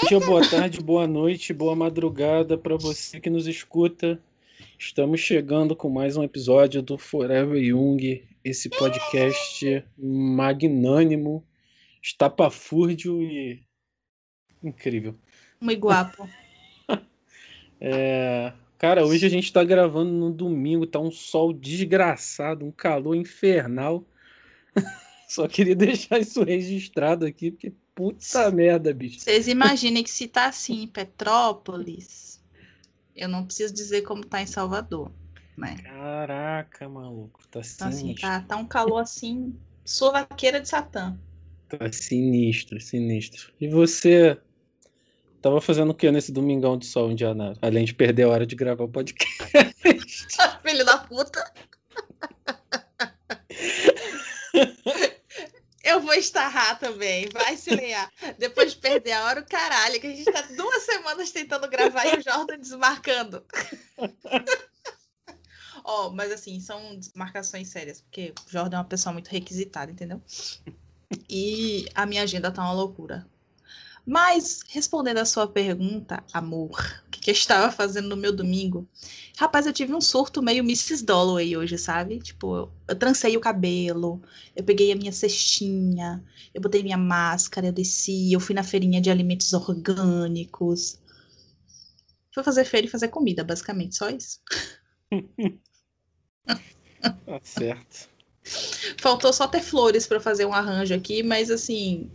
dia, boa tarde, boa noite, boa madrugada para você que nos escuta. Estamos chegando com mais um episódio do Forever Young, esse podcast magnânimo, estapafúrdio e incrível. Muito guapo. É, cara, hoje a gente está gravando no domingo, tá um sol desgraçado, um calor infernal. Só queria deixar isso registrado aqui, porque puta merda, bicho. Vocês imaginem que se tá assim em Petrópolis, eu não preciso dizer como tá em Salvador, né? Caraca, maluco, tá Então, assim, sinistro. tá, tá um calor assim, sovaqueira de Satã. Tá sinistro, sinistro. E você tava fazendo o que nesse domingão de sol em Janeiro? Além de perder a hora de gravar o podcast. Filho da puta. Eu vou estarrar também, vai se lear. Depois de perder a hora, o caralho, que a gente tá duas semanas tentando gravar e o Jordan desmarcando. Ó, mas assim, são desmarcações sérias, porque o Jordan é uma pessoa muito requisitada, entendeu? E a minha agenda tá uma loucura. Mas, respondendo a sua pergunta, amor, que, eu estava fazendo no meu domingo? Rapaz, eu tive um surto meio Mrs. Dalloway hoje, sabe? Tipo, eu, eu trancei o cabelo, eu peguei a minha cestinha, eu botei minha máscara, eu desci, eu fui na feirinha de alimentos orgânicos. Fui fazer feira e fazer comida, basicamente, só isso. Tá certo. Faltou só ter flores para fazer um arranjo aqui, mas assim,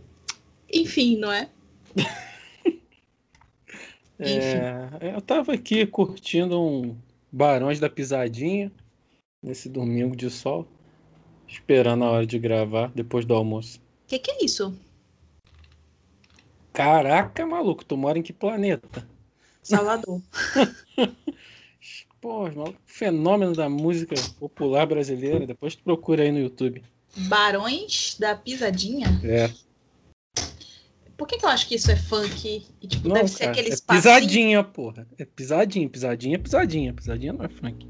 enfim, não é? É, eu tava aqui curtindo um Barões da Pisadinha nesse domingo de sol, esperando a hora de gravar depois do almoço. O que, que é isso? Caraca, maluco, tu mora em que planeta? Salvador. Pô, maluco, fenômeno da música popular brasileira. Depois tu procura aí no YouTube. Barões da Pisadinha? É. Por que, que eu acho que isso é funk? E, tipo, Não, deve ser cara, aquele é pisadinha, porra. É pisadinha, pisadinha, é pisadinha. Pisadinha não é funk.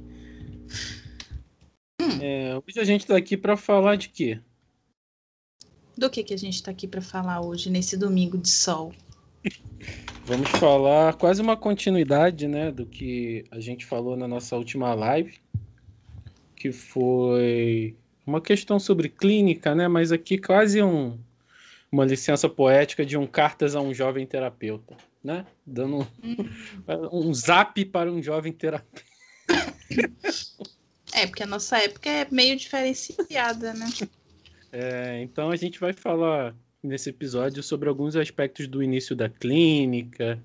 Hum. É, hoje a gente tá aqui pra falar de quê? Do que, que a gente tá aqui para falar hoje, nesse domingo de sol? Vamos falar quase uma continuidade, né, do que a gente falou na nossa última live, que foi uma questão sobre clínica, né, mas aqui quase um, uma licença poética de um cartas a um jovem terapeuta, né, dando um, um zap para um jovem terapeuta. É, porque a nossa época é meio diferenciada, né? É, então a gente vai falar nesse episódio sobre alguns aspectos do início da clínica,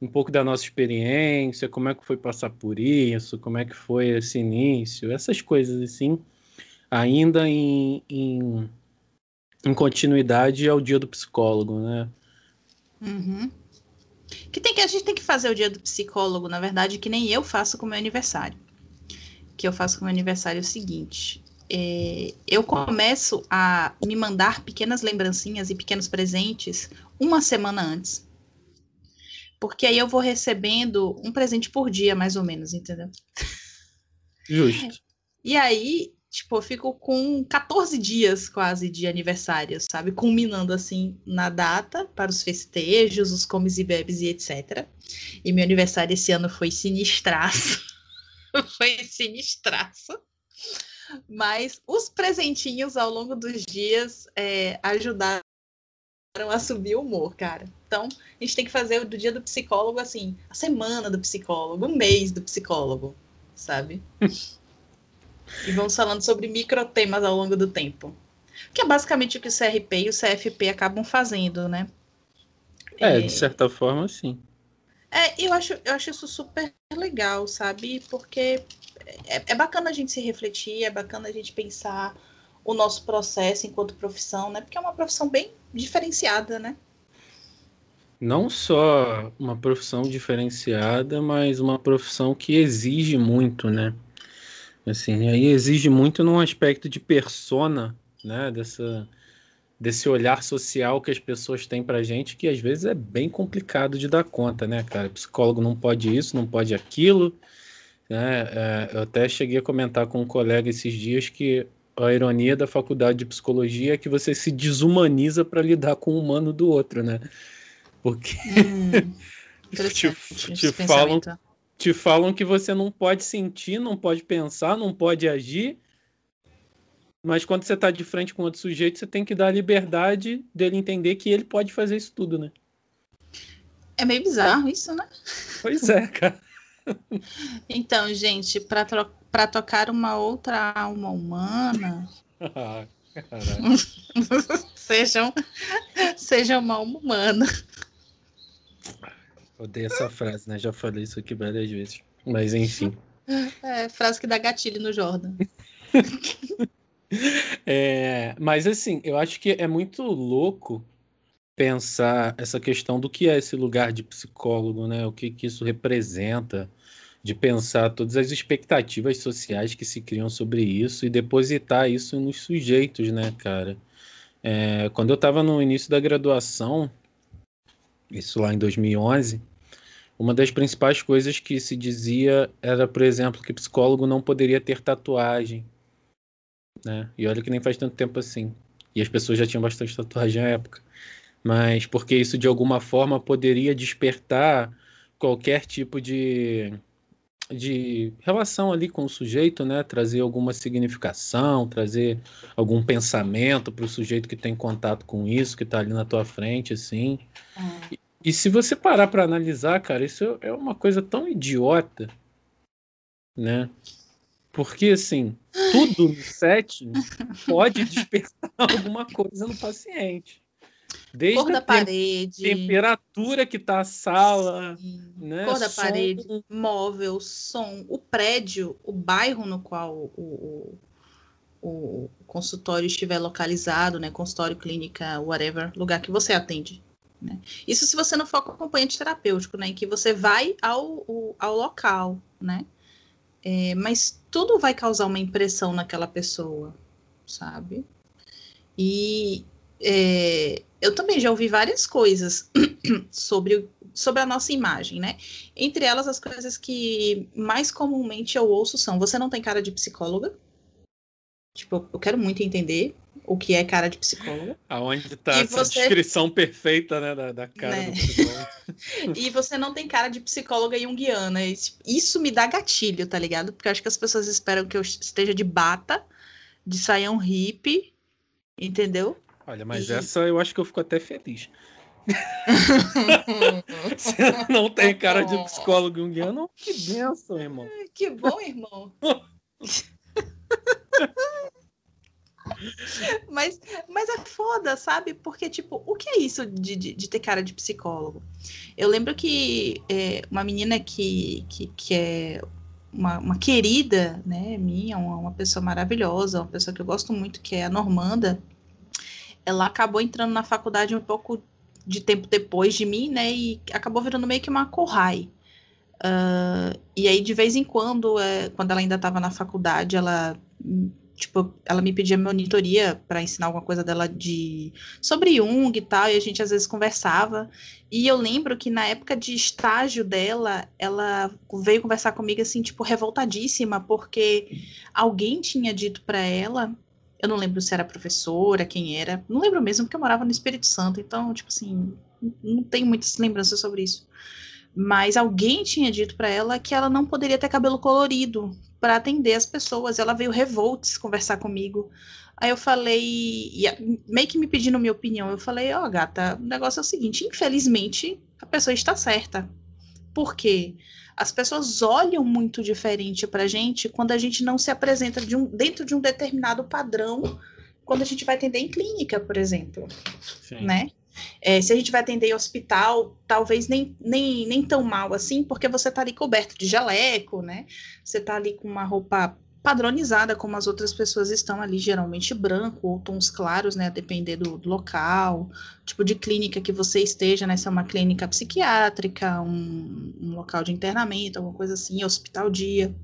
um pouco da nossa experiência, como é que foi passar por isso, como é que foi esse início, essas coisas assim, ainda em, em, em continuidade ao dia do psicólogo, né? Uhum. Que tem que a gente tem que fazer o dia do psicólogo, na verdade, que nem eu faço com o meu aniversário. Que eu faço com o meu aniversário é o seguinte: é, eu começo a me mandar pequenas lembrancinhas e pequenos presentes uma semana antes. Porque aí eu vou recebendo um presente por dia, mais ou menos, entendeu? Justo. E aí, tipo, eu fico com 14 dias quase de aniversário, sabe? Culminando assim na data para os festejos, os comes e bebes e etc. E meu aniversário esse ano foi sinistraço. foi sinistraço. Mas os presentinhos ao longo dos dias é, ajudaram a subir o humor, cara. Então, a gente tem que fazer do dia do psicólogo assim, a semana do psicólogo, um mês do psicólogo, sabe? E vamos falando sobre microtemas ao longo do tempo. Que é basicamente o que o CRP e o CFP acabam fazendo, né? É, de certa forma, sim. É, eu acho, eu acho isso super legal, sabe? Porque é, é bacana a gente se refletir, é bacana a gente pensar o nosso processo enquanto profissão, né? Porque é uma profissão bem diferenciada, né? Não só uma profissão diferenciada, mas uma profissão que exige muito, né? Assim, aí exige muito num aspecto de persona, né? Dessa, desse olhar social que as pessoas têm pra gente, que às vezes é bem complicado de dar conta, né, cara? Psicólogo não pode isso, não pode aquilo, né? É, eu até cheguei a comentar com um colega esses dias que a ironia da faculdade de psicologia é que você se desumaniza para lidar com o humano do outro, né? Porque hum, te, te falam, te falam que você não pode sentir, não pode pensar, não pode agir. Mas quando você está de frente com outro sujeito, você tem que dar a liberdade dele entender que ele pode fazer isso tudo, né? É meio bizarro isso, né? Pois é, cara. Então, gente, para tocar uma outra alma humana. ah, sejam, sejam uma alma humana. Odeio essa frase, né? Já falei isso aqui várias vezes. Mas enfim. É, frase que dá gatilho no Jordan. é, mas assim, eu acho que é muito louco pensar essa questão do que é esse lugar de psicólogo, né? O que, que isso representa, de pensar todas as expectativas sociais que se criam sobre isso e depositar isso nos sujeitos, né, cara? É, quando eu estava no início da graduação, isso lá em 2011, uma das principais coisas que se dizia era, por exemplo, que psicólogo não poderia ter tatuagem, né? E olha que nem faz tanto tempo assim. E as pessoas já tinham bastante tatuagem na época mas porque isso de alguma forma poderia despertar qualquer tipo de, de relação ali com o sujeito, né? Trazer alguma significação, trazer algum pensamento para o sujeito que tem contato com isso, que está ali na tua frente, assim. É. E, e se você parar para analisar, cara, isso é uma coisa tão idiota, né? Porque, assim, tudo no setting pode despertar alguma coisa no paciente. Desde cor da parede, temperatura que tá a sala, né? Cor da som. parede, móvel, som, o prédio, o bairro no qual o, o, o consultório estiver localizado, né? Consultório, clínica, whatever, lugar que você atende. Né? Isso se você não for acompanhante terapêutico, né? Em que você vai ao, ao local, né? É, mas tudo vai causar uma impressão naquela pessoa, sabe? E é, eu também já ouvi várias coisas sobre, sobre a nossa imagem, né? Entre elas, as coisas que mais comumente eu ouço são: você não tem cara de psicóloga. Tipo, eu quero muito entender o que é cara de psicóloga. Aonde está essa você... descrição perfeita, né, da, da cara né? do psicólogo. e você não tem cara de psicóloga junguiana. Isso me dá gatilho, tá ligado? Porque eu acho que as pessoas esperam que eu esteja de bata, de saião hippie, entendeu? Olha, mas e... essa eu acho que eu fico até feliz. Você não tem cara de psicólogo junguiano? Que benção, irmão. Que bom, irmão. mas, mas é foda, sabe? Porque, tipo, o que é isso de, de, de ter cara de psicólogo? Eu lembro que é, uma menina que, que, que é uma, uma querida, né, minha, uma, uma pessoa maravilhosa, uma pessoa que eu gosto muito, que é a Normanda, ela acabou entrando na faculdade um pouco de tempo depois de mim, né? E acabou virando meio que uma corrai. Uh, e aí, de vez em quando, é, quando ela ainda estava na faculdade, ela tipo, ela me pedia monitoria para ensinar alguma coisa dela de sobre Jung e tal, e a gente às vezes conversava. E eu lembro que na época de estágio dela, ela veio conversar comigo assim, tipo, revoltadíssima, porque alguém tinha dito para ela eu não lembro se era professora, quem era. Não lembro mesmo, porque eu morava no Espírito Santo. Então, tipo assim, não tenho muitas lembranças sobre isso. Mas alguém tinha dito para ela que ela não poderia ter cabelo colorido para atender as pessoas. Ela veio revoltes conversar comigo. Aí eu falei, meio que me pedindo minha opinião, eu falei, ó, oh, gata, o negócio é o seguinte, infelizmente, a pessoa está certa. Por quê? As pessoas olham muito diferente para a gente quando a gente não se apresenta de um, dentro de um determinado padrão quando a gente vai atender em clínica, por exemplo, Sim. né? É, se a gente vai atender em hospital, talvez nem, nem, nem tão mal assim, porque você está ali coberto de jaleco, né? Você está ali com uma roupa padronizada, como as outras pessoas estão ali, geralmente branco ou tons claros, né, depender do, do, local, tipo de clínica que você esteja, né, se é uma clínica psiquiátrica, um, um local de internamento, alguma coisa assim, hospital dia.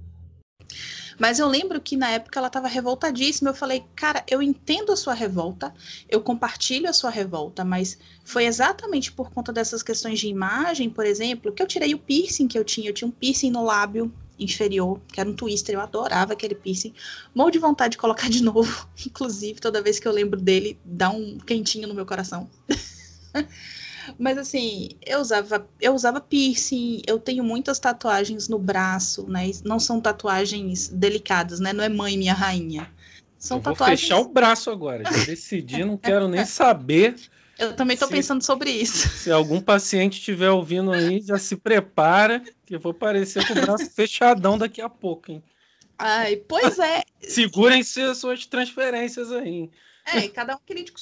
Mas eu lembro que na época ela estava revoltadíssima. Eu falei, cara, eu entendo a sua revolta, eu compartilho a sua revolta, mas foi exatamente por conta dessas questões de imagem, por exemplo, que eu tirei o piercing que eu tinha. Eu tinha um piercing no lábio inferior, que era um twister, eu adorava aquele piercing. Morro de vontade de colocar de novo, inclusive, toda vez que eu lembro dele, dá um quentinho no meu coração. Mas assim, eu usava, eu usava piercing, eu tenho muitas tatuagens no braço, né? Não são tatuagens delicadas, né? Não é mãe minha rainha. São eu tatuagens. Vou fechar o braço agora. Já decidi, não quero nem saber. Eu também estou pensando sobre isso. Se algum paciente estiver ouvindo aí, já se prepara, que eu vou aparecer com o braço fechadão daqui a pouco, hein? Ai, pois é. Segurem-se as suas transferências aí. É, cada um crítico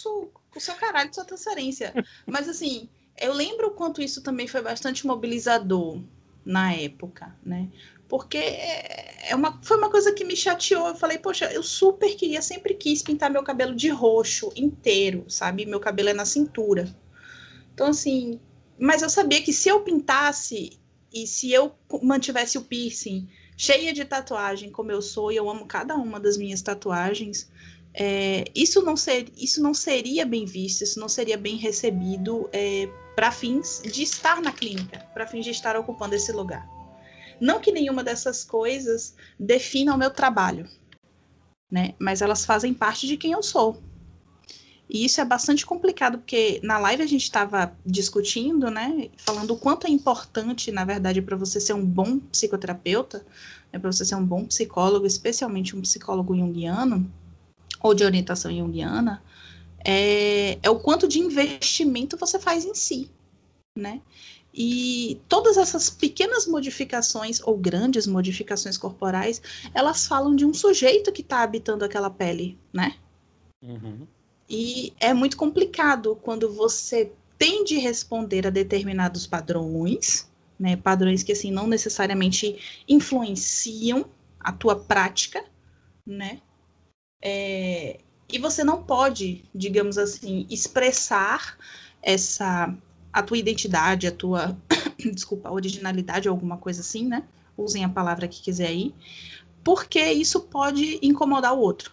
com o seu caralho sua transferência. Mas assim, eu lembro o quanto isso também foi bastante mobilizador na época, né? Porque é uma, foi uma coisa que me chateou. Eu falei, poxa, eu super queria, sempre quis pintar meu cabelo de roxo inteiro, sabe? Meu cabelo é na cintura. Então, assim, mas eu sabia que se eu pintasse e se eu mantivesse o piercing cheia de tatuagem, como eu sou, e eu amo cada uma das minhas tatuagens, é, isso, não ser, isso não seria bem visto, isso não seria bem recebido é, para fins de estar na clínica, para fins de estar ocupando esse lugar. Não que nenhuma dessas coisas defina o meu trabalho, né? Mas elas fazem parte de quem eu sou. E isso é bastante complicado, porque na live a gente estava discutindo, né? Falando o quanto é importante, na verdade, para você ser um bom psicoterapeuta, né, para você ser um bom psicólogo, especialmente um psicólogo junguiano, ou de orientação junguiana, é, é o quanto de investimento você faz em si, né? E todas essas pequenas modificações ou grandes modificações corporais, elas falam de um sujeito que está habitando aquela pele, né? Uhum. E é muito complicado quando você tem de responder a determinados padrões, né? Padrões que assim não necessariamente influenciam a tua prática, né? É, e você não pode, digamos assim, expressar essa a tua identidade, a tua desculpa, originalidade ou alguma coisa assim, né? Usem a palavra que quiser aí, porque isso pode incomodar o outro.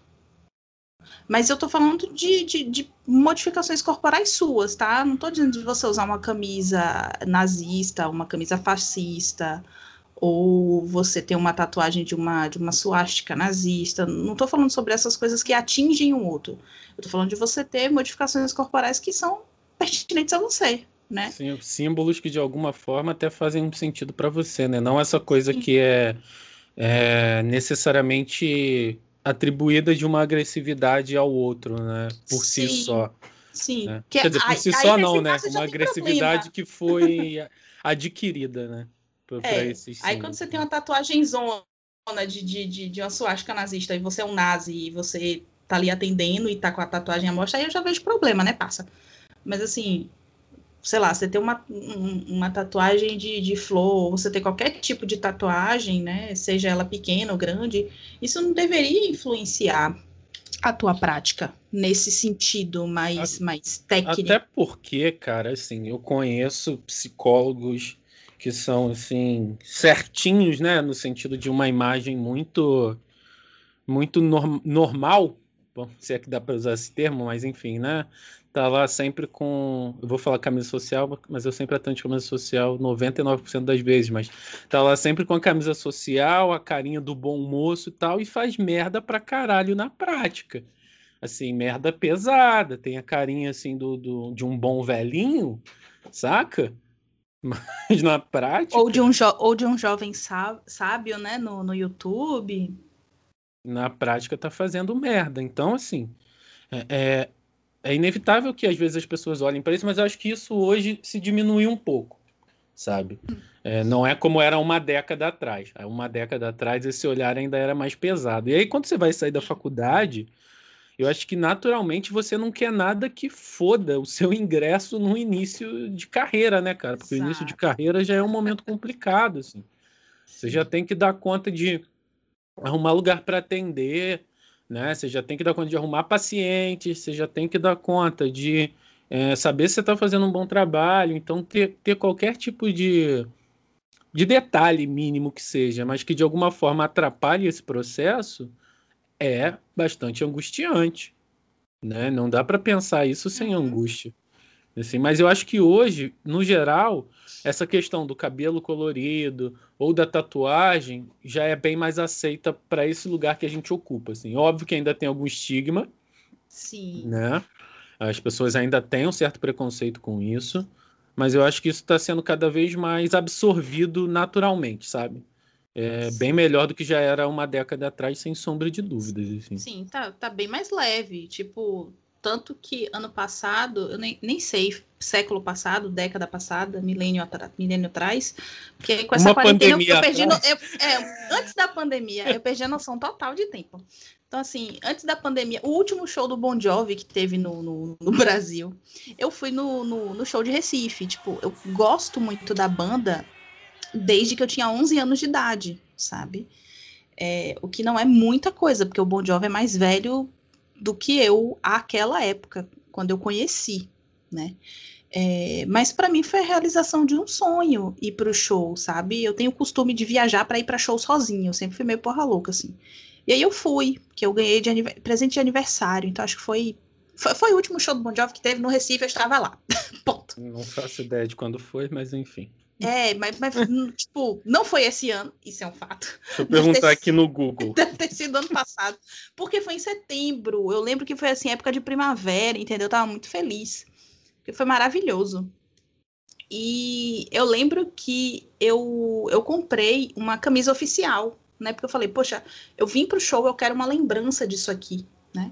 Mas eu tô falando de, de, de, modificações corporais suas, tá? Não tô dizendo de você usar uma camisa nazista, uma camisa fascista, ou você ter uma tatuagem de uma, de uma suástica nazista. Não estou falando sobre essas coisas que atingem o outro. Eu estou falando de você ter modificações corporais que são pertinentes a você, né? Sim, símbolos que de alguma forma até fazem um sentido para você, né? Não essa coisa Sim. que é, é, necessariamente atribuída de uma agressividade ao outro, né? Por Sim. si só. Sim. Né? Quer dizer, por si só não, né? Uma agressividade problema. que foi adquirida, né? Pra, é. pra esses Aí quando você tem uma tatuagem zona de, de, de, de uma suástica nazista e você é um nazi e você tá ali atendendo e tá com a tatuagem à mostra, aí eu já vejo problema, né? Passa. Mas assim, sei lá, você tem uma, uma tatuagem de, de flor, você tem qualquer tipo de tatuagem, né? Seja ela pequena ou grande, isso não deveria influenciar a tua prática nesse sentido mais, a, mais técnico. Até porque, cara, assim, eu conheço psicólogos que são assim certinhos, né, no sentido de uma imagem muito muito norm normal, bom, se é que dá para usar esse termo, mas enfim, né? Tá lá sempre com, eu vou falar camisa social, mas eu sempre atendo de camisa social 99% das vezes, mas tá lá sempre com a camisa social, a carinha do bom moço e tal, e faz merda pra caralho na prática. Assim, merda pesada, tem a carinha assim do, do de um bom velhinho, saca? Mas na prática. Ou de um, ou de um jovem sábio, né, no, no YouTube. Na prática tá fazendo merda. Então, assim, é, é, inevitável que às vezes as pessoas olhem para isso, mas eu acho que isso hoje se diminuiu um pouco, sabe? É, não é como era uma década atrás. Uma década atrás esse olhar ainda era mais pesado. E aí, quando você vai sair da faculdade eu acho que naturalmente você não quer nada que foda o seu ingresso no início de carreira, né, cara? Porque Exato. o início de carreira já é um momento complicado, assim. Você já tem que dar conta de arrumar lugar para atender, né? Você já tem que dar conta de arrumar pacientes, você já tem que dar conta de é, saber se você está fazendo um bom trabalho. Então, ter, ter qualquer tipo de, de detalhe mínimo que seja, mas que de alguma forma atrapalhe esse processo, é bastante angustiante, né? Não dá para pensar isso sem uhum. angústia. Assim, mas eu acho que hoje, no geral, essa questão do cabelo colorido ou da tatuagem já é bem mais aceita para esse lugar que a gente ocupa. Assim. Óbvio que ainda tem algum estigma. Sim. Né? As pessoas ainda têm um certo preconceito com isso. mas eu acho que isso está sendo cada vez mais absorvido naturalmente, sabe? É bem melhor do que já era uma década atrás, sem sombra de dúvidas. Assim. Sim, tá, tá bem mais leve. Tipo, tanto que ano passado, eu nem, nem sei, século passado, década passada, milênio, atra, milênio atrás, porque com essa Uma quarentena eu, pandemia eu perdi. No, eu, é, antes da pandemia, eu perdi a noção total de tempo. Então, assim, antes da pandemia, o último show do Bon Jovi que teve no, no, no Brasil, eu fui no, no, no show de Recife. Tipo, eu gosto muito da banda desde que eu tinha 11 anos de idade, sabe? É, o que não é muita coisa, porque o Bon Jovi é mais velho do que eu àquela época, quando eu conheci, né? É, mas para mim foi a realização de um sonho ir para o show, sabe? Eu tenho o costume de viajar para ir para show sozinho, eu sempre fui meio porra louca, assim. E aí eu fui, que eu ganhei de presente de aniversário, então acho que foi, foi, foi o último show do Bon Jovi que teve no Recife, eu estava lá. Ponto. Não faço ideia de quando foi, mas enfim. É, mas, mas tipo, não foi esse ano, isso é um fato. Deixa eu perguntar aqui no Google. Deve ter sido ano passado. Porque foi em setembro. Eu lembro que foi assim, época de primavera, entendeu? Eu tava muito feliz. Porque foi maravilhoso. E eu lembro que eu, eu comprei uma camisa oficial, né? Porque eu falei, poxa, eu vim pro show, eu quero uma lembrança disso aqui, né?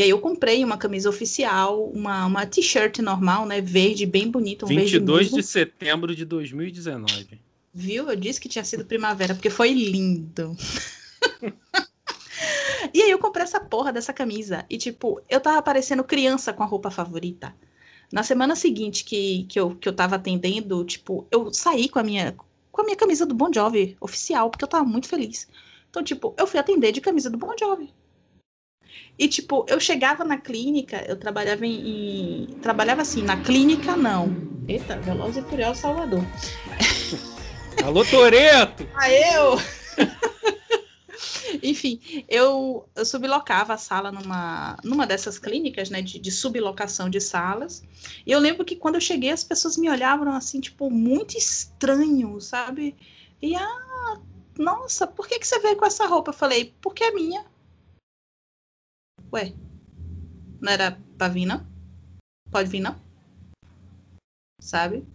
E aí eu comprei uma camisa oficial, uma, uma t-shirt normal, né? Verde, bem bonita. Um 22 de setembro de 2019. Viu? Eu disse que tinha sido primavera, porque foi lindo. e aí eu comprei essa porra dessa camisa. E, tipo, eu tava parecendo criança com a roupa favorita. Na semana seguinte que, que, eu, que eu tava atendendo, tipo, eu saí com a minha com a minha camisa do Bon Jovi oficial, porque eu tava muito feliz. Então, tipo, eu fui atender de camisa do Bon Jovi. E, tipo, eu chegava na clínica, eu trabalhava em. em trabalhava assim, na clínica não. Eita, Veloz e Furioso Salvador. Alô, Toreto! Ah, eu! Enfim, eu, eu sublocava a sala numa, numa dessas clínicas, né, de, de, sublocação de salas. E eu lembro que quando eu cheguei, as pessoas me olhavam assim, tipo, muito estranho, sabe? E, ah, nossa, por que, que você veio com essa roupa? Eu falei, porque é minha. Ué, não era pra vir, não? Pode vir, não? Sabe?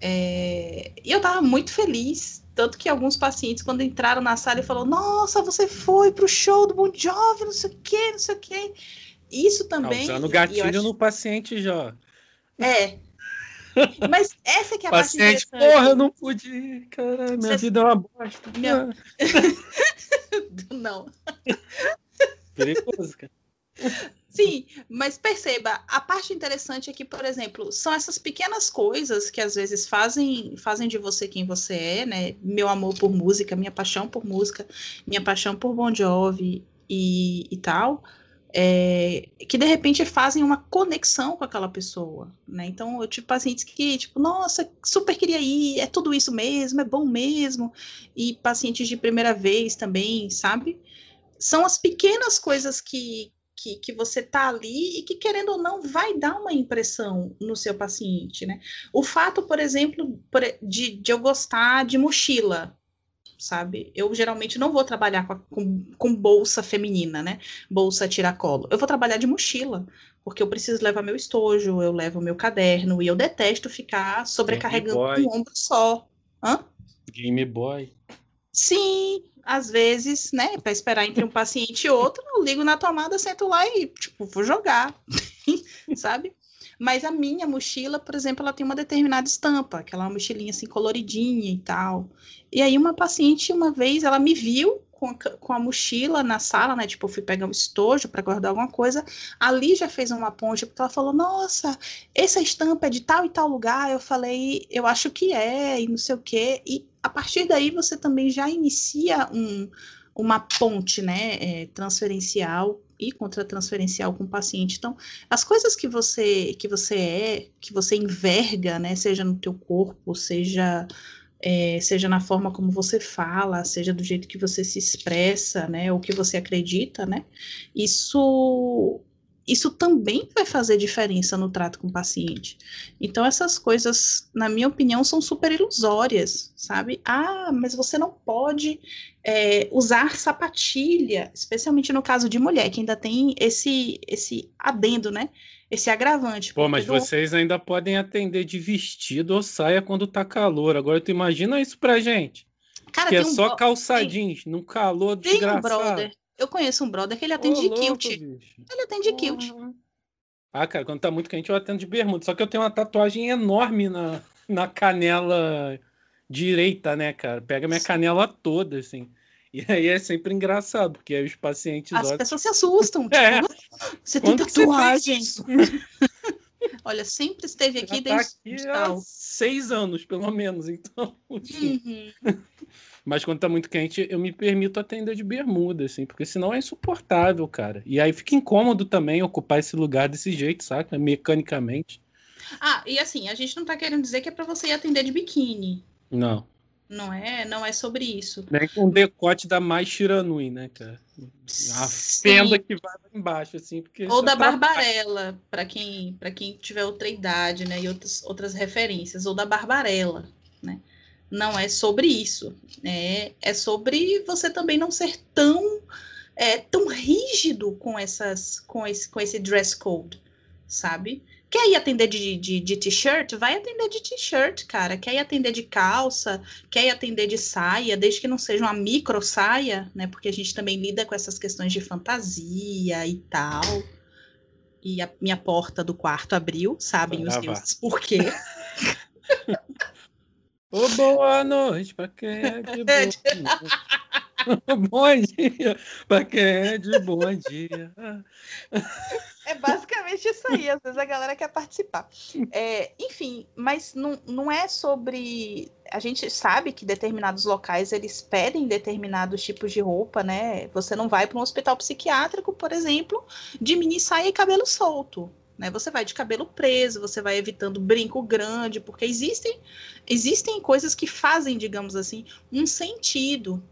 É... E eu tava muito feliz. Tanto que alguns pacientes, quando entraram na sala, e falou: Nossa, você foi pro show do Bon Jovi, não sei o quê, não sei o quê. Isso também. Causando gatilho acho... no paciente já. É. Mas essa que é a paciente, parte porra, eu não pude cara, minha você... vida é uma bosta. Minha... não. Perigoso, cara. Sim, mas perceba, a parte interessante é que, por exemplo, são essas pequenas coisas que às vezes fazem, fazem de você quem você é, né? Meu amor por música, minha paixão por música, minha paixão por Bon Jovi e, e tal, é, que de repente fazem uma conexão com aquela pessoa, né? Então, eu tive pacientes que, tipo, nossa, super queria ir, é tudo isso mesmo, é bom mesmo, e pacientes de primeira vez também, sabe? São as pequenas coisas que, que, que você tá ali e que, querendo ou não, vai dar uma impressão no seu paciente, né? O fato, por exemplo, de, de eu gostar de mochila, sabe? Eu geralmente não vou trabalhar com, com, com, bolsa feminina, né? Bolsa tiracolo. Eu vou trabalhar de mochila, porque eu preciso levar meu estojo, eu levo meu caderno e eu detesto ficar sobrecarregando um ombro só. Hã? Game Boy. Sim, às vezes, né, para esperar entre um paciente e outro, eu ligo na tomada, sento lá e, tipo, vou jogar, sabe? Mas a minha mochila, por exemplo, ela tem uma determinada estampa, aquela mochilinha assim coloridinha e tal. E aí uma paciente, uma vez, ela me viu com a, com a mochila na sala, né? Tipo, eu fui pegar um estojo para guardar alguma coisa. Ali já fez uma ponte, porque ela falou: Nossa, essa estampa é de tal e tal lugar. Eu falei: Eu acho que é, e não sei o quê. E a partir daí você também já inicia um, uma ponte, né? É, transferencial e contra-transferencial com o paciente. Então, as coisas que você que você é, que você enverga, né, seja no teu corpo, seja é, seja na forma como você fala, seja do jeito que você se expressa, né, ou que você acredita, né, isso isso também vai fazer diferença no trato com o paciente. Então, essas coisas, na minha opinião, são super ilusórias, sabe? Ah, mas você não pode é, usar sapatilha, especialmente no caso de mulher, que ainda tem esse, esse adendo, né? Esse agravante. Pô, mas do... vocês ainda podem atender de vestido ou saia quando tá calor. Agora, tu imagina isso pra gente. Cara, que é um só bro... calçadinhos, tem... no calor tem desgraçado. Tem um brother eu conheço um brother que ele atende Ô, de louco, kilt. Bicho. Ele atende de kilt. Ah, cara, quando tá muito quente eu atendo de bermuda. Só que eu tenho uma tatuagem enorme na, na canela direita, né, cara? Pega minha canela toda, assim. E aí é sempre engraçado, porque aí os pacientes. As olham... pessoas se assustam. É. Tipo, você tem tatuagem. Olha, sempre esteve aqui tá desde aqui há seis anos, pelo menos. Então. Uhum. Mas quando tá muito quente, eu me permito atender de bermuda, assim, porque senão é insuportável, cara. E aí fica incômodo também ocupar esse lugar desse jeito, saca? Mecanicamente. Ah, e assim, a gente não tá querendo dizer que é para você ir atender de biquíni. Não. Não é, não é sobre isso. Nem com o decote da mais Shiranui, né, cara? A fenda que vai lá embaixo, assim, porque. Ou da Barbarella, para quem, para quem tiver outra idade, né, e outras, outras referências, ou da Barbarella, né? Não é sobre isso. É, é sobre você também não ser tão, é, tão rígido com, essas, com, esse, com esse dress code, sabe? Quer ir atender de, de, de t-shirt? Vai atender de t-shirt, cara. Quer ir atender de calça? Quer ir atender de saia? Desde que não seja uma micro saia, né? Porque a gente também lida com essas questões de fantasia e tal. E a minha porta do quarto abriu, sabem os deuses por quê. Ô, boa noite pra quem é de bom bom dia pra quem é de bom dia. É basicamente isso aí. Às vezes a galera quer participar. É, enfim, mas não, não é sobre. A gente sabe que determinados locais eles pedem determinados tipos de roupa, né? Você não vai para um hospital psiquiátrico, por exemplo, de mini saia e cabelo solto. Né? Você vai de cabelo preso, você vai evitando brinco grande, porque existem, existem coisas que fazem, digamos assim, um sentido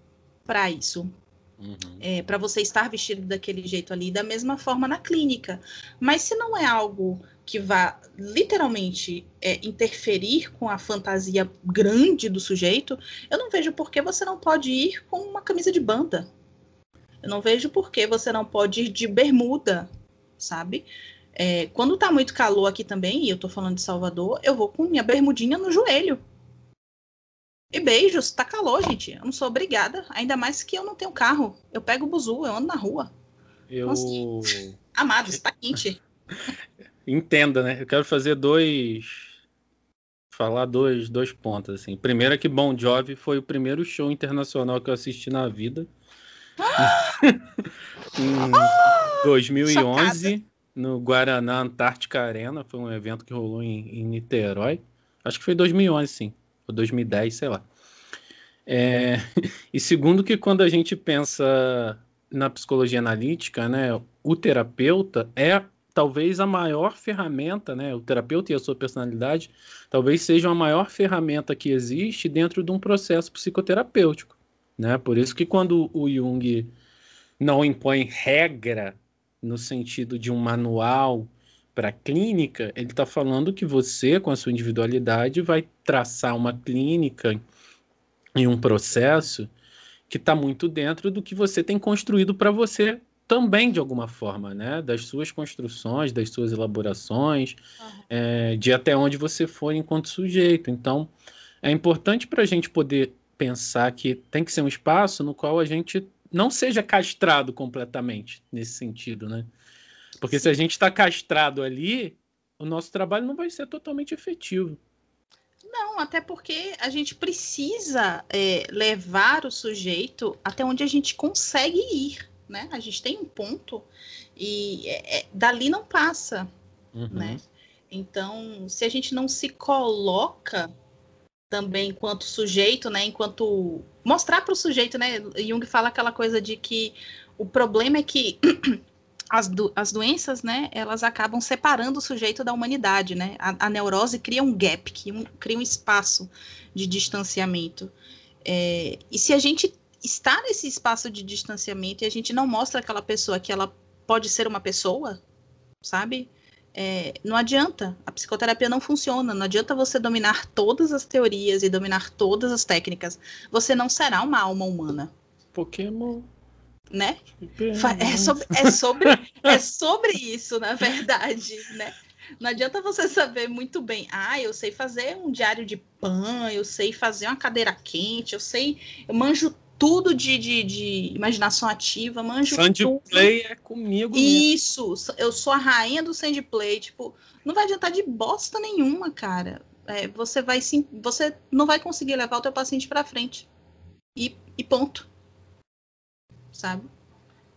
para isso. Uhum. É, para você estar vestido daquele jeito ali, da mesma forma na clínica. Mas se não é algo que vá literalmente é, interferir com a fantasia grande do sujeito, eu não vejo por que você não pode ir com uma camisa de banda. Eu não vejo por que você não pode ir de bermuda, sabe? É, quando tá muito calor aqui também, e eu tô falando de Salvador, eu vou com minha bermudinha no joelho. E beijos, tá calor, gente. Eu não sou obrigada, ainda mais que eu não tenho carro. Eu pego o buzu, eu ando na rua. Eu. Nossa. Amados, tá quente. Entenda, né? Eu quero fazer dois. Falar dois, dois pontos, assim. Primeiro é que Bon Jovi foi o primeiro show internacional que eu assisti na vida. em 2011. Chocada no Guaraná Antártica Arena. Foi um evento que rolou em, em Niterói. Acho que foi 2011, sim. Ou 2010, sei lá. É... E segundo que quando a gente pensa na psicologia analítica, né, o terapeuta é talvez a maior ferramenta, né, o terapeuta e a sua personalidade, talvez seja a maior ferramenta que existe dentro de um processo psicoterapêutico, né? Por isso que quando o Jung não impõe regra no sentido de um manual para clínica, ele está falando que você, com a sua individualidade, vai traçar uma clínica e um processo que está muito dentro do que você tem construído para você também de alguma forma, né? Das suas construções, das suas elaborações, uhum. é, de até onde você for enquanto sujeito. Então, é importante para a gente poder pensar que tem que ser um espaço no qual a gente não seja castrado completamente nesse sentido, né? Porque se a gente está castrado ali, o nosso trabalho não vai ser totalmente efetivo. Não, até porque a gente precisa é, levar o sujeito até onde a gente consegue ir, né? A gente tem um ponto e é, é, dali não passa, uhum. né? Então, se a gente não se coloca também enquanto sujeito, né? Enquanto mostrar para o sujeito, né? Jung fala aquela coisa de que o problema é que as, do, as doenças, né? Elas acabam separando o sujeito da humanidade, né? A, a neurose cria um gap, cria um, cria um espaço de distanciamento. É, e se a gente está nesse espaço de distanciamento e a gente não mostra aquela pessoa que ela pode ser uma pessoa, sabe? É, não adianta, a psicoterapia não funciona. Não adianta você dominar todas as teorias e dominar todas as técnicas. Você não será uma alma humana. Pokémon. Né? É sobre, é, sobre, é sobre isso, na verdade, né? Não adianta você saber muito bem. Ah, eu sei fazer um diário de pan, eu sei fazer uma cadeira quente, eu sei, eu manjo tudo de, de, de imaginação ativa, manjo Sandplay é comigo Isso, mesmo. eu sou a rainha do sandplay, tipo, não vai adiantar de bosta nenhuma, cara. É, você vai sim, você não vai conseguir levar o teu paciente para frente. E, e ponto. Sabe?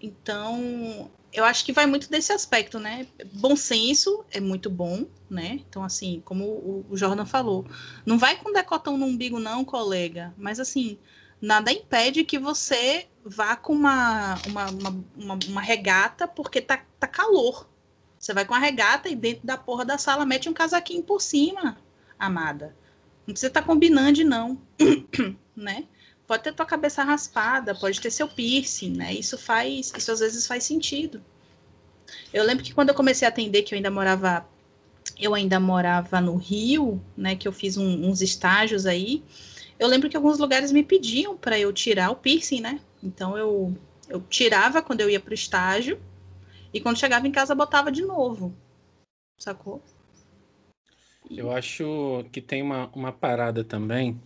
Então, eu acho que vai muito desse aspecto, né? Bom senso é muito bom, né? Então, assim, como o, Jordan falou, não vai com decotão no umbigo, não, colega. Mas, assim, nada impede que você vá com uma, uma, uma, uma, regata porque tá, tá calor. Você vai com a regata e dentro da porra da sala mete um casaquinho por cima, amada. Não precisa estar tá combinando, não. né? Pode ter tua cabeça raspada, pode ter seu piercing, né? Isso faz, isso às vezes faz sentido. Eu lembro que quando eu comecei a atender, que eu ainda morava, eu ainda morava no Rio, né? Que eu fiz um, uns estágios aí. Eu lembro que alguns lugares me pediam para eu tirar o piercing, né? Então eu, eu tirava quando eu ia para o estágio e quando chegava em casa botava de novo, sacou? Eu acho que tem uma, uma parada também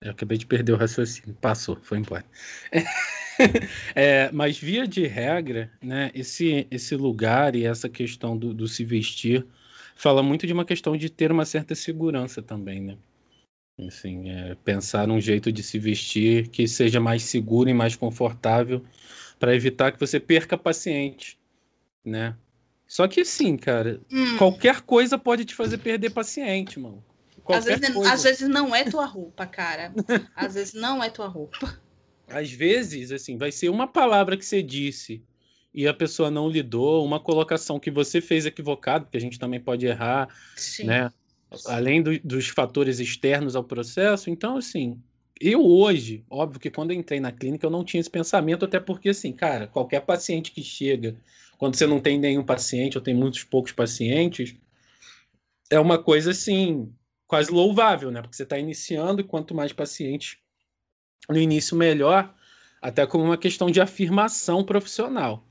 eu acabei de perder o raciocínio. Passou, foi embora. é, mas via de regra, né, esse, esse lugar e essa questão do, do, se vestir fala muito de uma questão de ter uma certa segurança também, né? Assim, é, pensar num jeito de se vestir que seja mais seguro e mais confortável para evitar que você perca paciente, né? Só que sim, cara, hum. qualquer coisa pode te fazer perder paciente, mano. Às vezes, às vezes, não é tua roupa, cara. Às vezes não é tua roupa. Às vezes, assim, vai ser uma palavra que você disse e a pessoa não lidou, uma colocação que você fez equivocado, porque a gente também pode errar, Sim. né? Além do, dos fatores externos ao processo. Então, assim, eu hoje, óbvio que quando eu entrei na clínica eu não tinha esse pensamento, até porque, assim, cara, qualquer paciente que chega, quando você não tem nenhum paciente ou tem muitos poucos pacientes, é uma coisa assim quase louvável, né? Porque você está iniciando e quanto mais pacientes no início, melhor, até como uma questão de afirmação profissional.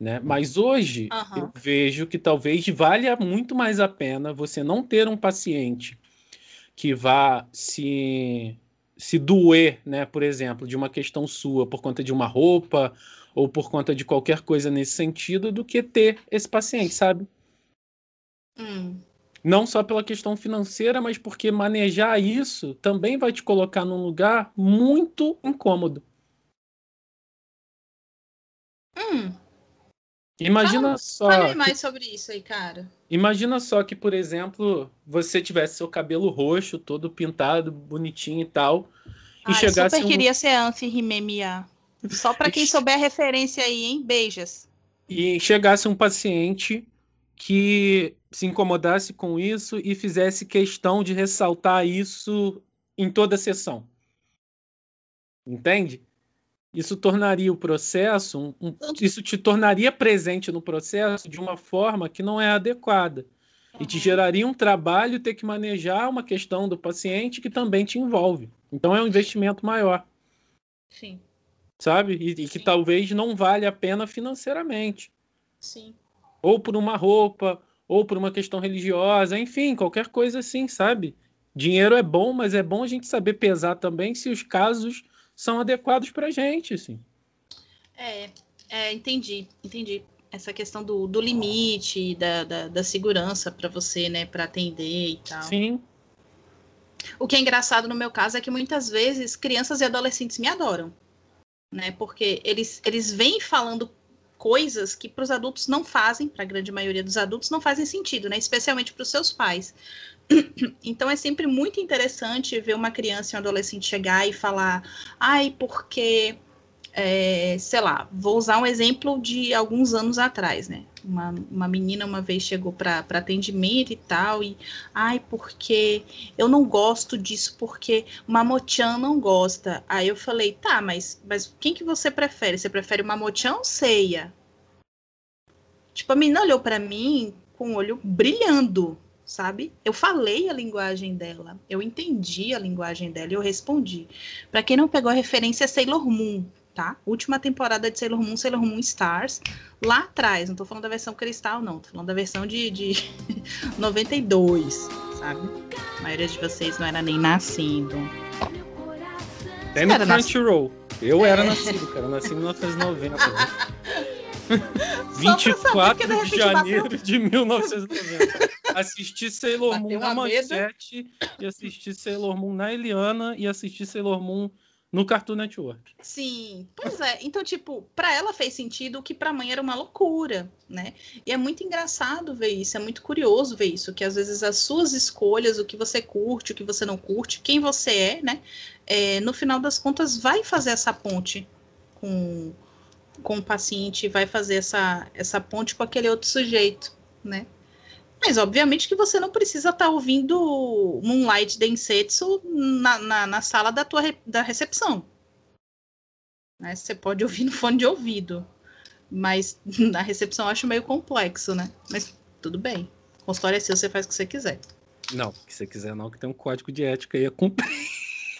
Né? Mas hoje uhum. eu vejo que talvez valha muito mais a pena você não ter um paciente que vá se, se doer, né? por exemplo, de uma questão sua por conta de uma roupa ou por conta de qualquer coisa nesse sentido, do que ter esse paciente, sabe? Hum. Não só pela questão financeira, mas porque manejar isso também vai te colocar num lugar muito incômodo. Hum. Imagina fala, só. Fale mais que, sobre isso aí, cara. Imagina só que, por exemplo, você tivesse seu cabelo roxo, todo pintado, bonitinho e tal. E Ai, chegasse. Eu super um... queria ser Anfi Rimemia. Só para quem souber a referência aí, hein? Beijas. E chegasse um paciente que se incomodasse com isso e fizesse questão de ressaltar isso em toda a sessão. Entende? Isso tornaria o processo, um, isso te tornaria presente no processo de uma forma que não é adequada. Uhum. E te geraria um trabalho ter que manejar uma questão do paciente que também te envolve. Então é um investimento maior. Sim. Sabe? E, e que talvez não valha a pena financeiramente. Sim ou por uma roupa, ou por uma questão religiosa, enfim, qualquer coisa assim, sabe? Dinheiro é bom, mas é bom a gente saber pesar também se os casos são adequados para a gente, assim. É, é, entendi, entendi. Essa questão do, do limite, da, da, da segurança para você, né, para atender e tal. Sim. O que é engraçado no meu caso é que muitas vezes crianças e adolescentes me adoram, né? Porque eles, eles vêm falando coisas que para os adultos não fazem, para a grande maioria dos adultos, não fazem sentido, né? Especialmente para os seus pais. Então é sempre muito interessante ver uma criança e um adolescente chegar e falar, ai, porque é, sei lá, vou usar um exemplo de alguns anos atrás, né? Uma, uma menina uma vez chegou para atendimento e tal, e ai, porque eu não gosto disso, porque Mamochan não gosta. Aí eu falei, tá, mas, mas quem que você prefere? Você prefere Mamochan ou ceia? Tipo, a menina olhou para mim com o olho brilhando, sabe? Eu falei a linguagem dela, eu entendi a linguagem dela e eu respondi. Para quem não pegou a referência, é Sailor Moon, tá? Última temporada de Sailor Moon, Sailor Moon Stars, lá atrás. Não tô falando da versão cristal, não. Tô falando da versão de, de 92, sabe? A maioria de vocês não era nem nascido. Tem no Crunchyroll. Eu é. era nascido, cara. Eu nasci em 1990. 24 de, de janeiro bateu... de 1990. assisti Sailor Moon na Manchete e assisti Sailor Moon na Eliana e assisti Sailor Moon no Cartoon Network. Sim, pois é. Então, tipo, para ela fez sentido o que para mãe era uma loucura, né? E é muito engraçado ver isso, é muito curioso ver isso, que às vezes as suas escolhas, o que você curte, o que você não curte, quem você é, né? É, no final das contas, vai fazer essa ponte com, com o paciente, vai fazer essa, essa ponte com aquele outro sujeito, né? Mas, obviamente, que você não precisa estar tá ouvindo Moonlight Densetsu na, na, na, sala da tua da recepção. Né? Você pode ouvir no fone de ouvido. Mas na recepção eu acho meio complexo, né? Mas tudo bem. O consultório é seu, você faz o que você quiser. Não, se você quiser não, que tem um código de ética aí a cumprir.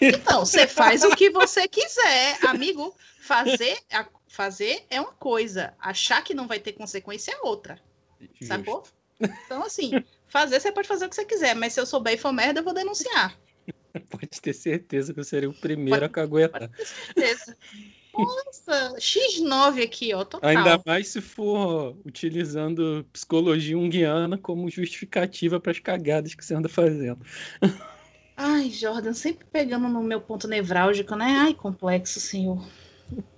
Então, você faz o que você quiser, amigo. Fazer, fazer é uma coisa, achar que não vai ter consequência é outra. Justo. Sacou? Então, assim, fazer, você pode fazer o que você quiser, mas se eu souber e for merda, eu vou denunciar. Pode ter certeza que eu serei o primeiro pode, a caguetar. Pode ter certeza. Nossa, X9 aqui, ó, total. Ainda mais se for utilizando psicologia unguiana como justificativa para as cagadas que você anda fazendo. Ai, Jordan, sempre pegando no meu ponto nevrálgico, né? Ai, complexo, senhor.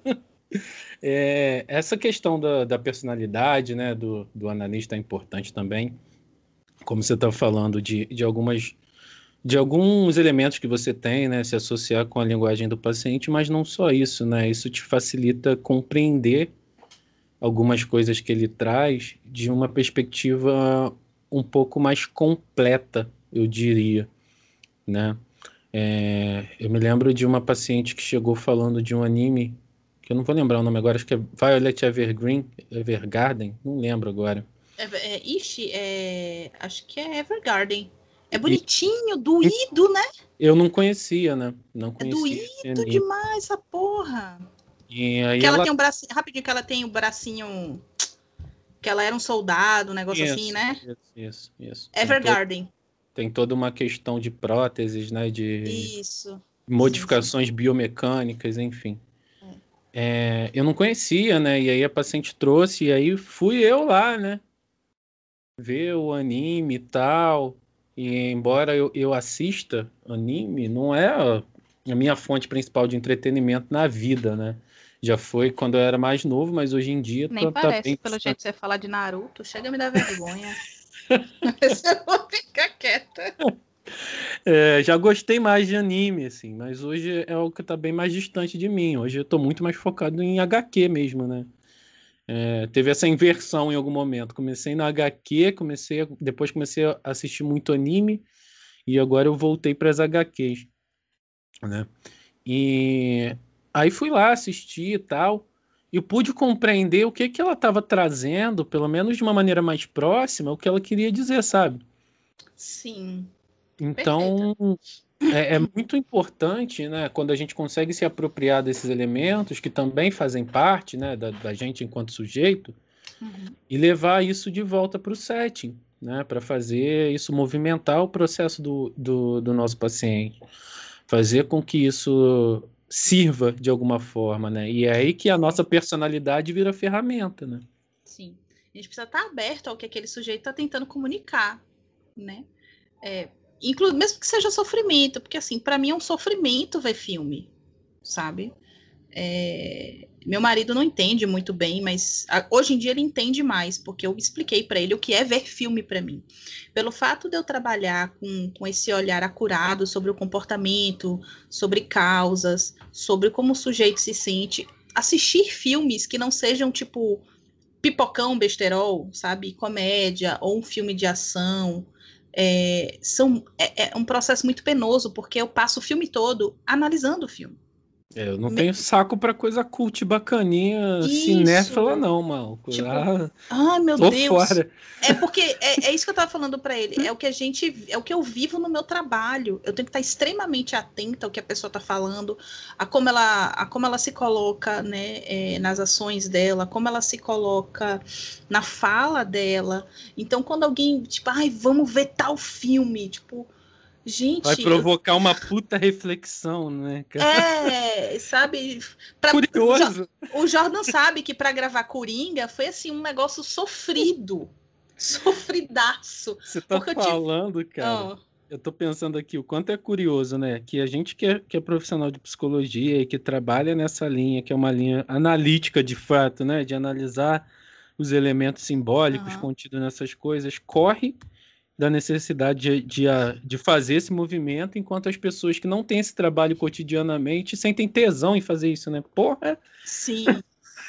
É, essa questão da, da, personalidade né, do, do analista é importante também. Como você está falando de, de algumas de alguns elementos que você tem, né, se associar com a linguagem do paciente, mas não só isso, né? Isso te facilita compreender algumas coisas que ele traz de uma perspectiva um pouco mais completa, eu diria, né? É, eu me lembro de uma paciente que chegou falando de um anime eu não vou lembrar o nome agora, acho que é Violet Evergreen, Evergarden, não lembro agora. É, é, ixi, é, acho que é Evergarden. É bonitinho, e, doído, né? Eu não conhecia, né? Não é conhecia. É doído demais essa porra. E aí que ela, ela, tem um bracinho, rapidinho, que ela tem o um bracinho que ela era um soldado, um negócio isso, assim, né? Isso, isso, isso. Evergarden. Tem, tem toda uma questão de próteses, né? De isso. Modificações sim, sim. biomecânicas, enfim. É, eu não conhecia, né? E aí a paciente trouxe, e aí fui eu lá, né? Ver o anime e tal. E embora eu, eu assista anime, não é a, minha fonte principal de entretenimento na vida, né? Já foi quando eu era mais novo, mas hoje em dia. Nem tá, parece, tá bem... pelo jeito que você falar de Naruto, chega a me dar vergonha. eu vou ficar quieta. É, já gostei mais de anime, assim, mas hoje é o que tá bem mais distante de mim. Hoje eu tô muito mais focado em HQ mesmo, né? É, teve essa inversão em algum momento. Comecei no HQ, comecei, depois comecei a assistir muito anime e agora eu voltei para as HQs, né? E aí fui lá assistir e tal, e pude compreender o que que ela estava trazendo, pelo menos de uma maneira mais próxima, o que ela queria dizer, sabe? Sim. Então, é, é, muito importante, né, quando a gente consegue se apropriar desses elementos que também fazem parte, né, da, da gente enquanto sujeito, uhum. e levar isso de volta para o setting, né, para fazer isso movimentar o processo do, do, do nosso paciente, fazer com que isso sirva de alguma forma, né, e é aí que a nossa personalidade vira ferramenta, né. Sim, a gente precisa estar aberto ao que aquele sujeito está tentando comunicar, né, é, inclu mesmo que seja sofrimento, porque assim, para mim é um sofrimento ver filme, sabe? É, meu marido não entende muito bem, mas hoje em dia ele entende mais, porque eu expliquei para ele o que é ver filme para mim. Pelo fato de eu trabalhar com, com esse olhar acurado sobre o comportamento, sobre causas, sobre como o sujeito se sente, assistir filmes que não sejam tipo pipocão, besterol, sabe? Comédia, ou um filme de ação, é, são, é, é, um processo muito penoso, porque eu passo o filme todo analisando o filme. É, eu não Me... tenho saco pra coisa cult bacaninha, isso. cinéfila, não, mal. Tipo, ah, ai, meu Deus. Fora. É porque é, é, isso que eu tava falando para ele. É o que a gente. É o que eu vivo no meu trabalho. Eu tenho que estar extremamente atenta ao que a pessoa tá falando, a como ela, a como ela se coloca, né, é, nas ações dela, como ela se coloca na fala dela. Então, quando alguém, tipo, ai, vamos ver tal filme, tipo Gente. Vai provocar uma puta reflexão, né, cara? É, sabe? Pra... Curioso. O Jordan sabe que para gravar Coringa foi assim um negócio sofrido. Sofridaço. Você tá falando, cara. Oh. Eu tô pensando aqui o quanto é curioso, né? Que a gente que é, que é profissional de psicologia e que trabalha nessa linha, que é uma linha analítica de fato, né? De analisar os elementos simbólicos uhum. contidos nessas coisas, corre da necessidade de, de, de, fazer esse movimento, enquanto as pessoas que não têm esse trabalho cotidianamente sentem tesão em fazer isso, né? Porra! Sim.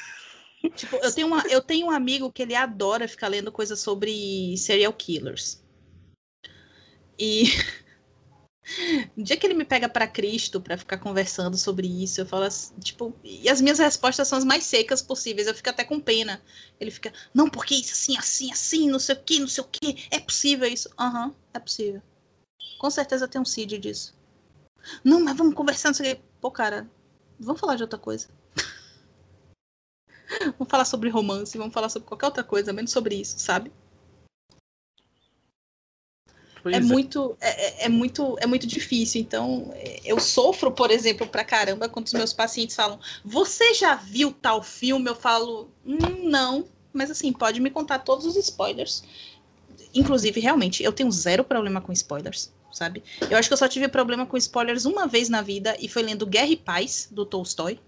tipo, eu tenho, uma, eu tenho um amigo que ele adora ficar lendo coisas sobre serial killers. E no dia que ele me pega para Cristo para ficar conversando sobre isso, eu falo assim, tipo, e as minhas respostas são as mais secas possíveis, eu fico até com pena. Ele fica, não, porque isso assim, assim, assim, não sei o que, não sei o que, é possível isso. Aham, uhum, é possível. Com certeza tem um CID disso. Não, mas vamos conversar, não sei o que. Pô, cara, vamos falar de outra coisa. vamos falar sobre romance, vamos falar sobre qualquer outra coisa, menos sobre isso, sabe? É, é, muito, é, é, muito, é muito difícil. Então, eu sofro, por exemplo, pra caramba quando os meus pacientes falam: Você já viu tal filme? Eu falo: hum, Não, mas assim, pode me contar todos os spoilers. Inclusive, realmente, eu tenho zero problema com spoilers, sabe? Eu acho que eu só tive problema com spoilers uma vez na vida e foi lendo Guerra e Paz, do Tolstói.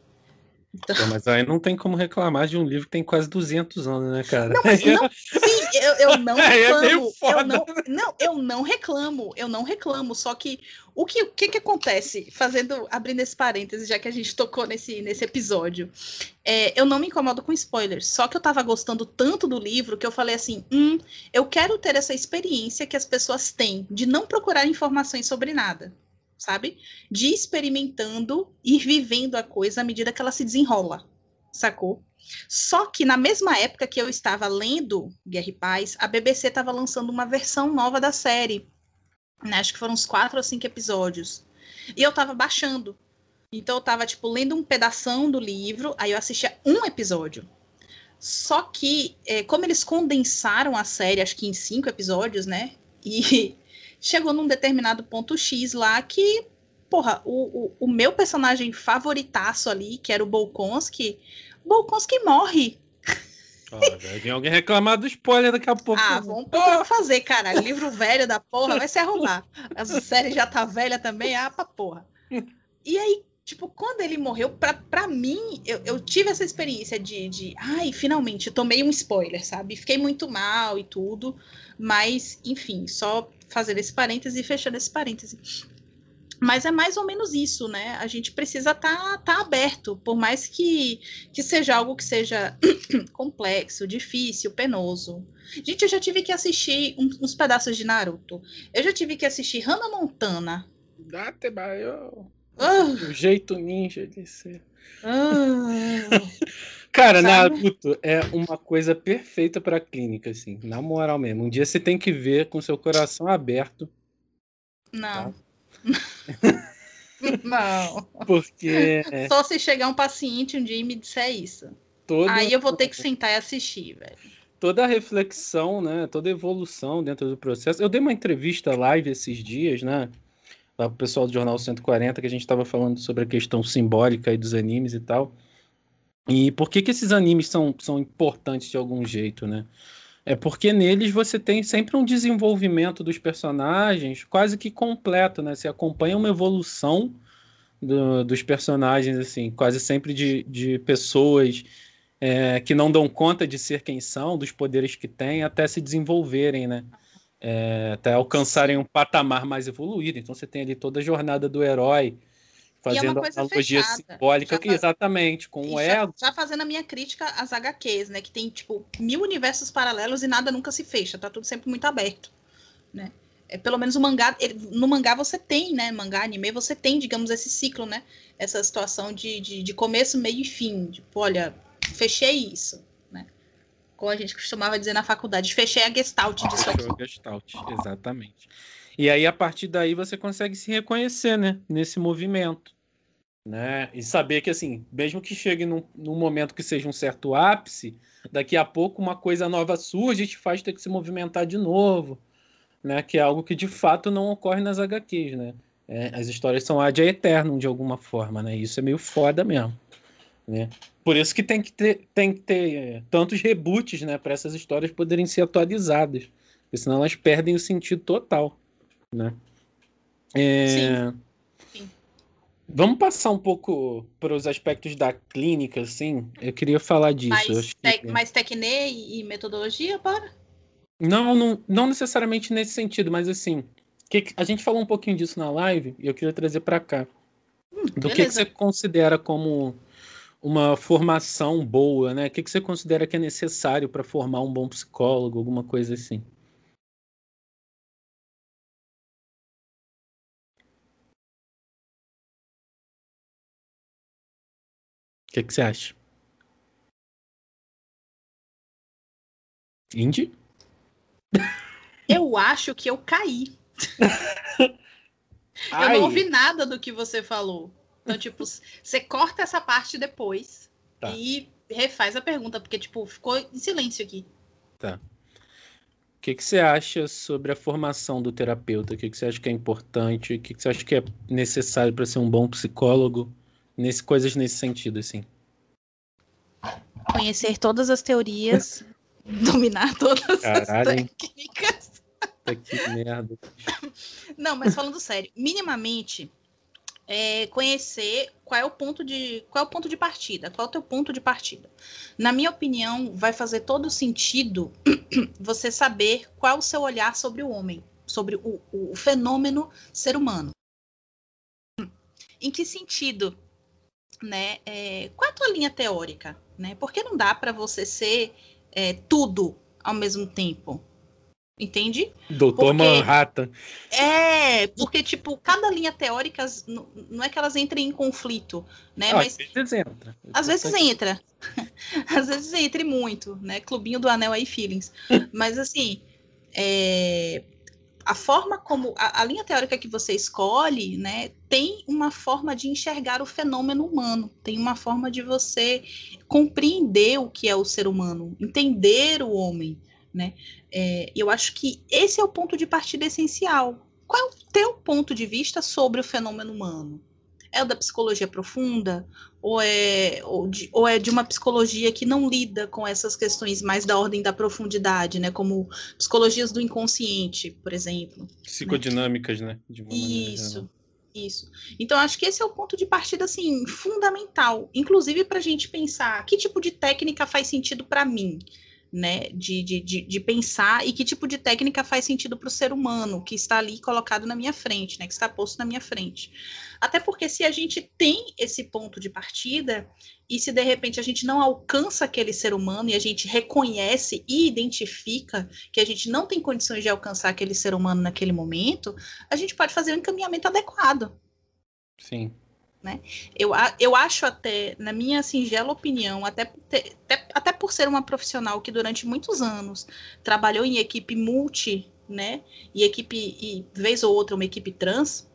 Então... mas aí não tem como reclamar de um livro que tem quase 200 anos, né, cara? Não, mas não, sim, eu, eu não é, é reclamo. É eu não, não, eu não reclamo, eu não reclamo. Só que o que, o que, que acontece, fazendo, abrindo esse parênteses, já que a gente tocou nesse, nesse episódio, é, eu não me incomodo com spoilers. Só que eu tava gostando tanto do livro que eu falei assim: hum, eu quero ter essa experiência que as pessoas têm de não procurar informações sobre nada sabe? De experimentando e vivendo a coisa à medida que ela se desenrola, sacou? Só que na mesma época que eu estava lendo Guerra e Paz, a BBC estava lançando uma versão nova da série. Né? Acho que foram uns quatro ou cinco episódios. E eu estava baixando. Então eu estava tipo, lendo um pedaço do livro, aí eu assistia um episódio. Só que, é, como eles condensaram a série, acho que em cinco episódios, né? E chegou num determinado ponto X lá que, porra, o, o, o meu personagem favoritaço ali, que era o Bolkonski, Bolkonski morre. Olha, vem alguém reclamar do spoiler daqui a pouco. Ah, vamos fazer, cara. Livro velho da porra vai se arrumar. A série já tá velha também, ah, pra porra. E aí, tipo, quando ele morreu, pra, pra mim, eu, eu tive essa experiência de, de, ai, finalmente, tomei um spoiler, sabe? Fiquei muito mal e tudo, mas, enfim, só fazendo esse parêntese e fechando esse parêntese. Mas é mais ou menos isso, né? A gente precisa estar tá, tá aberto, por mais que, que seja algo que seja complexo, difícil, penoso. Gente, eu já tive que assistir uns, uns pedaços de Naruto. Eu já tive que assistir Hannah Montana. Date eu... Ah. O jeito ninja de ser. Ah. Cara, Sabe? Naruto é uma coisa perfeita pra clínica, assim. Na moral mesmo. Um dia você tem que ver com seu coração aberto. Não. Tá? Não. Porque. Só se chegar um paciente um dia e me disser isso. Toda... Aí eu vou ter que sentar e assistir, velho. Toda a reflexão, né? Toda a evolução dentro do processo. Eu dei uma entrevista live esses dias, né? Lá pro pessoal do Jornal 140, que a gente estava falando sobre a questão simbólica aí dos animes e tal. E por que, que esses animes são, são importantes de algum jeito, né? É porque neles você tem sempre um desenvolvimento dos personagens quase que completo, né? Você acompanha uma evolução do, dos personagens, assim, quase sempre de, de pessoas é, que não dão conta de ser quem são, dos poderes que têm, até se desenvolverem, né? É, até alcançarem um patamar mais evoluído. Então você tem ali toda a jornada do herói fazendo é analogia fechada. simbólica, que, exatamente, com o ego. Já, já fazendo a minha crítica às HQs, né? Que tem, tipo, mil universos paralelos e nada nunca se fecha, tá tudo sempre muito aberto, né? é, pelo menos o mangá, ele, no mangá você tem, né? Mangá, anime, você tem, digamos, esse ciclo, né? Essa situação de, de, de começo, meio e fim. Tipo, olha, fechei isso? Como a gente costumava dizer na faculdade, fechei a gestalt disso Fechou aqui. a gestalt, exatamente. E aí, a partir daí, você consegue se reconhecer, né? Nesse movimento. Né? E saber que, assim, mesmo que chegue num, num momento que seja um certo ápice, daqui a pouco uma coisa nova surge e te faz ter que se movimentar de novo né? Que é algo que de fato não ocorre nas HQs, né? É, as histórias são ad eterno de alguma forma, né? Isso é meio foda mesmo, né? Por isso que tem que ter, tem que ter é, tantos reboots, né? Para essas histórias poderem ser atualizadas, porque senão elas perdem o sentido total, né? É... Sim. Sim. Vamos passar um pouco para os aspectos da clínica, assim. Eu queria falar disso. Mais, te que... mais tecne e metodologia, bora? Não, não, não necessariamente nesse sentido, mas assim, que, a gente falou um pouquinho disso na live e eu queria trazer para cá. Hum, do que, que, você considera como uma formação boa, né? O que, que você considera que é necessário para formar um bom psicólogo, alguma coisa assim? O que, que você acha? Indy? Eu acho que eu caí. eu não ouvi nada do que você falou. Então, tipo, você corta essa parte depois tá. e refaz a pergunta, porque, tipo, ficou em silêncio aqui. Tá. O que, que você acha sobre a formação do terapeuta? O que, que você acha que é importante? O que, que você acha que é necessário para ser um bom psicólogo? Nesse, coisas nesse sentido, assim. Conhecer todas as teorias, dominar todas Caralho. as técnicas. que merda. Não, mas falando sério, minimamente é conhecer qual é o ponto de qual é o ponto de partida, qual é o teu ponto de partida. Na minha opinião, vai fazer todo sentido você saber qual é o seu olhar sobre o homem, sobre o, o, fenômeno ser humano. Em que sentido, né? É, qual é a tua linha teórica, né? Porque não dá para você ser é, tudo ao mesmo tempo. Entende? Doutor porque, Manhattan. É, porque, tipo, cada linha teórica não é que elas entrem em conflito, né? Não, mas. Às vezes entra. Às vezes entra. às vezes entra muito, né? Clubinho do Anel aí, feelings. mas, assim, é, a forma como. A, a, linha teórica que você escolhe, né? Tem uma forma de enxergar o fenômeno humano. Tem uma forma de você compreender o que é o ser humano, entender o homem né? É, eu acho que esse é o ponto de partida essencial. Qual é o teu ponto de vista sobre o fenômeno humano? É o da psicologia profunda? Ou é, ou, de, ou é de uma psicologia que não lida com essas questões mais da ordem da profundidade, né? Como psicologias do inconsciente, por exemplo. Né? Psicodinâmicas, né? né? Isso. Isso. Então, acho que esse é o ponto de partida, assim, fundamental. Inclusive, para a gente pensar que tipo de técnica faz sentido para mim né, de, de, de, de, pensar e que tipo de técnica faz sentido para o ser humano que está ali colocado na minha frente, né, que está posto na minha frente. Até porque se a gente tem esse ponto de partida e se de repente a gente não alcança aquele ser humano e a gente reconhece e identifica que a gente não tem condições de alcançar aquele ser humano naquele momento, a gente pode fazer um encaminhamento adequado. Sim. Né? Eu, eu acho até, na minha singela opinião, até, até, até por ser uma profissional que durante muitos anos trabalhou em equipe multi, né? E equipe, e vez ou outra, uma equipe trans,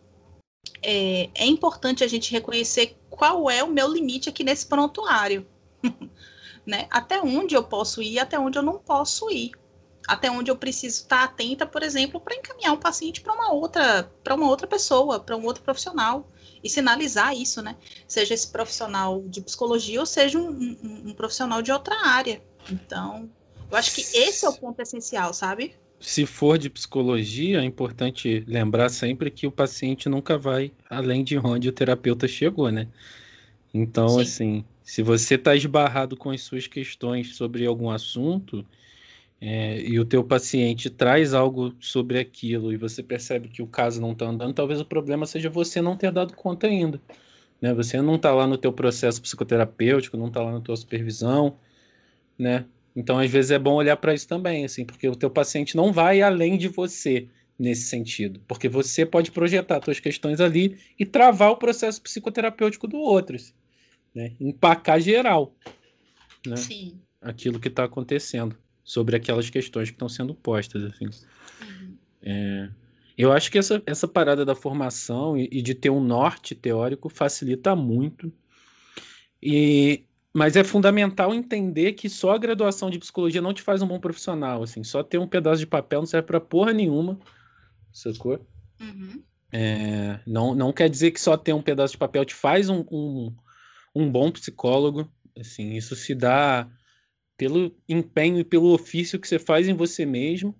é, é importante a gente reconhecer qual é o meu limite aqui nesse prontuário. né? Até onde eu posso ir, até onde eu não posso ir. Até onde eu preciso estar atenta, por exemplo, para encaminhar um paciente para uma outra, para uma outra pessoa, para um outro profissional e sinalizar isso, né? Seja esse profissional de psicologia ou seja um, um, um profissional de outra área. Então, eu acho que esse é o ponto essencial, sabe? Se for de psicologia, é importante lembrar sempre que o paciente nunca vai além de onde o terapeuta chegou, né? Então, Sim. assim, se você está esbarrado com as suas questões sobre algum assunto, é, e o teu paciente traz algo sobre aquilo e você percebe que o caso não está andando, talvez o problema seja você não ter dado conta ainda. Né? Você não está lá no teu processo psicoterapêutico, não está lá na tua supervisão, né? Então, às vezes é bom olhar para isso também, assim, porque o teu paciente não vai além de você nesse sentido, porque você pode projetar suas questões ali e travar o processo psicoterapêutico do outro, assim, né? empacar geral, né? Sim. Aquilo que está acontecendo sobre aquelas questões que estão sendo postas, assim. Uhum. É, eu acho que essa, essa parada da formação e, e de ter um norte teórico facilita muito. E mas é fundamental entender que só a graduação de psicologia não te faz um bom profissional, assim. Só ter um pedaço de papel não serve para porra nenhuma, sacou? Uhum. É, não, não quer dizer que só ter um pedaço de papel te faz um, um, um bom psicólogo. Assim, isso se dá pelo empenho e pelo ofício que você faz em você mesmo,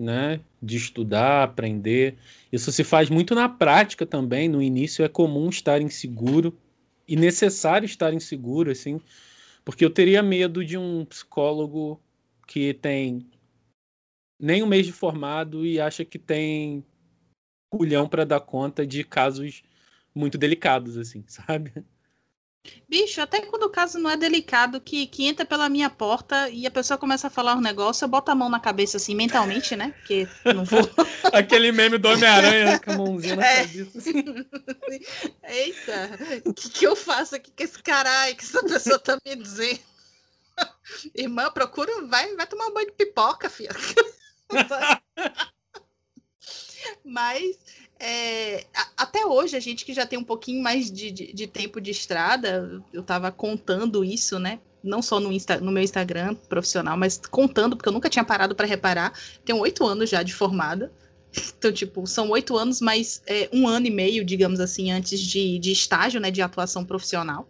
né? De estudar, aprender. Isso se faz muito na prática também. No início é comum estar inseguro e necessário estar inseguro, assim, porque eu teria medo de um psicólogo que tem nem um mês de formado e acha que tem culhão para dar conta de casos muito delicados, assim, sabe? Bicho, até quando o caso não é delicado, que, que entra pela minha porta e a pessoa começa a falar um negócio, eu boto a mão na cabeça assim, mentalmente, né? Porque não vou. Aquele meme do Homem-Aranha com a mãozinha na É. cabeça. assim. Eita, o que, que eu faço aqui com esse caralho que essa pessoa tá me dizendo? Irmã, procura, vai, vai tomar um banho de pipoca, filha. Mas é, até hoje, a gente que já tem um pouquinho mais de, de, de tempo de estrada, eu tava contando isso, né? Não só no, Insta, no meu Instagram profissional, mas contando, porque eu nunca tinha parado para reparar. Tenho oito anos já de formada. Então, tipo, são oito anos, mas é, um ano e meio, digamos assim, antes de, de estágio, né, de atuação profissional.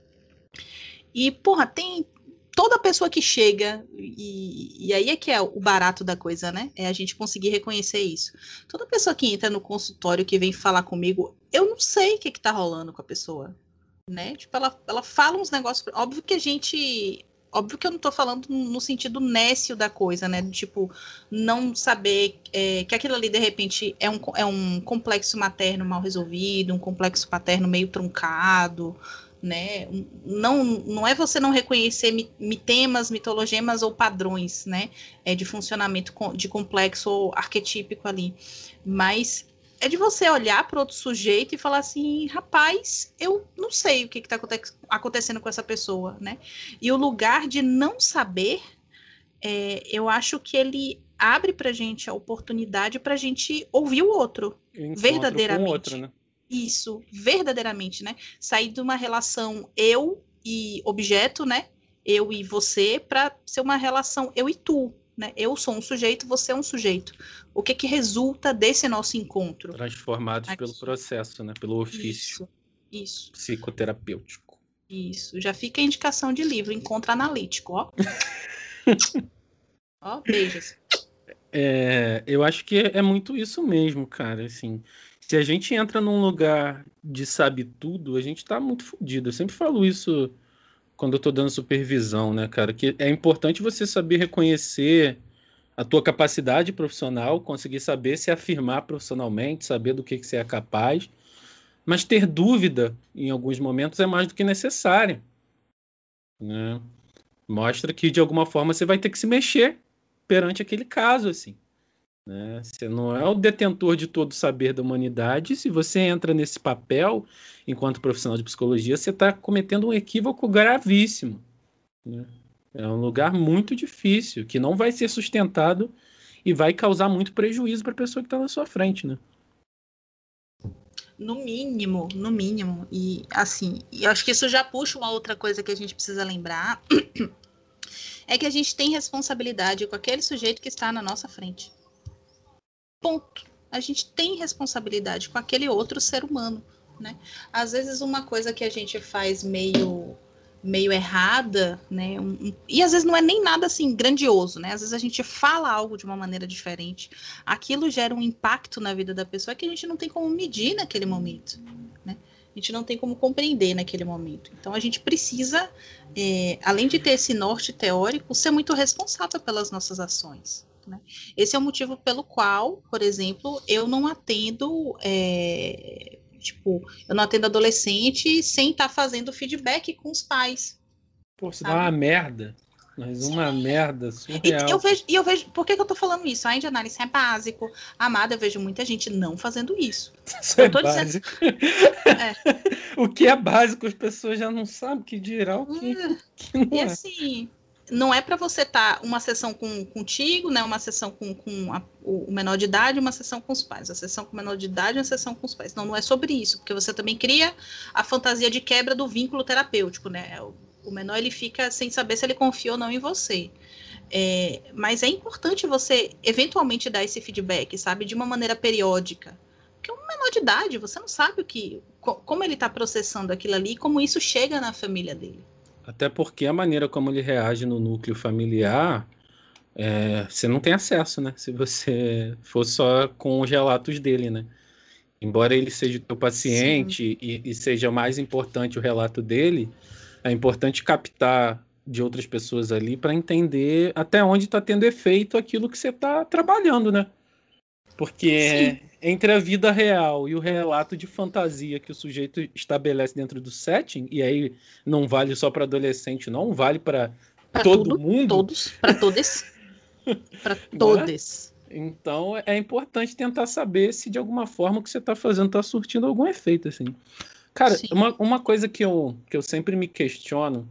E, porra, tem toda pessoa que chega, e, e aí é que é o barato da coisa, né? É a gente conseguir reconhecer isso. Toda pessoa que entra no consultório, que vem falar comigo, eu não sei o que, que tá rolando com a pessoa, né? Tipo, ela, ela fala uns negócios, óbvio que a gente... Óbvio que eu não tô falando no sentido nécio da coisa, né? Tipo, não saber é, que aquilo ali, de repente, é um, é um complexo materno mal resolvido, um complexo paterno meio truncado, né? Não, não é você não reconhecer mi- mitemas, mitologemas ou padrões, né? É, de funcionamento de complexo ou arquetípico ali. Mas é de você olhar para outro sujeito e falar assim, rapaz, eu não sei o que está acontecendo com essa pessoa, né? E o lugar de não saber, é, eu acho que ele abre para gente a oportunidade para gente ouvir o outro, Verdadeiramente. Com outro, né? Isso, verdadeiramente, né? Sair de uma relação eu e objeto, né? Eu e você, para ser uma relação eu e tu, né? Eu sou um sujeito, você é um sujeito. O que que resulta desse nosso encontro? Transformados Aqui. pelo processo, né? Pelo ofício Isso, isso, psicoterapêutico. isso. Já fica a indicação de livro, encontro analítico, ó. ó, beijos. É, eu acho que é, é muito isso mesmo, cara. Assim, se a gente entra num lugar de sabe tudo, a gente tá muito fodido. Eu sempre falo isso quando eu tô dando supervisão, né, cara? Que é importante você saber reconhecer a tua capacidade profissional, conseguir saber se afirmar profissionalmente, saber do que, que você é capaz, mas ter dúvida em alguns momentos é mais do que necessário, né? Mostra que de alguma forma você vai ter que se mexer perante aquele caso, assim. Né? Você não é o detentor de todo o saber da humanidade. Se você entra nesse papel enquanto profissional de psicologia, você está cometendo um equívoco gravíssimo. né? É um lugar muito difícil, que não vai ser sustentado e vai causar muito prejuízo para a pessoa que está na sua frente, né? No mínimo, no mínimo. E assim, eu acho que isso já puxa uma outra coisa que a gente precisa lembrar. É que a gente tem responsabilidade com aquele sujeito que está na nossa frente. Ponto. A gente tem responsabilidade com aquele outro ser humano, né? Às vezes uma coisa que a gente faz meio meio errada, né? Um- um- e às vezes não é nem nada assim grandioso, né? Às vezes a gente fala algo de uma maneira diferente. Aquilo gera um impacto na vida da pessoa que a gente não tem como medir naquele momento, né? A gente não tem como compreender naquele momento. Então a gente precisa, é, além de ter esse norte teórico, ser muito responsável pelas nossas ações. Né? Esse é o motivo pelo qual, por exemplo, eu não atendo, é, tipo, eu não atendo adolescente sem estar fazendo feedback com os pais. Pô, isso Sabe? dá uma merda. Mas uma Sim. merda surreal. E eu vejo, e eu vejo, por que, que eu tô falando isso? A de análise é básico. Amada, eu vejo muita gente não fazendo isso. Isso é básico. Dizendo... é. O que é básico, as pessoas já não sabem que dirá o que, hum. que não e é. assim, não é para você estar tá uma sessão com, contigo, né? Uma sessão com, com a, o menor de idade, uma sessão com os pais. A sessão com o menor de idade, uma sessão com os pais. Não, não é sobre isso, porque você também cria a fantasia de quebra do vínculo terapêutico, né? O, o menor ele fica sem saber se ele confia ou não em você. É, mas é importante você eventualmente dar esse feedback, sabe, de uma maneira periódica. Porque um menor de idade, você não sabe o que, como ele está processando aquilo ali, como isso chega na família dele. Até porque a maneira como ele reage no núcleo familiar, é, você não tem acesso, né? Se você for só com os relatos dele, né? Embora ele seja o teu paciente e, e, seja mais importante o relato dele, é importante captar de outras pessoas ali para entender até onde está tendo efeito aquilo que você está trabalhando, né? Porque Sim entre a vida real e o relato de fantasia que o sujeito estabelece dentro do setting, e aí não vale só para adolescente, não, vale para todo tudo, mundo. Todos, para todos. para todos. Então é importante tentar saber se de alguma forma o que você está fazendo está surtindo algum efeito, assim. Cara, uma, uma coisa que eu, que eu sempre me questiono,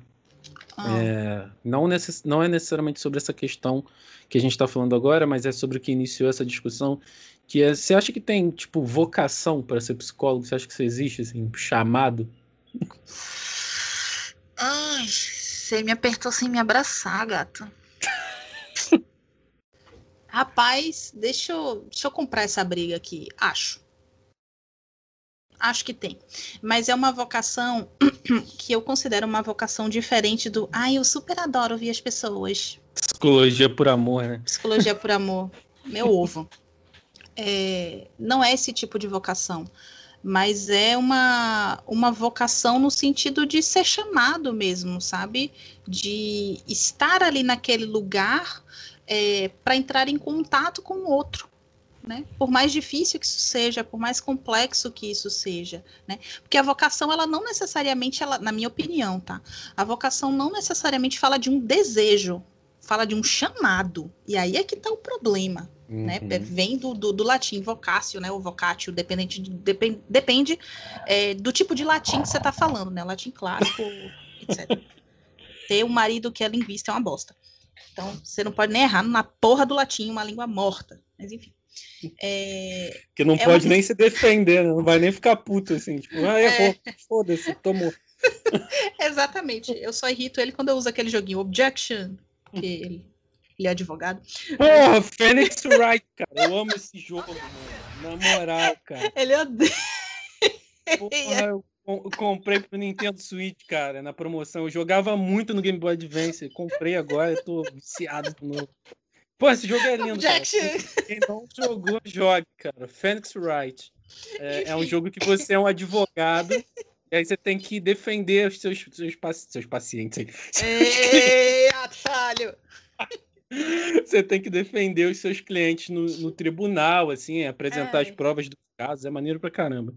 ah. é, não, necess, não é necessariamente sobre essa questão que a gente está falando agora, mas é sobre o que iniciou essa discussão, que é, você acha que tem, tipo, vocação para ser psicólogo? Você acha que isso existe, assim, chamado? Ai, você me apertou sem me abraçar, gato. Rapaz, deixa eu, deixa eu comprar essa briga aqui. Acho. Acho que tem. Mas é uma vocação que eu considero uma vocação diferente do. Ai, eu super adoro ouvir as pessoas. Psicologia por amor, né? Psicologia por amor. Meu ovo é, não é esse tipo de vocação, mas é uma, uma vocação no sentido de ser chamado mesmo, sabe? De estar ali naquele lugar é, para entrar em contato com o outro. Né? Por mais difícil que isso seja, por mais complexo que isso seja, né? Porque a vocação, ela não necessariamente, ela, na minha opinião, tá? A vocação não necessariamente fala de um desejo, fala de um chamado. E aí é que está o problema, né? Uhum. Vem do, do, do, latim vocácio, né? O vocatio, dependente de, depend, depende é, do tipo de latim que você está falando, né? Latim clássico, etc. Ter um marido que é linguista é uma bosta. Então, você não pode nem errar na porra do latim, uma língua morta. Mas, enfim. É, que não é pode uma... nem se defender, né? não vai nem ficar puto assim, tipo, ah, errou, é... foda-se, tomou. Exatamente. Eu só irrito ele quando eu uso aquele joguinho Objection, que ele ele é advogado. Porra, Phoenix Wright, cara. Eu amo esse jogo, mano. Na moral, cara. Ele odeia. Porra, eu comprei pro Nintendo Switch, cara, na promoção. Eu jogava muito no Game Boy Advance. Comprei agora, eu tô viciado de novo. Pô, esse jogo é lindo. Quem não jogou, jogue, cara. Phoenix Wright. É, é, um jogo que você é um advogado. E aí você tem que defender os seus, seus, seus pacientes. Ei, atalho! Você tem que defender os seus clientes no, no tribunal, assim, apresentar é. as provas dos casos, é maneiro pra caramba.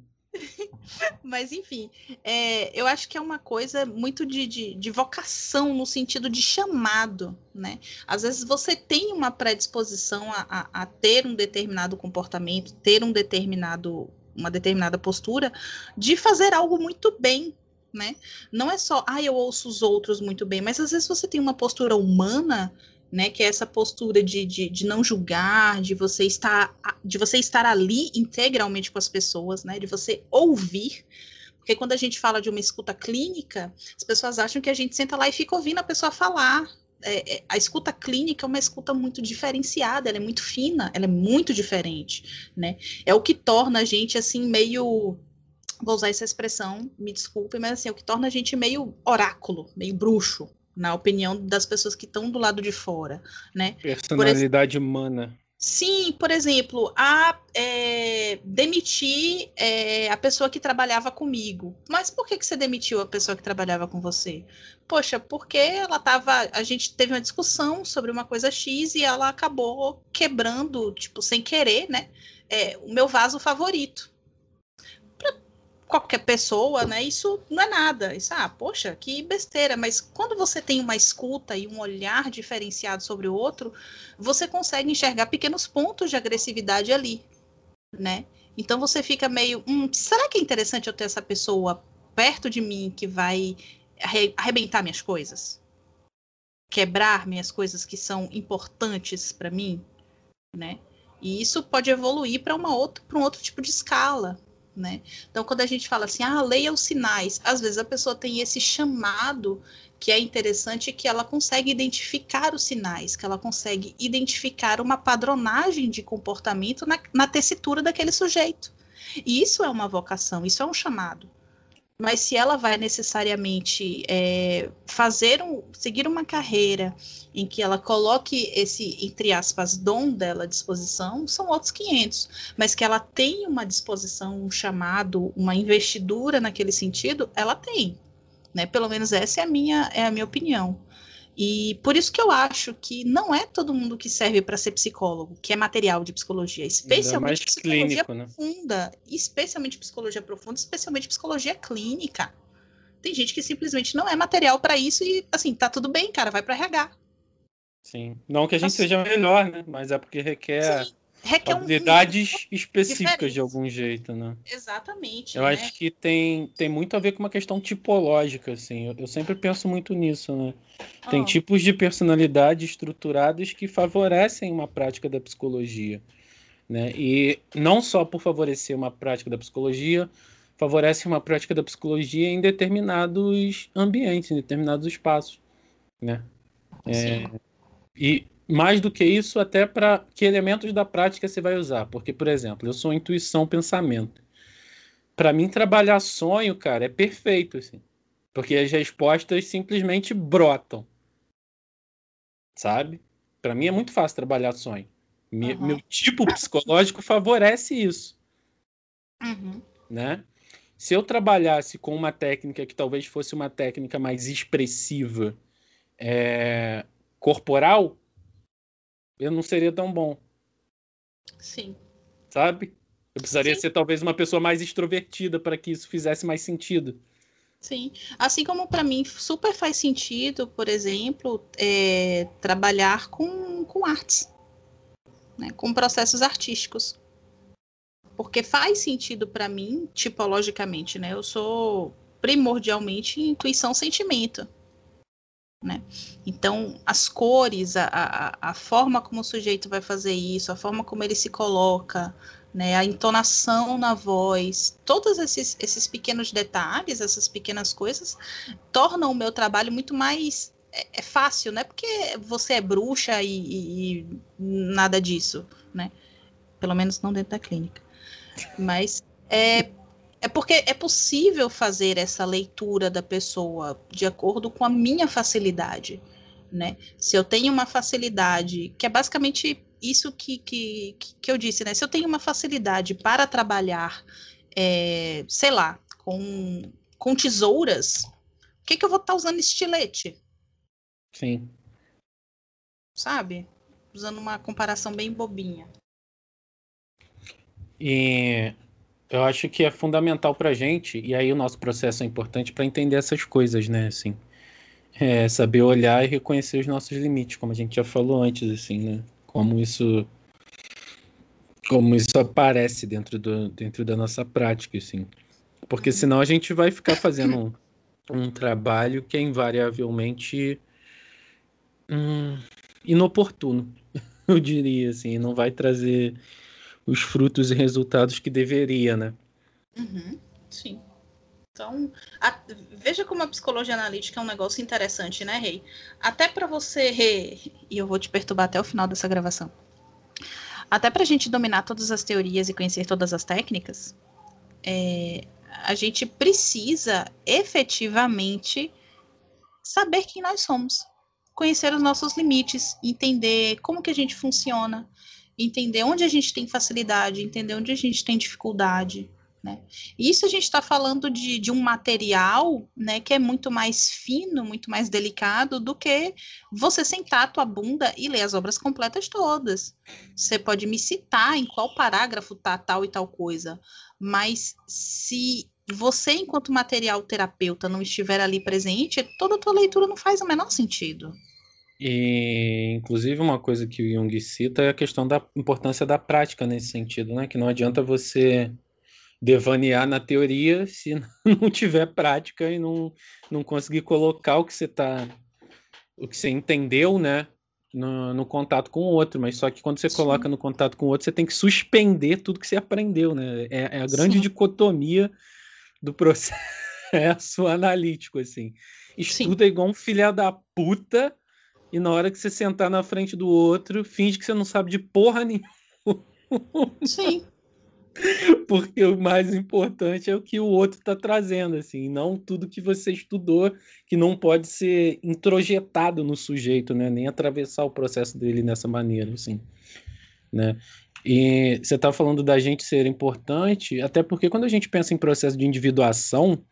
Mas, enfim, é, eu acho que é uma coisa muito de, de, de, vocação, no sentido de chamado, né? Às vezes você tem uma predisposição a, a, a ter um determinado comportamento, ter um determinado, uma determinada postura, de fazer algo muito bem, né? Não é só, ah, eu ouço os outros muito bem, mas às vezes você tem uma postura humana né? Que é essa postura de, de, de, não julgar, de você estar de você estar ali integralmente com as pessoas, né? De você ouvir. Porque quando a gente fala de uma escuta clínica, as pessoas acham que a gente senta lá e fica ouvindo a pessoa falar. É, é, a escuta clínica é uma escuta muito diferenciada, ela é muito fina, ela é muito diferente, né? É o que torna a gente assim meio vou usar essa expressão, me desculpe, mas assim, é o que torna a gente meio oráculo, meio bruxo, na opinião das pessoas que estão do lado de fora, né? Personalidade humana. Sim, por exemplo, a é, demitir é, a pessoa que trabalhava comigo. Mas por que, que você demitiu a pessoa que trabalhava com você? Poxa, porque ela estava. A gente teve uma discussão sobre uma coisa X e ela acabou quebrando, tipo, sem querer, né? É, o meu vaso favorito. Qualquer pessoa, né? Isso não é nada. Isso, ah, poxa, que besteira. Mas quando você tem uma escuta e um olhar diferenciado sobre o outro, você consegue enxergar pequenos pontos de agressividade ali, né? Então você fica meio, hum, será que é interessante eu ter essa pessoa perto de mim que vai arrebentar minhas coisas? Quebrar minhas coisas que são importantes para mim, né? E isso pode evoluir para um outro tipo de escala, né? Então, quando a gente fala assim, ah, leia os sinais, às vezes a pessoa tem esse chamado que é interessante que ela consegue identificar os sinais, que ela consegue identificar uma padronagem de comportamento na, na tessitura daquele sujeito. E isso é uma vocação, isso é um chamado. Mas se ela vai necessariamente é, fazer um, seguir uma carreira em que ela coloque esse, entre aspas, dom dela à disposição, são outros 500. Mas que ela tem uma disposição, um chamado, uma investidura naquele sentido, ela tem. Né? Pelo menos essa é a minha, é a minha opinião. E por isso que eu acho que não é todo mundo que serve para ser psicólogo, que é material de psicologia, especialmente psicologia clínico, né? profunda, especialmente psicologia profunda, especialmente psicologia clínica. Tem gente que simplesmente não é material para isso e assim, tá tudo bem, cara, vai para RH. Sim. Não que a gente assim, seja melhor, né? Mas é porque requer Sim requer habilidades um específicas diferente. de algum jeito, né? Exatamente. Eu né? acho que tem, tem muito a ver com uma questão tipológica, assim. Eu, eu sempre penso muito nisso, né? Tem oh. tipos de personalidade estruturados que favorecem uma prática da psicologia, né? E não só por favorecer uma prática da psicologia, favorece uma prática da psicologia em determinados ambientes, em determinados espaços, né? É, e mais do que isso, até para que elementos da prática você vai usar. Porque, por exemplo, eu sou intuição, pensamento. Para mim, trabalhar sonho, cara, é perfeito, assim. Porque as respostas simplesmente brotam. Sabe? Para mim é muito fácil trabalhar sonho. uhum. Meu tipo psicológico favorece isso. Uhum. Né? Se eu trabalhasse com uma técnica que talvez fosse uma técnica mais expressiva, é, corporal, eu não seria tão bom. Sim. Sabe? Eu precisaria Sim. ser talvez uma pessoa mais extrovertida para que isso fizesse mais sentido. Sim. Assim como para mim super faz sentido, por exemplo, é, trabalhar com, com artes, né, com processos artísticos. Porque faz sentido para mim, tipologicamente, né? Eu sou primordialmente intuição sentimento. Né? Então, as cores, a, a, a, forma como o sujeito vai fazer isso, a forma como ele se coloca, né, a entonação na voz, todos esses, esses pequenos detalhes, essas pequenas coisas, tornam o meu trabalho muito mais é, é fácil, né? Porque você é bruxa e, e, e nada disso, né? Pelo menos não dentro da clínica. Mas é, é porque é possível fazer essa leitura da pessoa de acordo com a minha facilidade, né? Se eu tenho uma facilidade, que é basicamente isso que, que, que eu disse, né? Se eu tenho uma facilidade para trabalhar, é, sei lá, com, com tesouras, o que, que eu vou estar tá usando estilete? Sim. Sabe? Usando uma comparação bem bobinha. E eu acho que é fundamental para a gente, e aí o nosso processo é importante para entender essas coisas, né? Assim, é saber olhar e reconhecer os nossos limites, como a gente já falou antes, assim, né? Como isso, como isso aparece dentro, do, dentro da nossa prática, assim. Porque senão a gente vai ficar fazendo um, um trabalho que é invariavelmente hum, inoportuno, eu diria, assim, não vai trazer os frutos e resultados que deveria, né? Uhum, sim. Então, a, veja como a psicologia analítica é um negócio interessante, né, Rei? Até para você, Rei, e eu vou te perturbar até o final dessa gravação. Até para a gente dominar todas as teorias e conhecer todas as técnicas, é, a gente precisa efetivamente saber quem nós somos, conhecer os nossos limites, entender como que a gente funciona, entender onde a gente tem facilidade, entender onde a gente tem dificuldade. Né? Isso a gente está falando de, de um material né, que é muito mais fino, muito mais delicado do que você sentar a tua bunda e ler as obras completas todas. Você pode me citar em qual parágrafo tá tal e tal coisa, mas se você, enquanto material terapeuta, não estiver ali presente, toda a tua leitura não faz o menor sentido. E, inclusive, uma coisa que o Jung cita é a questão da importância da prática nesse sentido, né? Que não adianta você devanear na teoria se não tiver prática e não, não conseguir colocar o que você tá, o que você entendeu, né? No, no contato com o outro, mas só que quando você Sim. coloca no contato com o outro, você tem que suspender tudo que você aprendeu, né? É, é a grande Sim. dicotomia do processo analítico, assim. Estuda Sim. igual um filha da puta e na hora que você sentar na frente do outro, finge que você não sabe de porra nenhuma. Sim. Porque o mais importante é o que o outro está trazendo, assim, não tudo que você estudou, que não pode ser introjetado no sujeito, né? Nem atravessar o processo dele nessa maneira, assim, né? E você está falando da gente ser importante, até porque quando a gente pensa em processo de individuação,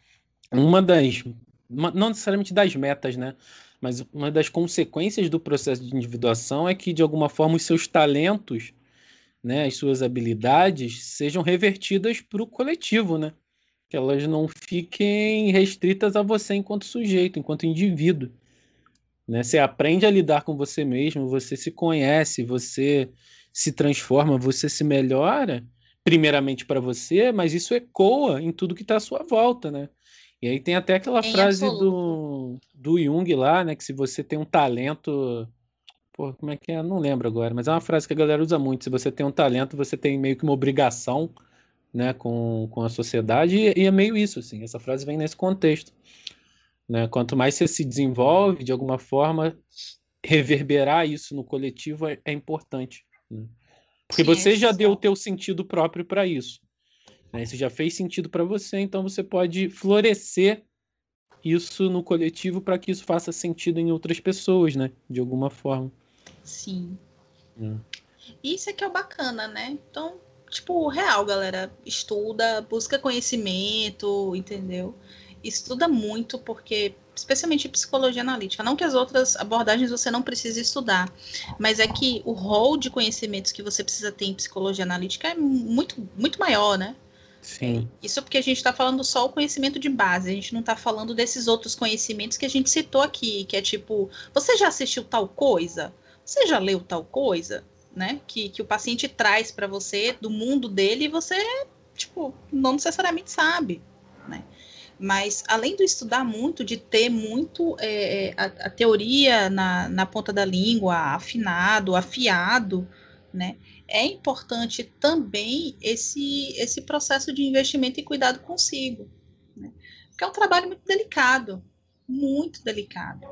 uma das, não necessariamente das metas, né? Mas uma das consequências do processo de individuação é que, de alguma forma, os seus talentos, né, as suas habilidades, sejam revertidas para o coletivo, né? Que elas não fiquem restritas a você enquanto sujeito, enquanto indivíduo. Né? Você aprende a lidar com você mesmo, você se conhece, você se transforma, você se melhora, primeiramente para você, mas isso ecoa em tudo que está à sua volta, né? E aí tem até aquela frase do, do Jung lá, né? Que se você tem um talento. Pô, como é que é? Não lembro agora, mas é uma frase que a galera usa muito. Se você tem um talento, você tem meio que uma obrigação né, com, com a sociedade, e, e é meio isso, assim. Essa frase vem nesse contexto. Né? Quanto mais você se desenvolve, de alguma forma, reverberar isso no coletivo é, é importante. Né? Porque Sim, você já deu o teu sentido próprio para isso. Né? Isso já fez sentido para você, então você pode florescer isso no coletivo para que isso faça sentido em outras pessoas, né? De alguma forma. Sim. É. Isso é que é o bacana, né? Então, tipo, real, galera. Estuda, busca conhecimento, entendeu? Estuda muito, porque, especialmente psicologia analítica, não que as outras abordagens você não precise estudar, mas é que o rol de conhecimentos que você precisa ter em psicologia analítica é muito, muito maior, né? Sim. Isso porque a gente está falando só o conhecimento de base, a gente não está falando desses outros conhecimentos que a gente citou aqui, que é tipo, você já assistiu tal coisa? Você já leu tal coisa? Né? Que, que o paciente traz para você do mundo dele e você, tipo, não necessariamente sabe, né? Mas além do estudar muito, de ter muito é, é a, a, teoria na, na ponta da língua, afinado, afiado, né? É importante também esse, esse processo de investimento e cuidado consigo. Né? Porque é um trabalho muito delicado, muito delicado.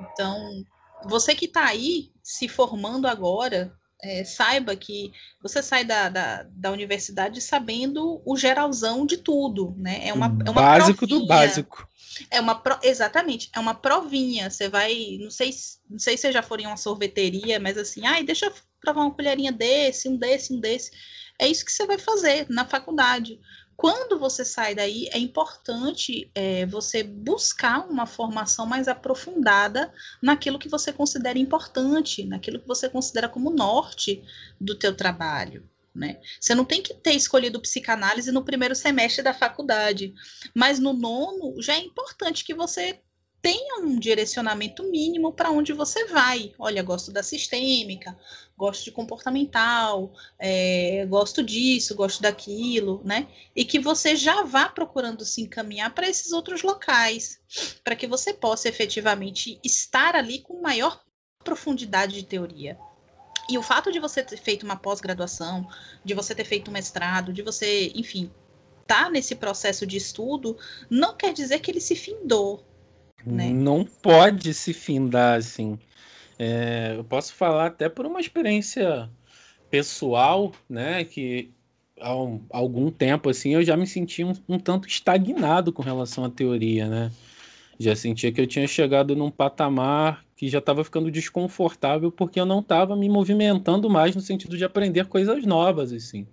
Então, você que está aí se formando agora, é, saiba que você sai da, da, da, universidade sabendo o geralzão de tudo, né? É uma, é uma básico provinha, do básico. É uma exatamente, é uma provinha. Você vai, não sei, não sei se já foram em uma sorveteria, mas assim, ai, deixa eu provar uma colherinha desse, um desse, um desse. É isso que você vai fazer na faculdade. Quando você sai daí, é importante é, você buscar uma formação mais aprofundada naquilo que você considera importante, naquilo que você considera como norte do teu trabalho. Né? Você não tem que ter escolhido psicanálise no primeiro semestre da faculdade, mas no nono já é importante que você tenha um direcionamento mínimo para onde você vai. Olha, gosto da sistêmica, gosto de comportamental, é, gosto disso, gosto daquilo, né? E que você já vá procurando se encaminhar para esses outros locais, para que você possa efetivamente estar ali com maior profundidade de teoria. E o fato de você ter feito uma pós-graduação, de você ter feito um mestrado, de você, enfim, estar tá nesse processo de estudo, não quer dizer que ele se findou né? Não pode se findar assim. É, eu posso falar até por uma experiência pessoal, né? Que há um, algum tempo assim eu já me sentia um, um, tanto estagnado com relação à teoria, né? Já sentia que eu tinha chegado num patamar que já estava ficando desconfortável porque eu não estava me movimentando mais no sentido de aprender coisas novas, assim.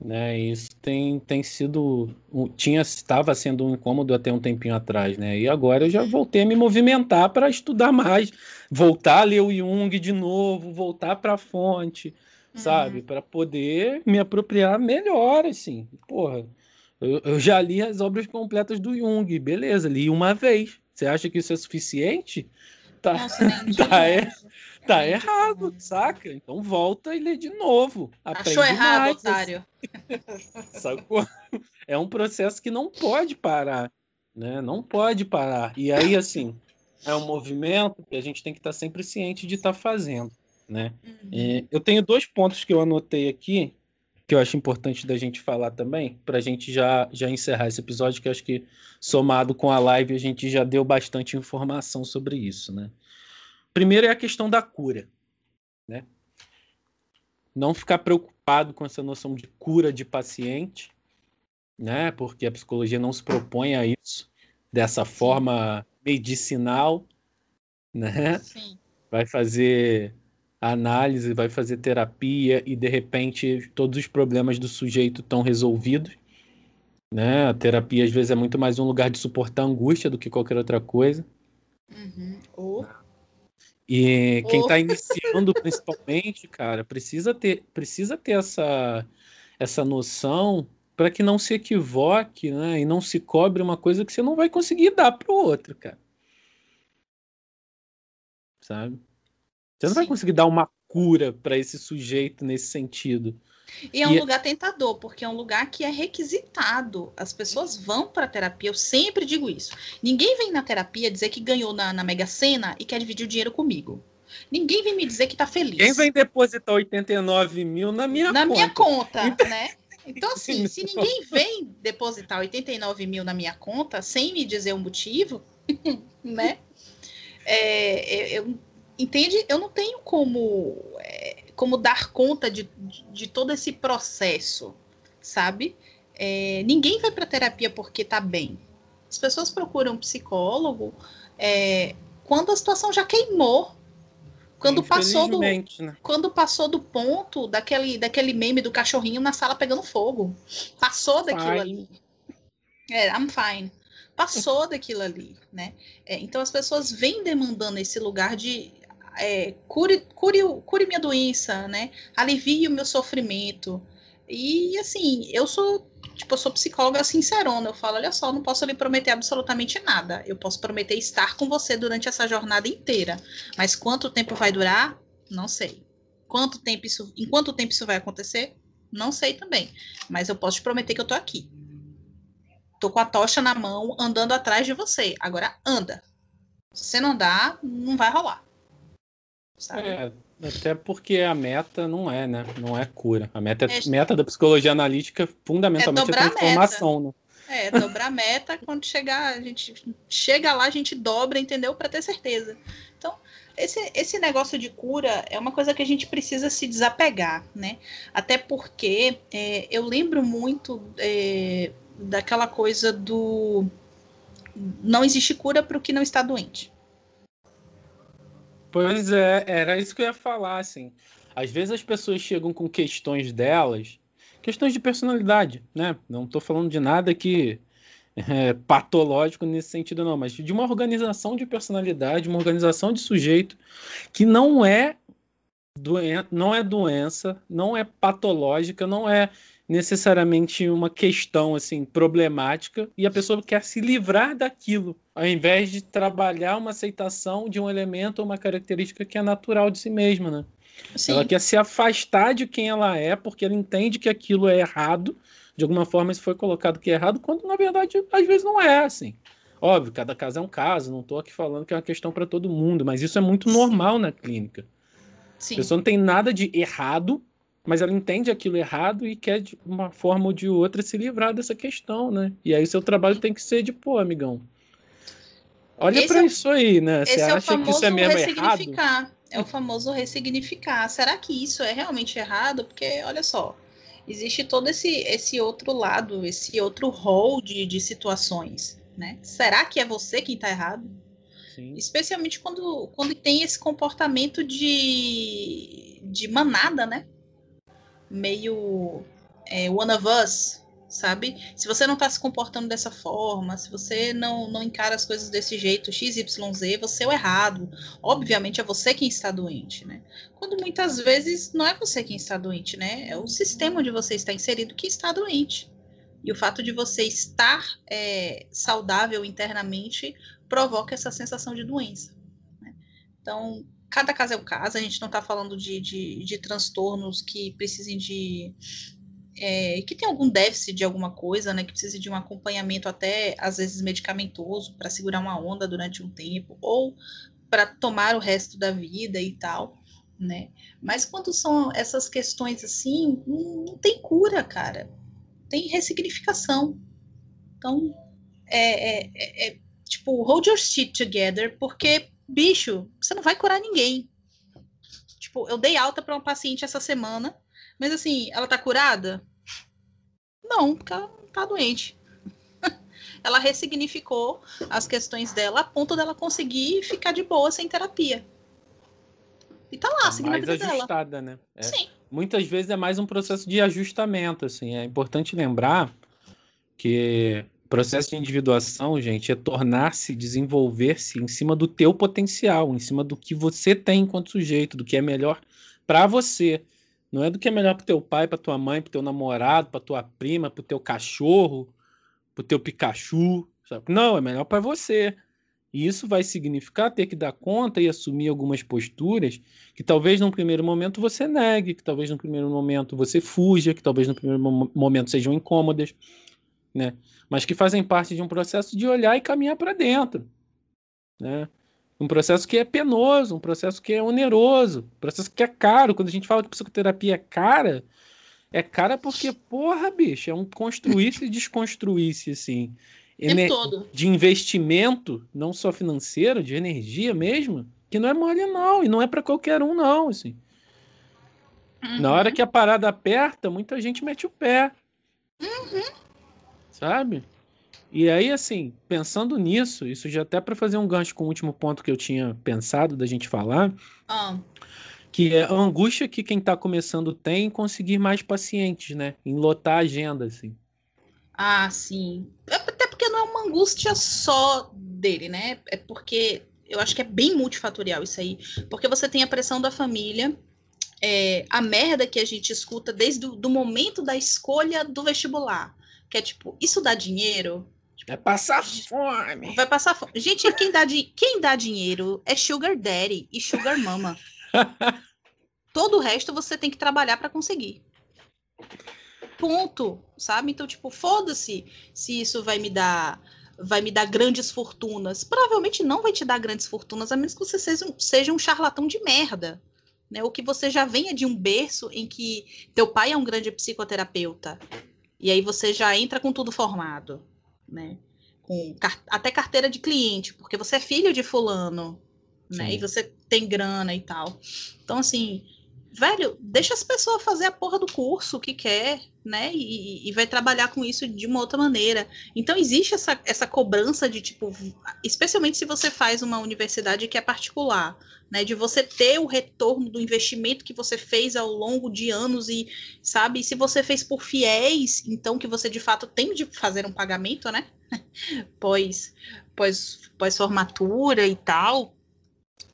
Né, isso tem, tem sido. Tinha, estava sendo um incômodo até um tempinho atrás, né? E agora eu já voltei a me movimentar para estudar mais, voltar a ler o Jung de novo, voltar para a fonte, uhum. sabe? Para poder me apropriar melhor, assim. Porra, Eu, eu, já li as obras completas do Jung, beleza, li uma vez. Você acha que isso é suficiente? Tá, Nossa, tá, é, tá errado, saca? Então volta e lê de novo. Achou errado, mais, otário. Sacou? É um processo que não pode parar, né? Não pode parar. E aí, assim, é um movimento que a gente tem que estar sempre ciente de estar fazendo, né? Uhum. É, eu tenho dois pontos que eu anotei aqui que eu acho importante da gente falar também, para a gente já, já encerrar esse episódio, que acho que somado com a live a gente já deu bastante informação sobre isso, né? Primeiro é a questão da cura, né? Não ficar preocupado com essa noção de cura de paciente, né? Porque a psicologia não se propõe a isso dessa forma medicinal, né? Sim. Vai fazer análise, vai fazer terapia e de repente todos os problemas do sujeito estão resolvidos. Né? A terapia às vezes é muito mais um lugar de suportar angústia do que qualquer outra coisa. Uhum. E quem está oh. iniciando principalmente, cara, precisa ter, precisa ter essa, essa noção para que não se equivoque, né? E não se cobre uma coisa que você não vai conseguir dar para o outro, cara. Sabe? Você não Sim. vai conseguir dar uma cura para esse sujeito nesse sentido. E é um e... É lugar tentador, porque é um lugar que é requisitado. As pessoas vão para terapia, eu sempre digo isso. Ninguém vem na terapia dizer que ganhou na, na Mega Sena e quer dividir o dinheiro comigo. Ninguém vem me dizer que tá feliz. Quem vem depositar 89 mil na minha na conta? Na minha conta, então... né? Então, assim, se ninguém vem depositar 89 mil na minha conta sem me dizer o motivo, né? É, eu, entende? Eu não tenho como, é, como dar conta de, de, de, todo esse processo, sabe? É, ninguém vai para terapia porque tá bem. As pessoas procuram um psicólogo é, quando a situação já queimou. Quando passou do né? quando passou do ponto daquele daquele meme do cachorrinho na sala pegando fogo. Passou daquilo fine. ali. É, I'm fine passou daquilo ali, né? É, então as pessoas vêm demandando esse lugar de é, cure, cure, cure minha doença, né? Alivie o meu sofrimento. E assim, eu sou, tipo, eu sou psicóloga sincerona. Eu falo, olha só, não posso lhe prometer absolutamente nada. Eu posso prometer estar com você durante essa jornada inteira. Mas quanto tempo vai durar? Não sei. Quanto tempo isso, em quanto tempo isso vai acontecer? Não sei também. Mas eu posso te prometer que eu tô aqui. Tô com a tocha na mão, andando atrás de você. Agora anda. Se você não andar, não vai rolar. Sabe? É, até porque a meta não é, né? Não é cura. A meta, é, meta da psicologia analítica fundamentalmente é, é transformação, né? É, dobrar a meta, quando chegar, a gente chega lá, a gente dobra, entendeu? Para ter certeza. Então, esse, esse negócio de cura é uma coisa que a gente precisa se desapegar, né? Até porque é, eu lembro muito é, daquela coisa do não existe cura para o que não está doente. Pois é, era isso que eu ia falar, assim. Às vezes as pessoas chegam com questões delas, questões de personalidade, né? Não estou falando de nada que é patológico nesse sentido, não, mas de uma organização de personalidade, uma organização de sujeito que não é doen não é doença, não é patológica, não é necessariamente uma questão assim problemática e a pessoa quer se livrar daquilo, ao invés de trabalhar uma aceitação de um elemento ou uma característica que é natural de si mesma, né? Sim. Ela quer se afastar de quem ela é porque ela entende que aquilo é errado, de alguma forma isso foi colocado que é errado, quando na verdade às vezes não é assim. Óbvio, cada caso é um caso, não estou aqui falando que é uma questão para todo mundo, mas isso é muito normal na clínica. Sim. A pessoa não tem nada de errado mas ela entende aquilo errado e quer de uma forma ou de outra se livrar dessa questão, né? E aí o seu trabalho tem que ser de, pô, amigão, olha para é, isso aí, né? Você é acha que isso é mesmo errado? É o famoso ressignificar. Será que isso é realmente errado? Porque, olha só, existe todo esse, esse outro lado, esse outro rol de, de situações, né? Será que é você quem está errado? Sim. Especialmente quando, quando tem esse comportamento de, de manada, né? Meio é, one of us, sabe? Se você não está se comportando dessa forma, se você não, não encara as coisas desse jeito, XYZ, você é o errado. Obviamente é você quem está doente, né? Quando muitas vezes não é você quem está doente, né? É o sistema onde você está inserido que está doente. E o fato de você estar é, saudável internamente provoca essa sensação de doença. Né? Então, cada caso é um caso, a gente não está falando de, de, de, transtornos que precisem de. É, que tem algum déficit de alguma coisa, né? Que precise de um acompanhamento até, às vezes, medicamentoso para segurar uma onda durante um tempo, ou para tomar o resto da vida e tal, né? Mas quando são essas questões assim, não, tem cura, cara tem ressignificação. Então, é, é, é, é tipo, hold your shit together, porque, bicho, você não vai curar ninguém. Tipo, eu dei alta para uma paciente essa semana, mas assim, ela tá curada? Não, porque ela não tá doente. ela ressignificou as questões dela a ponto dela conseguir ficar de boa sem terapia. E tá lá, é seguindo a vida ajustada, dela. né? É, Sim. Muitas vezes é mais um processo de ajustamento, assim. É importante lembrar que processo de individuação, gente, é tornar-se, desenvolver-se em cima do teu potencial, em cima do que você tem enquanto sujeito, do que é melhor para você. Não é do que é melhor para teu pai, para tua mãe, para teu namorado, para tua prima, para teu cachorro, para teu Pikachu, sabe? Não, é melhor para você. E isso vai significar ter que dar conta e assumir algumas posturas que talvez num primeiro momento você negue, que talvez no primeiro momento você fuja, que talvez no primeiro momento sejam incômodas, né? Mas que fazem parte de um processo de olhar e caminhar para dentro, né? Um processo que é penoso, um processo que é oneroso, um processo que é caro. Quando a gente fala que psicoterapia é cara, é cara porque, porra, bicho, é um construir-se e desconstruir-se, assim de investimento, não só financeiro, de energia mesmo, que não é mole não, e não é para qualquer um não, assim. Uhum. Na hora que a parada aperta, muita gente mete o pé. Uhum. Sabe? E aí, assim, pensando nisso, isso já até para fazer um gancho com o último ponto que eu tinha pensado da gente falar, ah. que é a angústia que quem está começando tem em conseguir mais pacientes, né? Em lotar a agenda, assim. Ah, sim. Até porque não é uma angústia só dele, né? É porque eu acho que é bem multifatorial isso aí. Porque você tem a pressão da família, é, a merda que a gente escuta desde o do momento da escolha do vestibular. Que é tipo, isso dá dinheiro? Tipo, vai passar fome. Vai passar fome. Gente, quem dá, quem dá dinheiro é Sugar Daddy e Sugar Mama. Todo o resto você tem que trabalhar para conseguir ponto, sabe? Então, tipo, foda-se se isso vai me dar vai me dar grandes fortunas. Provavelmente não vai te dar grandes fortunas, a menos que você seja um, seja um charlatão de merda. Né? Ou que você já venha de um berço em que teu pai é um grande psicoterapeuta. E aí você já entra com tudo formado. Né? Com até carteira de cliente, porque você é filho de fulano. Né? E você tem grana e tal. Então, assim, velho, deixa as pessoas fazer a porra do curso que quer, né? E, e, vai trabalhar com isso de uma outra maneira. Então existe essa, essa cobrança de tipo, especialmente se você faz uma universidade que é particular, né? De você ter o retorno do investimento que você fez ao longo de anos e, sabe, se você fez por fiéis, então que você de fato tem de fazer um pagamento, né? pós, pós, pós formatura e tal.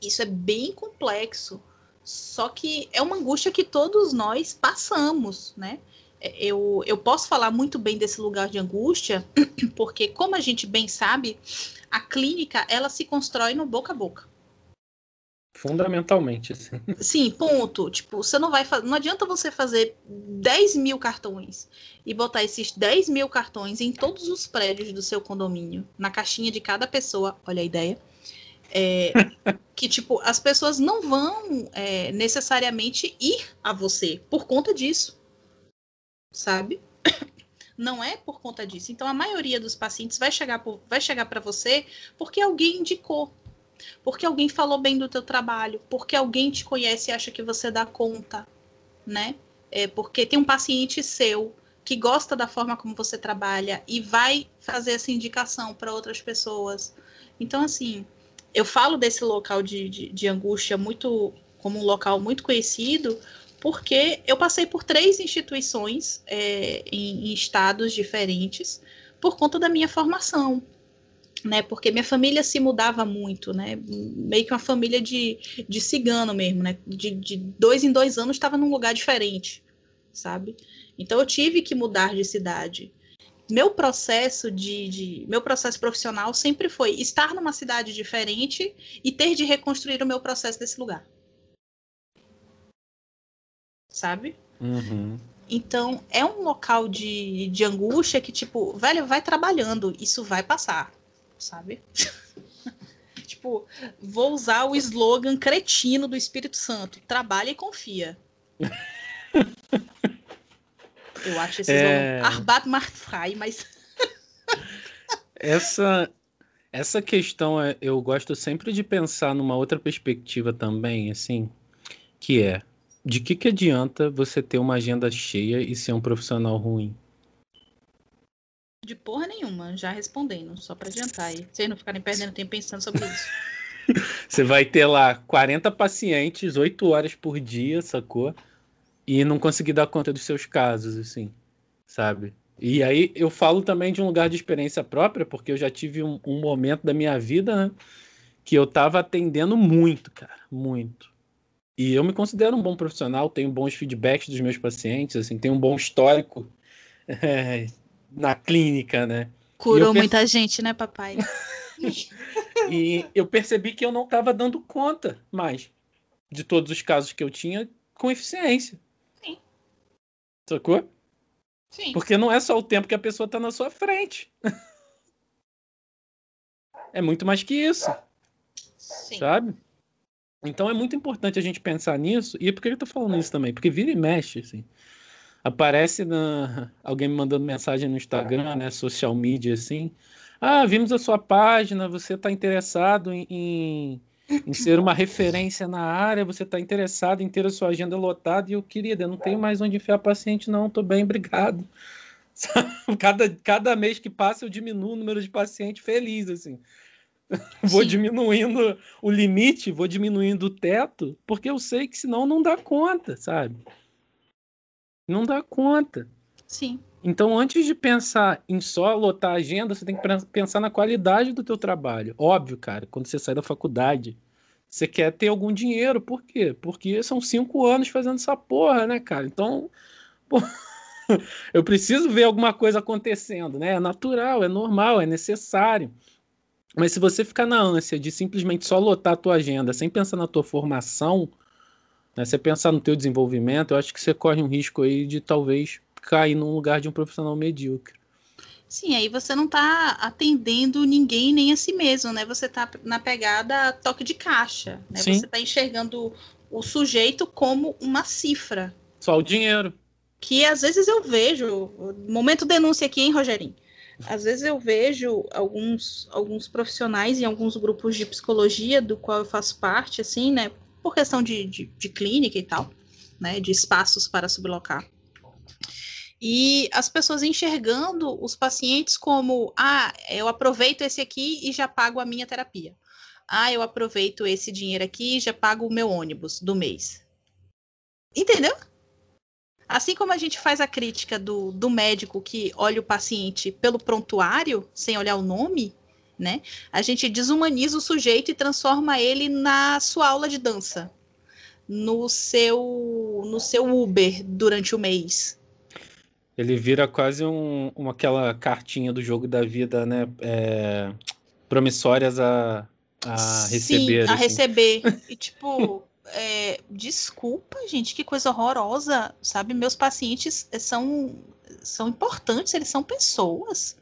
Isso é bem complexo. Só que é uma angústia que todos nós passamos, né? É, eu, eu posso falar muito bem desse lugar de angústia, porque, como a gente bem sabe, a clínica ela se constrói no boca a boca. Fundamentalmente, sim. Sim, ponto. Tipo, você não vai fazer. Não adianta você fazer 10 mil cartões e botar esses 10 mil cartões em todos os prédios do seu condomínio, na caixinha de cada pessoa. Olha a ideia. É, que, tipo, as pessoas não vão é, necessariamente ir a você por conta disso. Sabe? Não é por conta disso. Então, a maioria dos pacientes vai chegar, por, vai chegar para você porque alguém indicou. Porque alguém falou bem do teu trabalho. Porque alguém te conhece e acha que você dá conta. Né? É porque tem um paciente seu que gosta da forma como você trabalha e vai fazer essa indicação para outras pessoas. Então, assim, eu falo desse local de, de, de angústia muito como um local muito conhecido, porque eu passei por três instituições é, em, em, estados diferentes por conta da minha formação, né? Porque minha família se mudava muito, né? Meio que uma família de, de cigano mesmo, né? De, de dois em dois anos estava num lugar diferente, sabe? Então eu tive que mudar de cidade. Meu processo de, de, meu processo profissional sempre foi estar numa cidade diferente e ter de reconstruir o meu processo desse lugar. Sabe? Uhum. então é um local de, de angústia que tipo velho vai trabalhando isso vai passar sabe? Tipo vou usar o slogan cretino do Espírito Santo trabalha e confia eu acho esse É. slogan Arbat macht frei, mas Essa, essa questão é- eu gosto sempre de pensar numa outra perspectiva também, assim, que é de que que adianta você ter uma agenda cheia e ser um profissional ruim? de porra nenhuma, já respondendo, só pra adiantar aí. Vocês não ficarem perdendo tempo pensando sobre isso. Você vai ter lá 40 pacientes, 8 horas por dia, sacou? E não conseguir dar conta dos seus casos, assim, sabe? E aí eu falo também de um lugar de experiência própria, porque eu já tive um, um momento da minha vida, né? Que eu tava atendendo muito, cara, muito. E eu me considero um bom profissional, tenho bons feedbacks dos meus pacientes, assim, tenho um bom histórico é, na clínica, né? Curou muita gente, né, papai? E eu percebi que eu não estava dando conta mais de todos os casos que eu tinha com eficiência. Sacou? Sim. Porque não é só o tempo que a pessoa está na sua frente. É muito mais que isso, Sim. sabe? Então é muito importante a gente pensar nisso. E por que eu tô falando isso também? Porque vira e mexe, assim. Aparece na... alguém me mandando mensagem no Instagram, né? Social media, assim. Ah, vimos a sua página, você está interessado em, em, em ser uma referência na área, você está interessado em ter a sua agenda lotada. E eu, querida, eu não tenho mais onde enfiar paciente, não. Tô bem, obrigado. Cada, cada mês que passa, eu diminuo o número de pacientes feliz, assim. Vou Sim. diminuindo o limite, vou diminuindo o teto, porque eu sei que senão não dá conta, sabe? Não dá conta. Sim. Então, antes de pensar em só lotar a agenda, você tem que pens- pensar na qualidade do teu trabalho. Óbvio, cara, quando você sai da faculdade, você quer ter algum dinheiro. Por quê? Porque são cinco anos fazendo essa porra, né, cara? Então, pô, eu preciso ver alguma coisa acontecendo, né? É natural, é normal, é necessário. Mas se você ficar na ânsia de simplesmente só lotar a tua agenda sem pensar na tua formação, né, você pensar no teu desenvolvimento, eu acho que você corre um risco aí de talvez cair num lugar de um profissional medíocre. Sim, aí você não tá atendendo ninguém nem a si mesmo, né? Você tá na pegada toque de caixa, né? Sim. Você tá enxergando o sujeito como uma cifra. Só o dinheiro. Que às vezes eu vejo, momento denúncia aqui, hein, Rogerinho? Às vezes eu vejo alguns, alguns profissionais em alguns grupos de psicologia, do qual eu faço parte, assim, né? Por questão de, de, de clínica e tal, né? De espaços para sublocar. E as pessoas enxergando os pacientes como: ah, eu aproveito esse aqui e já pago a minha terapia. Ah, eu aproveito esse dinheiro aqui e já pago o meu ônibus do mês. Entendeu? Assim como a gente faz a crítica do, do médico que olha o paciente pelo prontuário, sem olhar o nome, né? A gente desumaniza o sujeito e transforma ele na sua aula de dança, no seu, no seu Uber durante o mês. Ele vira quase um, uma, aquela cartinha do jogo da vida, né? É, promissórias a, a receber. Sim, a assim. receber. E tipo, é, desculpa, gente, que coisa horrorosa, sabe? Meus pacientes são, são importantes, eles são pessoas,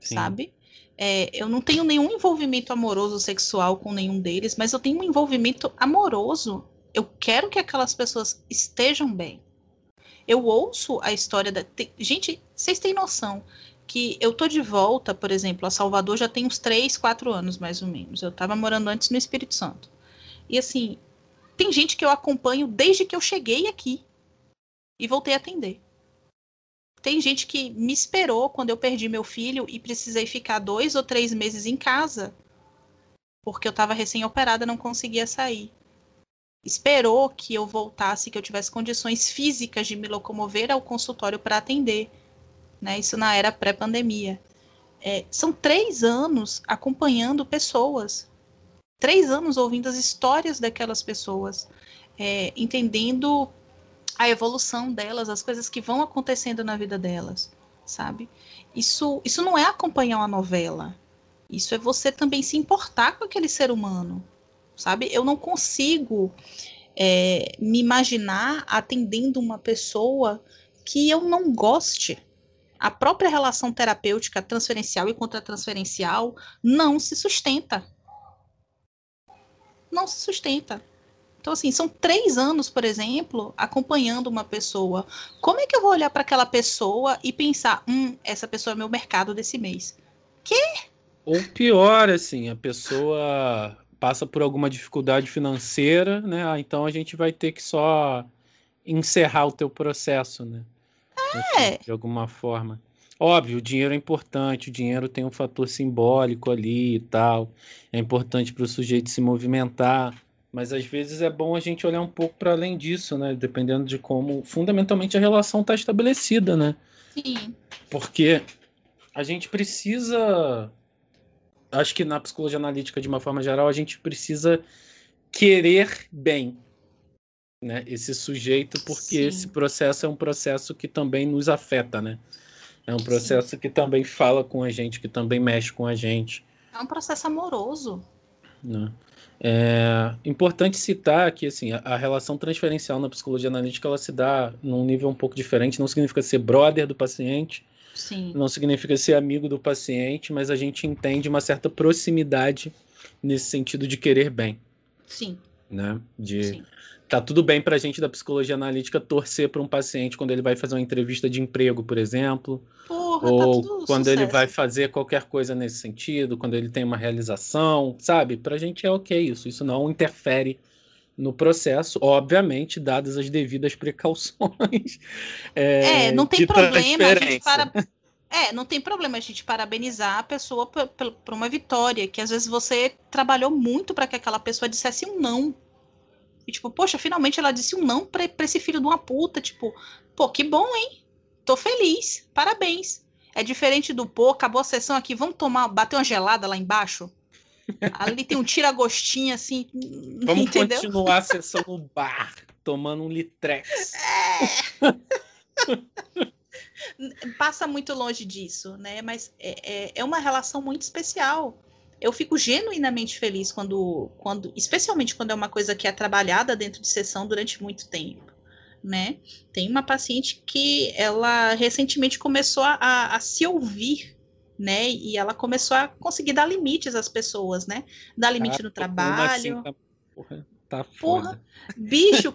Sim. sabe? É, eu não tenho nenhum envolvimento amoroso sexual com nenhum deles, mas eu tenho um envolvimento amoroso. Eu quero que aquelas pessoas estejam bem. Eu ouço a história da. tem- Gente, vocês têm noção que eu tô de volta, por exemplo, a Salvador já tem uns 3, 4 anos mais ou menos. Eu tava morando antes no Espírito Santo. E assim, tem gente que eu acompanho desde que eu cheguei aqui e voltei a atender. Tem gente que me esperou quando eu perdi meu filho e precisei ficar dois ou três meses em casa porque eu estava recém-operada, não conseguia sair. Esperou que eu voltasse, que eu tivesse condições físicas de me locomover ao consultório para atender. Né? Isso na era pré-pandemia. É, são três anos acompanhando pessoas. Três anos ouvindo as histórias daquelas pessoas. É, entendendo a evolução delas, as coisas que vão acontecendo na vida delas. sabe? Isso, isso não é acompanhar uma novela. Isso é você também se importar com aquele ser humano, sabe? Eu não consigo é, me imaginar atendendo uma pessoa que eu não goste. A própria relação terapêutica transferencial e contratransferencial não se sustenta. Não se sustenta. Então, assim, são três anos, por exemplo, acompanhando uma pessoa. Como é que eu vou olhar para aquela pessoa e pensar, hum, essa pessoa é meu mercado desse mês? Que? Ou pior, assim, a pessoa passa por alguma dificuldade financeira, né? Ah, então a gente vai ter que só encerrar o teu processo, né? É. Assim, de alguma forma. Óbvio, o dinheiro é importante, o dinheiro tem um fator simbólico ali e tal. É importante para o sujeito se movimentar, mas às vezes é bom a gente olhar um pouco para além disso, né? Dependendo de como fundamentalmente a relação está estabelecida, né? Sim. Porque a gente precisa acho que na psicologia analítica, de uma forma geral, a gente precisa querer bem né, esse sujeito, porque Sim. esse processo é um processo que também nos afeta, né? É um processo Sim. que também fala com a gente, que também mexe com a gente. É um processo amoroso. Né? É importante citar que assim, a, relação transferencial na psicologia analítica ela se dá num nível um pouco diferente, não significa ser brother do paciente, Sim. Não significa ser amigo do paciente, mas a gente entende uma certa proximidade nesse sentido de querer bem. Sim. Né? De Sim. tá tudo bem para a gente da psicologia analítica torcer para um paciente quando ele vai fazer uma entrevista de emprego, por exemplo, Porra, tá ou tá quando sucesso. ele vai fazer qualquer coisa nesse sentido, quando ele tem uma realização, sabe? Para a gente é ok isso. Isso não interfere no processo, obviamente, dadas as devidas precauções. É, é não tem problema a gente para. É, não tem problema a gente parabenizar a pessoa por, por uma vitória, que às vezes você trabalhou muito para que aquela pessoa dissesse um não. E tipo, poxa, finalmente ela disse um não pra, pra esse filho de uma puta. Tipo, pô, que bom, hein? Tô feliz, parabéns. É diferente do, pô, acabou a sessão aqui, vamos tomar, bater uma gelada lá embaixo? Ali tem um tira-gostinho, assim. Vamos entendeu? continuar a sessão no bar, tomando um litrex. É. Passa muito longe disso, né? Mas é, é, é uma relação muito especial. Eu fico genuinamente feliz quando, quando, especialmente quando é uma coisa que é trabalhada dentro de sessão durante muito tempo. Né? Tem uma paciente que ela recentemente começou a, a se ouvir né? E ela começou a conseguir dar limites às pessoas, né? Dar limite ah, no trabalho. Assim, tá, porra, tá porra, bicho,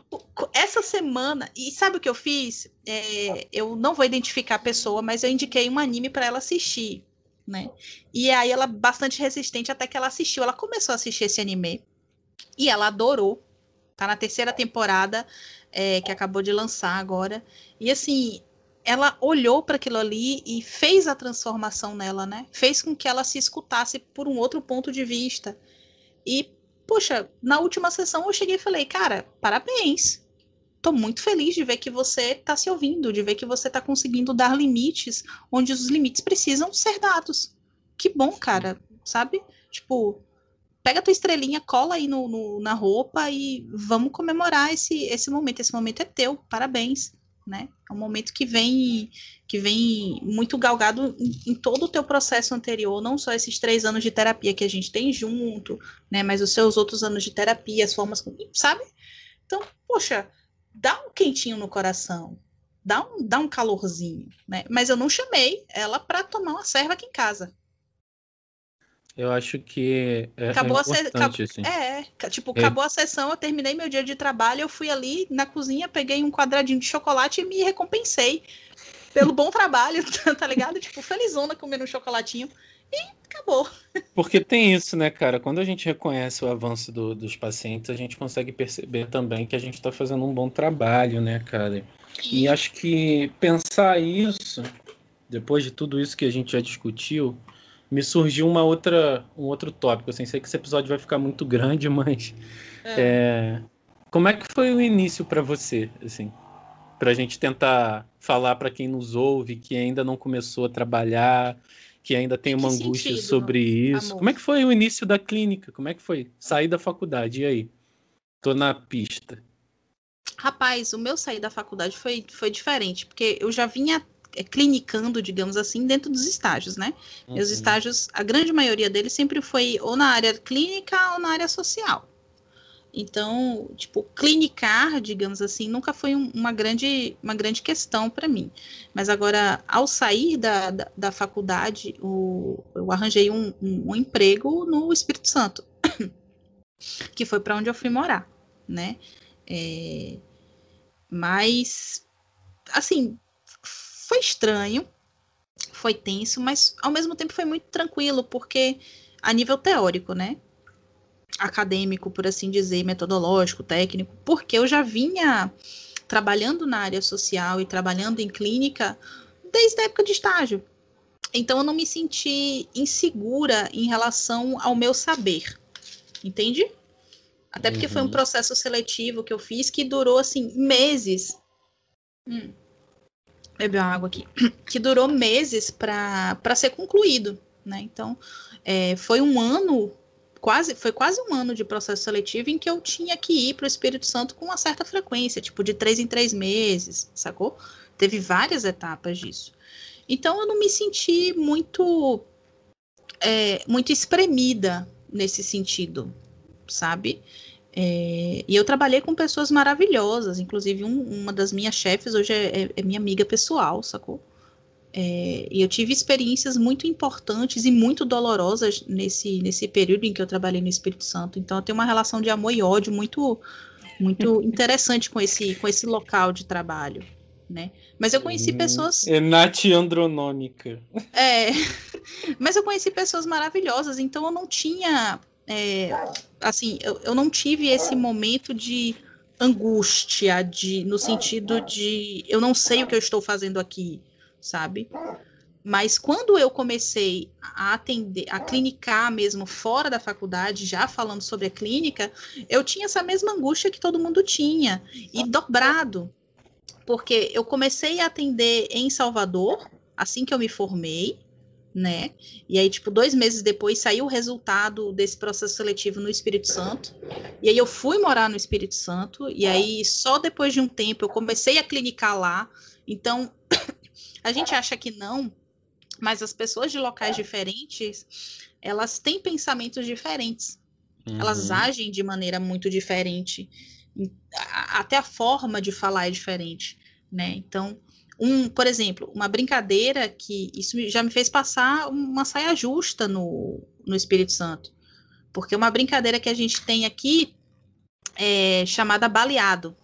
essa semana. E sabe o que eu fiz? É, eu não vou identificar a pessoa, mas eu indiquei um anime para ela assistir, né? E aí ela bastante resistente até que ela assistiu. Ela começou a assistir esse anime e ela adorou. Tá na terceira temporada é, que acabou de lançar agora. E assim, ela olhou para aquilo ali e fez a transformação nela, né? Fez com que ela se escutasse por um outro ponto de vista. E, poxa, na última sessão eu cheguei e falei, cara, parabéns. Tô muito feliz de ver que você tá se ouvindo, de ver que você tá conseguindo dar limites onde os limites precisam ser dados. Que bom, cara, sabe? Tipo, pega tua estrelinha, cola aí no, no na roupa e vamos comemorar esse, esse momento. Esse momento é teu, parabéns né? É um momento que vem que vem muito galgado em, em, todo o teu processo anterior, não só esses três anos de terapia que a gente tem junto, né? Mas os seus outros anos de terapia, as formas, sabe? Então, poxa, dá um quentinho no coração, dá um, dá um calorzinho, né? Mas eu não chamei ela para tomar uma serva aqui em casa. Eu acho que é, acabou é importante, a se... assim. É, tipo, é. acabou a sessão, eu terminei meu dia de trabalho, eu fui ali na cozinha, peguei um quadradinho de chocolate e me recompensei pelo bom trabalho, tá ligado? Tipo, felizona comendo um chocolatinho e acabou. Porque tem isso, né, cara? Quando a gente reconhece o avanço do, dos pacientes, a gente consegue perceber também que a gente está fazendo um bom trabalho, né, cara? E acho que pensar isso, depois de tudo isso que a gente já discutiu, me surgiu uma outra, um outro tópico. Assim, sei que esse episódio vai ficar muito grande, mas é. É, como é que foi o início para você, assim, para a gente tentar falar para quem nos ouve que ainda não começou a trabalhar, que ainda tem uma angústia sentido, sobre isso. Amor. Como é que foi o início da clínica? Como é que foi sair da faculdade? E aí? Tô na pista. Rapaz, o meu sair da faculdade foi, foi diferente, porque eu já vinha clinicando, digamos assim, dentro dos estágios, né? Uhum. Meus estágios, a grande maioria deles sempre foi ou na área clínica ou na área social. Então, tipo, clinicar, digamos assim, nunca foi um, uma, grande, uma grande questão para mim. Mas agora, ao sair da, da, da faculdade, o, eu arranjei um, um, um, emprego no Espírito Santo, que foi para onde eu fui morar, né? É, mas, assim, foi estranho, foi tenso, mas ao mesmo tempo foi muito tranquilo, porque a nível teórico, né? acadêmico, por assim dizer, metodológico, técnico, porque eu já vinha trabalhando na área social e trabalhando em clínica desde a época de estágio. Então eu não me senti insegura em relação ao meu saber. Entende? Até porque uhum. foi um uhum. processo seletivo que eu fiz que durou assim meses. Hum. Bebeu água aqui. Que durou meses para ser concluído. Né? Então, é, foi um ano quase foi quase um ano de processo seletivo em que eu tinha que ir para o Espírito Santo com uma certa frequência, tipo de três em três meses, sacou? Teve várias etapas disso. Então eu não me senti muito é, muito espremida nesse sentido, sabe? É, e eu trabalhei com pessoas maravilhosas, inclusive um, uma das minhas chefes hoje é, é, é minha amiga pessoal, sacou? É, e eu tive experiências muito importantes e muito dolorosas nesse, nesse período em que eu trabalhei no Espírito Santo. Então eu tenho uma relação de amor e ódio muito muito interessante com esse, com esse local de trabalho. Né? Mas eu conheci hum, pessoas. Enati andronômica. É. Mas eu conheci pessoas maravilhosas, então eu não tinha. É, assim, eu, eu não tive esse momento de angústia, de, no sentido de eu não sei o que eu estou fazendo aqui sabe? Mas quando eu comecei a atender, a clinicar mesmo fora da faculdade, já falando sobre a clínica, eu tinha essa mesma angústia que todo mundo tinha, e dobrado. Porque eu comecei a atender em Salvador, assim que eu me formei, né? E aí, tipo, dois meses depois saiu o resultado desse processo seletivo no Espírito Santo. E aí eu fui morar no Espírito Santo, e aí só depois de um tempo eu comecei a clinicar lá. Então, a gente acha que não, mas as pessoas de locais diferentes, elas têm pensamentos diferentes. Uhum. Elas agem de maneira muito diferente. Até a forma de falar é diferente, né? Então, um, por exemplo, uma brincadeira que isso já me fez passar uma saia justa no, no Espírito Santo. Porque uma brincadeira que a gente tem aqui é chamada baleado.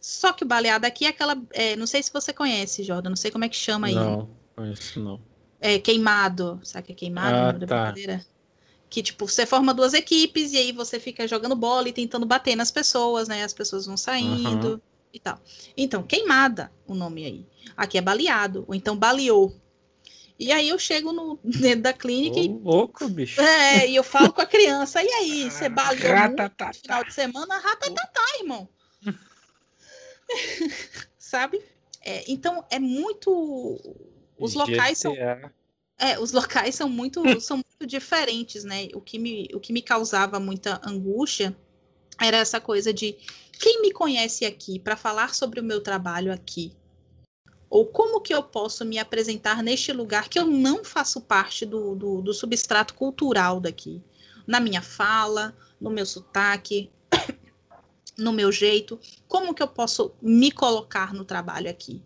Só que o baleado aqui é aquela. É, não sei se você conhece, Jordan, não sei como é que chama aí. Não, conheço não. É queimado. Sabe que é queimado? Ah, tá. brincadeira? Que, tipo, você forma duas equipes e aí você fica jogando bola e tentando bater nas pessoas, né? As pessoas vão saindo uhum. E tal. Então, queimada, o nome aí. Aqui é baleado, ou então baleou. E aí eu chego no, dentro da clínica Ô, e. Louco, bicho. É, e eu falo com a criança, e aí, você baleou no final de semana? Ratatatá, irmão. sabe? É, então é muito. Os locais são. É, os locais são muito, são muito diferentes, né? O que, me, o que me causava muita angústia era essa coisa de quem me conhece aqui para falar sobre o meu trabalho aqui? Ou como que eu posso me apresentar neste lugar que eu não faço parte do, do, do substrato cultural daqui? Na minha fala, no meu sotaque, no meu jeito, como que eu posso me colocar no trabalho aqui?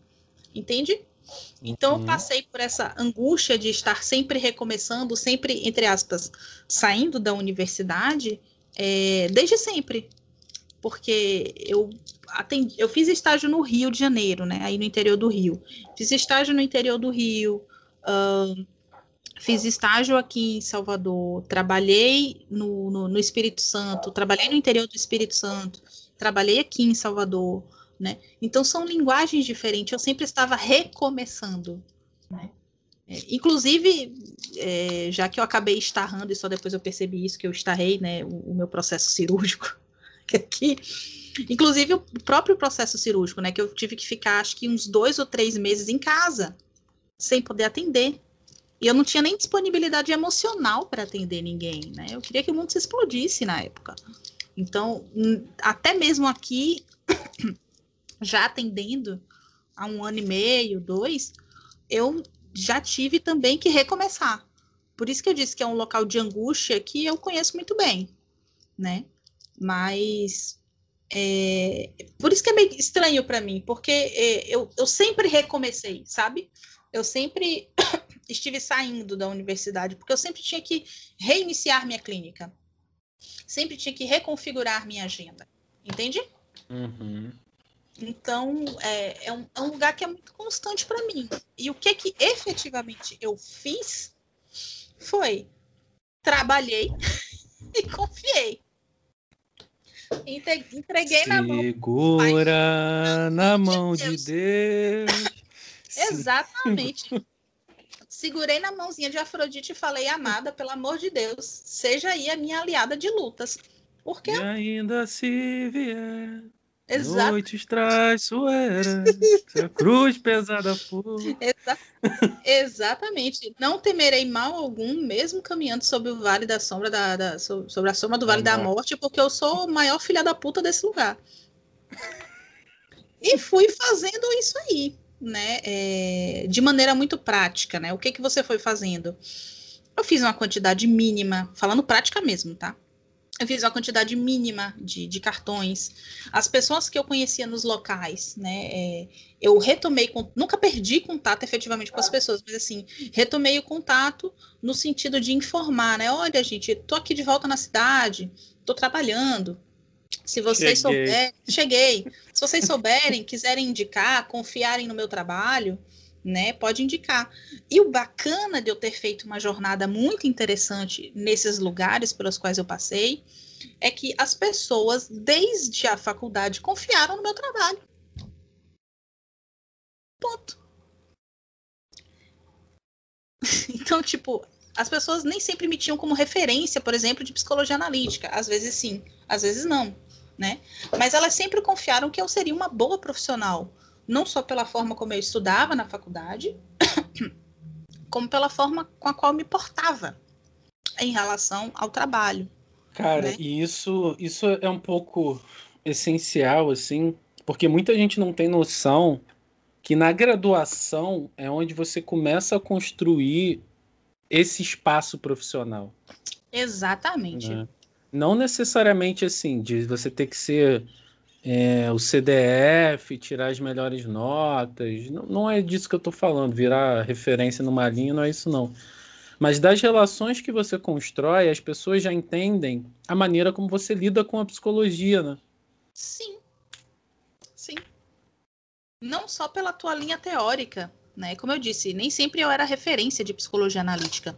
Entende? Então eu uhum. passei por essa angústia de estar sempre recomeçando, sempre, entre aspas, saindo da universidade, é, desde sempre. Porque eu atendi, eu fiz estágio no Rio de Janeiro, né? Aí no interior do Rio. Fiz estágio no interior do Rio. Uh, fiz estágio aqui em Salvador, trabalhei no, no, no, Espírito Santo, trabalhei no interior do Espírito Santo, trabalhei aqui em Salvador, né? Então são linguagens diferentes. Eu sempre estava recomeçando, né? É, inclusive, é, já que eu acabei estarrando e só depois eu percebi isso que eu estarrei, né? O, o meu processo cirúrgico aqui. Inclusive o próprio processo cirúrgico, né? Que eu tive que ficar acho que uns dois ou três meses em casa sem poder atender e eu não tinha nem disponibilidade emocional para atender ninguém, né? Eu queria que o mundo se explodisse na época. Então, até mesmo aqui, já atendendo, há um ano e meio, dois, eu já tive também que recomeçar. Por isso que eu disse que é um local de angústia que eu conheço muito bem, né? Mas é, por isso que é meio estranho para mim, porque é, eu, eu sempre recomecei, sabe? Eu sempre estive saindo da universidade, porque eu sempre tinha que reiniciar minha clínica. Sempre tinha que reconfigurar minha agenda. Entende? Uhum. Então, é, é, um, é, um, lugar que é muito constante para mim. E o que que efetivamente eu fiz foi trabalhei e confiei. Entreguei na mão. Segura na mão de Deus. De Deus. Exatamente. Segurei na mãozinha de Afrodite e falei, amada, pelo amor de Deus, seja aí a minha aliada de lutas. Porque... E ainda se vier Exato. Noites traiçoeiras, cruz pesada for. Exa exatamente. Não temerei mal algum, mesmo caminhando sobre o vale da sombra da, da sobre a sombra do vale da morte, porque eu sou o maior filha da puta desse lugar. E fui fazendo isso aí, né? É, de maneira muito prática, né? O que que você foi fazendo? Eu fiz uma quantidade mínima, falando prática mesmo, tá? Eu fiz uma quantidade mínima de, de, cartões. As pessoas que eu conhecia nos locais, né? É, eu retomei, nunca perdi contato efetivamente com as pessoas, mas assim, retomei o contato no sentido de informar, né? Olha, gente, tô aqui de volta na cidade, tô trabalhando. Se vocês souberem, cheguei. Se vocês souberem, quiserem indicar, confiarem no meu trabalho, né? Pode indicar. E o bacana de eu ter feito uma jornada muito interessante nesses lugares pelos quais eu passei é que as pessoas, desde a faculdade, confiaram no meu trabalho. Ponto. Então, tipo, as pessoas nem sempre me tinham como referência, por exemplo, de psicologia analítica. Às vezes sim, às vezes não, né? Mas elas sempre confiaram que eu seria uma boa profissional, não só pela forma como eu estudava na faculdade, como pela forma com a qual me portava em relação ao trabalho. Cara, né? e isso, isso é um pouco essencial, assim, porque muita gente não tem noção que na graduação é onde você começa a construir esse espaço profissional. Exatamente. Né? Não necessariamente assim, de você ter que ser é, o CDF, tirar as melhores notas. Não, não é disso que eu estou falando, virar referência numa linha, não é isso não. Mas das relações que você constrói, as pessoas já entendem a maneira como você lida com a psicologia, né? Sim. Sim. Não só pela tua linha teórica, né? Como eu disse, nem sempre eu era referência de psicologia analítica,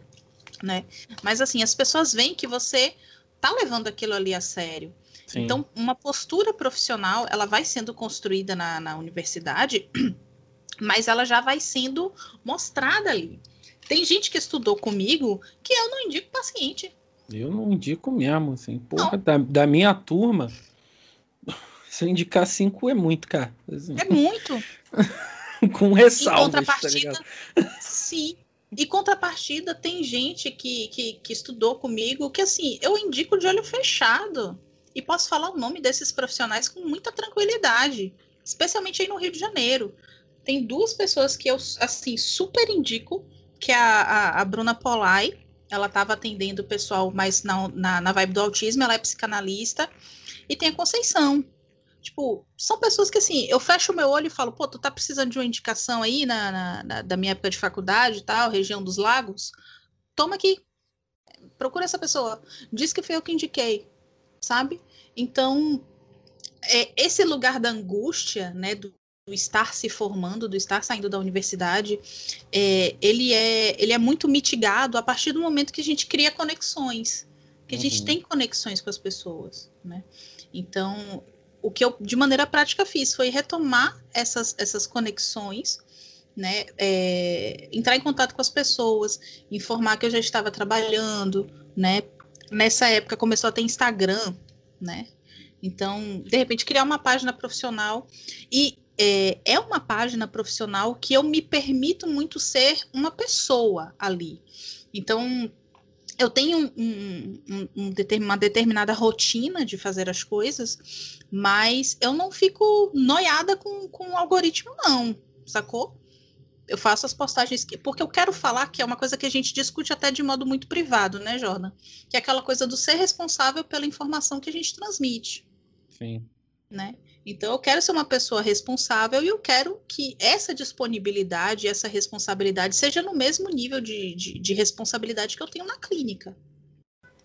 né? Mas assim, as pessoas veem que você tá levando aquilo ali a sério, Sim. Então, uma postura profissional, ela vai sendo construída na, na universidade, mas ela já vai sendo mostrada ali. Tem gente que estudou comigo que eu não indico paciente. Eu não indico mesmo, assim. Porra, da, da, minha turma, se eu indicar cinco é muito, cara. Assim. É muito. Com ressalvas, em tá contrapartida, tá sim. E contrapartida, tem gente que, que, que estudou comigo que, assim, eu indico de olho fechado e posso falar o nome desses profissionais com muita tranquilidade, especialmente aí no Rio de Janeiro. Tem duas pessoas que eu, assim, super indico, que é a, a, a Bruna Polai, ela estava atendendo o pessoal mais na, na, na, vibe do autismo, ela é psicanalista, e tem a Conceição. Tipo, são pessoas que, assim, eu fecho o meu olho e falo, pô, tu tá precisando de uma indicação aí na, na, na da minha época de faculdade e tal, região dos lagos? Toma aqui, procura essa pessoa. Diz que foi eu que indiquei sabe? Então, é, esse lugar da angústia, né, do, do, estar se formando, do estar saindo da universidade, é, ele, é, ele é muito mitigado a partir do momento que a gente cria conexões, que a uhum. gente tem conexões com as pessoas, né? Então, o que eu, de maneira prática, fiz foi retomar essas, essas conexões, né? É, entrar em contato com as pessoas, informar que eu já estava trabalhando, né? Nessa época começou a ter Instagram, né? Então, de repente, criar uma página profissional. E é, é uma página profissional que eu me permito muito ser uma pessoa ali. Então, eu tenho um, um, um, uma determinada rotina de fazer as coisas, mas eu não fico noiada com, com o algoritmo, não. sacou? Eu faço as postagens que, porque eu quero falar que é uma coisa que a gente discute até de modo muito privado, né, Jordan? Que é aquela coisa do ser responsável pela informação que a gente transmite. Sim. Né? Então eu quero ser uma pessoa responsável e eu quero que essa disponibilidade, essa responsabilidade seja no mesmo nível de, de, de responsabilidade que eu tenho na clínica.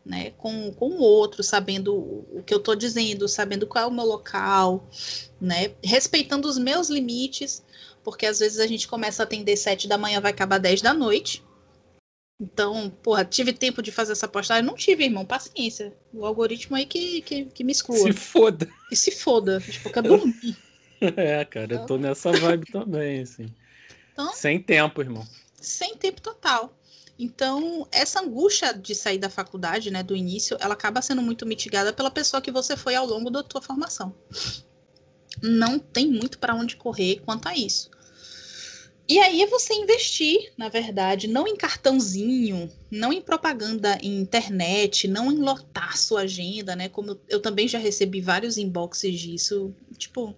Né, com, com o outro, sabendo o que eu estou dizendo, sabendo qual é o meu local, né, respeitando os meus limites, porque às vezes a gente começa a atender sete da manhã, vai acabar dez da noite. Então, porra, tive tempo de fazer essa postagem? Não tive, irmão, paciência. O algoritmo aí que, que, que me exclua. Se foda. E se foda, tipo, eu quero dormir. É, cara, eu tô nessa vibe também, assim. Então, sem tempo, irmão. Sem tempo total. Então, essa angústia de sair da faculdade, né, do início, ela acaba sendo muito mitigada pela pessoa que você foi ao longo da tua formação. Não tem muito para onde correr quanto a isso. E aí é você investir, na verdade, não em cartãozinho, não em propaganda em internet, não em lotar sua agenda, né? Como eu, eu também já recebi vários inboxes disso. Tipo,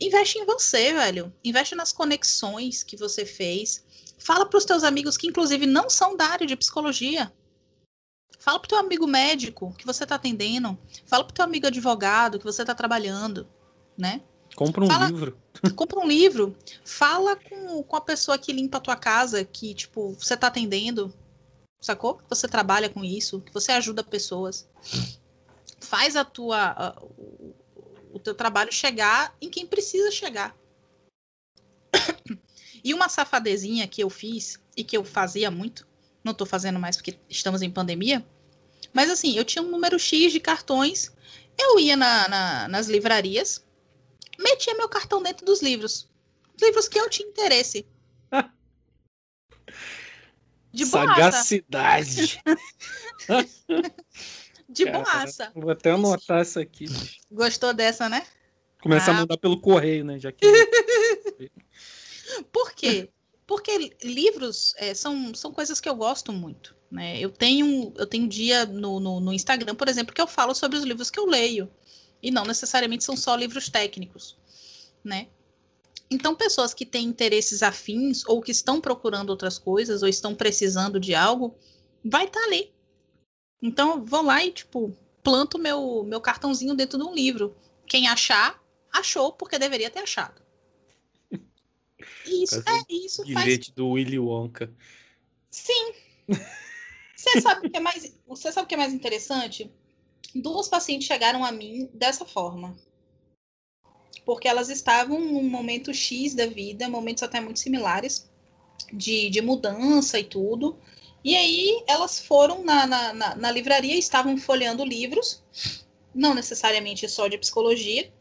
investe em você, velho. Investe nas conexões que você fez. Fala para os teus amigos que, inclusive, não são da área de psicologia. Fala pro teu amigo médico que você está atendendo. Fala pro teu amigo advogado que você está trabalhando, né? Compra um Fala... livro. Compra um livro, fala com, com a pessoa que limpa a tua casa, que, tipo, você tá atendendo, sacou? Que você trabalha com isso, que você ajuda pessoas. Faz a tua, a, o, teu trabalho chegar em quem precisa chegar. E uma safadezinha que eu fiz e que eu fazia muito, não tô fazendo mais porque estamos em pandemia, mas assim, eu tinha um número X de cartões, eu ia na, na, nas livrarias, metia meu cartão dentro dos livros. Livros que eu tinha interesse. De Sagacidade. De Cara, boaça. Vou até anotar isso aqui. Gostou dessa, né? Começa ah. a mandar pelo correio, né? Já que... Por quê? Porque livros é, são, são coisas que eu gosto muito. Né? Eu tenho eu tenho dia no, no, no Instagram, por exemplo, que eu falo sobre os livros que eu leio. E não necessariamente são só livros técnicos, né? Então, pessoas que têm interesses afins ou que estão procurando outras coisas ou estão precisando de algo, vai estar tá ali. Então, vou lá e, tipo, planto meu, meu cartãozinho dentro de um livro. Quem achar, achou, porque deveria ter achado. Isso, é, isso bilhete faz... do Willy Wonka. Sim. Você sabe o que é mais, você sabe o que é mais interessante? Duas pacientes chegaram a mim dessa forma. Porque elas estavam num momento X da vida, momentos até muito similares, de, de mudança e tudo. E aí elas foram na, na, na, na livraria, estavam folheando livros, não necessariamente só de psicologia,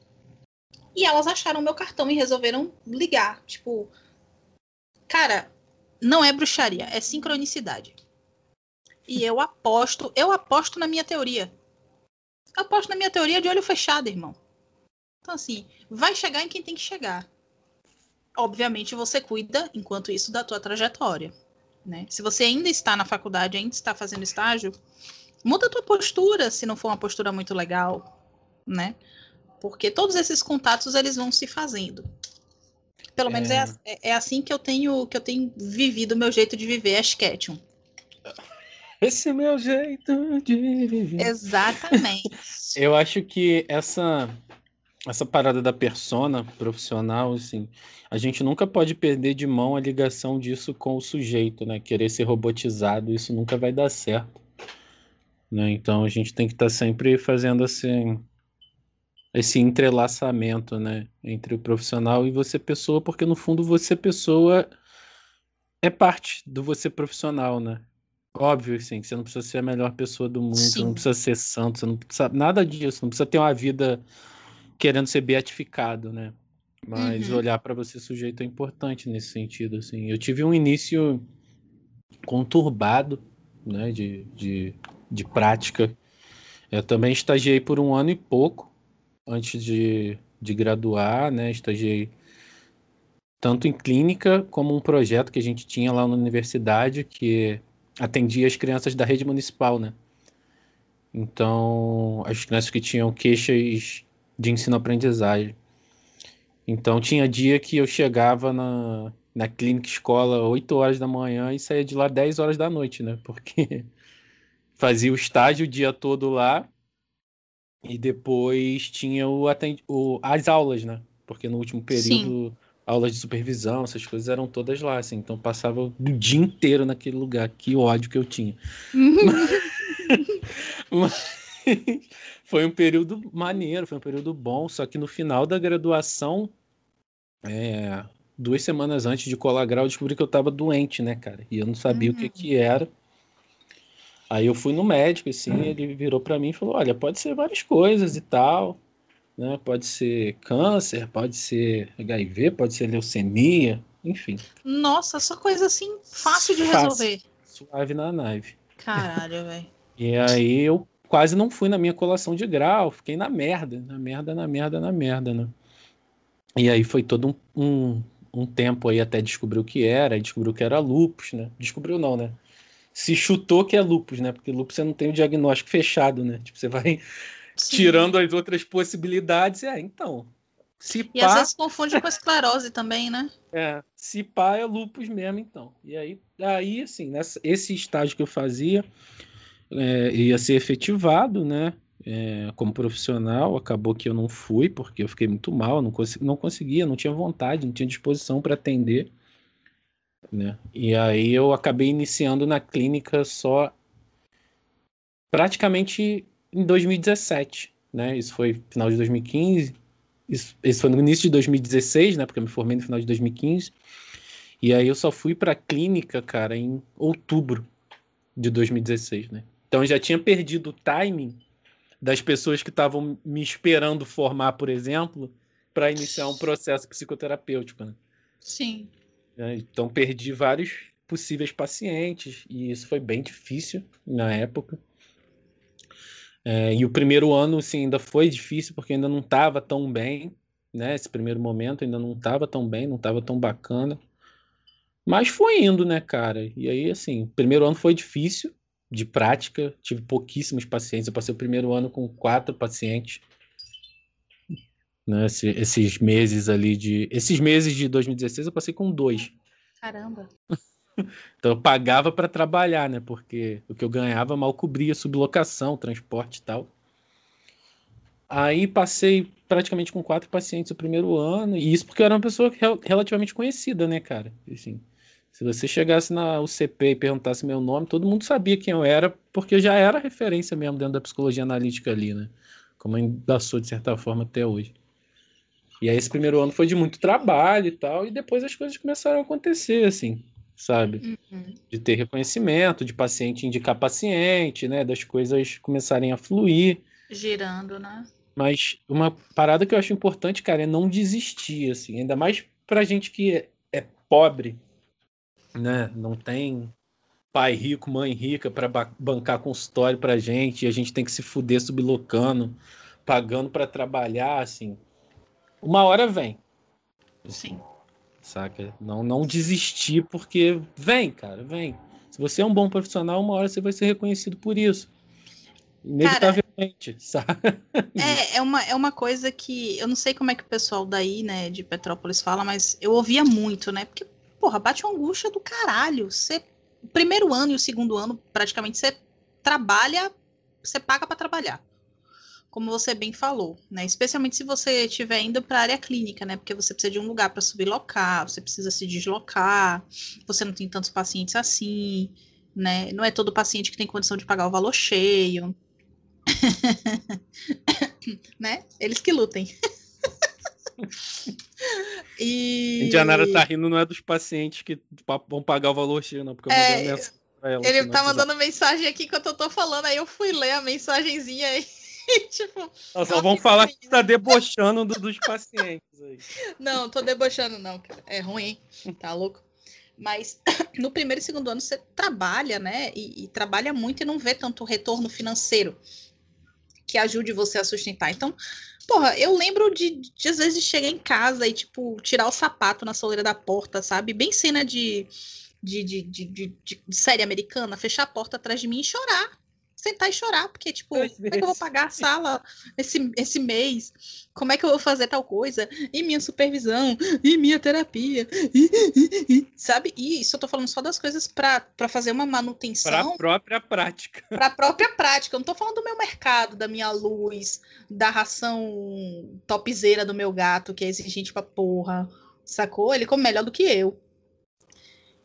e elas acharam meu cartão e resolveram ligar. Tipo, cara, não é bruxaria, é sincronicidade. E eu aposto, eu aposto na minha teoria aposto na minha teoria de olho fechado, irmão. Então, assim, vai chegar em quem tem que chegar. Obviamente, você cuida, enquanto isso, da tua trajetória. Né? Se você ainda está na faculdade, ainda está fazendo estágio, muda a tua postura, se não for uma postura muito legal, né? Porque todos esses contatos, eles vão se fazendo. Pelo é... menos é, é, é, assim que eu tenho que eu tenho vivido o meu jeito de viver, Ash Ketchum. Esse é meu jeito de viver. Exatamente. Eu acho que essa essa parada da persona profissional, assim, a gente nunca pode perder de mão a ligação disso com o sujeito, né? Querer ser robotizado, isso nunca vai dar certo. Né? Então a gente tem que estar tá sempre fazendo assim esse entrelaçamento, né, entre o profissional e você pessoa, porque no fundo você pessoa é parte do você profissional, né? Óbvio, sim, que você não precisa ser a melhor pessoa do mundo, você não precisa ser santo, você não precisa nada disso, não precisa ter uma vida querendo ser beatificado, né? Mas uhum. olhar para você sujeito é importante nesse sentido, assim. Eu tive um início conturbado, né, de, de, de prática. Eu também estagiei por um ano e pouco antes de, de graduar, né? Estagiei tanto em clínica como um projeto que a gente tinha lá na universidade que atendia as crianças da rede municipal, né? Então, as crianças que tinham queixas de ensino-aprendizagem. Então tinha dia que eu chegava na, na clínica escola 8 horas da manhã e saía de lá 10 horas da noite, né? Porque fazia o estágio o dia todo lá e depois tinha o, atend... o as aulas, né? Porque no último período, Sim. Aulas de supervisão, essas coisas eram todas lá, assim. Então passava o dia inteiro naquele lugar. Que ódio que eu tinha. Mas foi um período maneiro, foi um período bom. Só que no final da graduação, é, duas semanas antes de colar grau, eu descobri que eu tava doente, né, cara? E eu não sabia uhum. o que que era. Aí eu fui no médico, assim, uhum. ele virou para mim e falou: Olha, pode ser várias coisas e tal, né? Pode ser câncer, pode ser HIV, pode ser leucemia, enfim. Nossa, só coisa assim fácil de resolver. suave na nave. Caralho, velho. e aí eu quase não fui na minha colação de grau, fiquei na merda, na merda, na merda, na merda, né? E aí foi todo um, um, um tempo aí até descobrir o que era, descobriu que era lupus, né? Descobriu não, né? se chutou que é lupus, né? Porque lupus você não tem o diagnóstico fechado, né? Tipo, você vai Sim. tirando as outras possibilidades. É, então. Se e pá... às vezes confunde com esclerose também, né? É, se pá é lupus mesmo, então. E aí, aí assim, nessa, esse estágio que eu fazia é, ia ser efetivado, né? É, como profissional, acabou que eu não fui, porque eu fiquei muito mal, não, cons não conseguia, não tinha vontade, não tinha disposição para atender. Né? E aí eu acabei iniciando na clínica só praticamente em 2017, né? Isso foi final de 2015, isso, isso foi no início de 2016, né? Porque eu me formei no final de 2015. E aí eu só fui para a clínica, cara, em outubro de 2016, né? Então eu já tinha perdido o timing das pessoas que estavam me esperando formar, por exemplo, para iniciar um processo psicoterapêutico, né? Sim. Né? Então perdi vários possíveis pacientes e isso foi bem difícil na época. É, e o primeiro ano, sim, ainda foi difícil porque ainda não estava tão bem, né? Esse primeiro momento ainda não estava tão bem, não estava tão bacana. Mas foi indo, né, cara? E aí, assim, o primeiro ano foi difícil de prática, tive pouquíssimos pacientes. Eu passei o primeiro ano com quatro pacientes né? Esse, esses meses ali de. Esses meses de 2016 eu passei com dois. Caramba. então eu pagava para trabalhar, né? Porque o que eu ganhava mal cobria sublocação, transporte e tal. Aí passei praticamente com quatro pacientes o primeiro ano, e isso porque eu era uma pessoa relativamente conhecida, né, cara? Assim, se você chegasse na UCP e perguntasse meu nome, todo mundo sabia quem eu era, porque já era referência mesmo dentro da psicologia analítica ali, né? Como ainda sou de certa forma até hoje. E aí esse primeiro ano foi de muito trabalho e tal, e depois as coisas começaram a acontecer, assim, sabe? Uhum. De ter reconhecimento, de paciente indicar paciente, né? Das coisas começarem a fluir. Girando, né? Mas uma parada que eu acho importante, cara, é não desistir, assim, ainda mais pra gente que é, pobre, né? Não tem pai rico, mãe rica para bancar consultório pra gente, e a gente tem que se fuder sublocando, pagando para trabalhar, assim uma hora vem. Sim. Saca? Não, não desistir, porque vem, cara, vem. Se você é um bom profissional, uma hora você vai ser reconhecido por isso. Inevitavelmente, cara, sabe? É, é uma, é uma coisa que eu não sei como é que o pessoal daí, né, de Petrópolis fala, mas eu ouvia muito, né? Porque, porra, bate uma angústia do caralho. Você, o primeiro ano e o segundo ano, praticamente, você trabalha, você paga para trabalhar como você bem falou, né? Especialmente se você estiver indo para a área clínica, né? Porque você precisa de um lugar para subir local, você precisa se deslocar, você não tem tantos pacientes assim, né? Não é todo paciente que tem condição de pagar o valor cheio. né? Eles que lutem. e... Indianara tá rindo, não é dos pacientes que vão pagar o valor cheio, não, porque eu é... ela, Ele tá mandando mensagem aqui enquanto eu tô falando, aí eu fui ler a mensagenzinha aí. tipo. só vamos falar que tá debochando do, dos pacientes aí. Não, tô debochando, não, cara. É ruim, tá louco? Mas no primeiro e segundo ano você trabalha, né? E, e, trabalha muito e não vê tanto retorno financeiro que ajude você a sustentar. Então, porra, eu lembro de, de às vezes chegar em casa e, tipo, tirar o sapato na soleira da porta, sabe? Bem cena de, de, de, de, de, de série americana, fechar a porta atrás de mim e chorar sentar e chorar, porque, tipo, como é que eu vou pagar a sala esse, esse mês? Como é que eu vou fazer tal coisa? E minha supervisão? E minha terapia? E, e, e, sabe? E isso eu tô falando só das coisas para fazer uma manutenção. Para a própria prática. Para a própria prática. Eu não tô falando do meu mercado, da minha luz, da ração topzeira do meu gato, que é exigente pra porra. Sacou? Ele come melhor do que eu.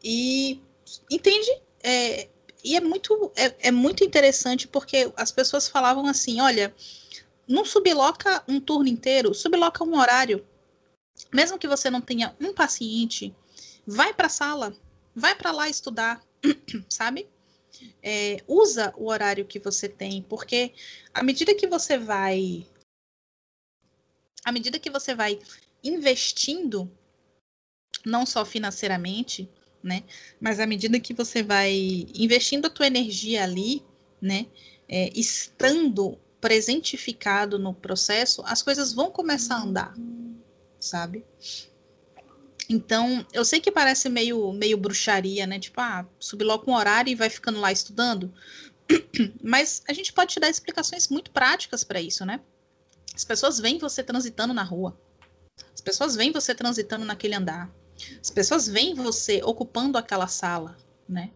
E entende? É, e é muito, é, é muito interessante porque as pessoas falavam assim: olha, não subloca um turno inteiro, subloca um horário. Mesmo que você não tenha um paciente, vai para a sala, vai para lá estudar, sabe? É, usa o horário que você tem, porque à medida que você vai, à medida que você vai investindo, não só financeiramente, né? Mas à medida que você vai investindo a tua energia ali, né? É, estando presentificado no processo, as coisas vão começar a andar, sabe? Então, eu sei que parece meio, meio bruxaria, né? Tipo, ah, subloca um horário e vai ficando lá estudando. Mas a gente pode te dar explicações muito práticas para isso, né? As pessoas veem você transitando na rua. As pessoas veem você transitando naquele andar. As pessoas veem você ocupando aquela sala, né?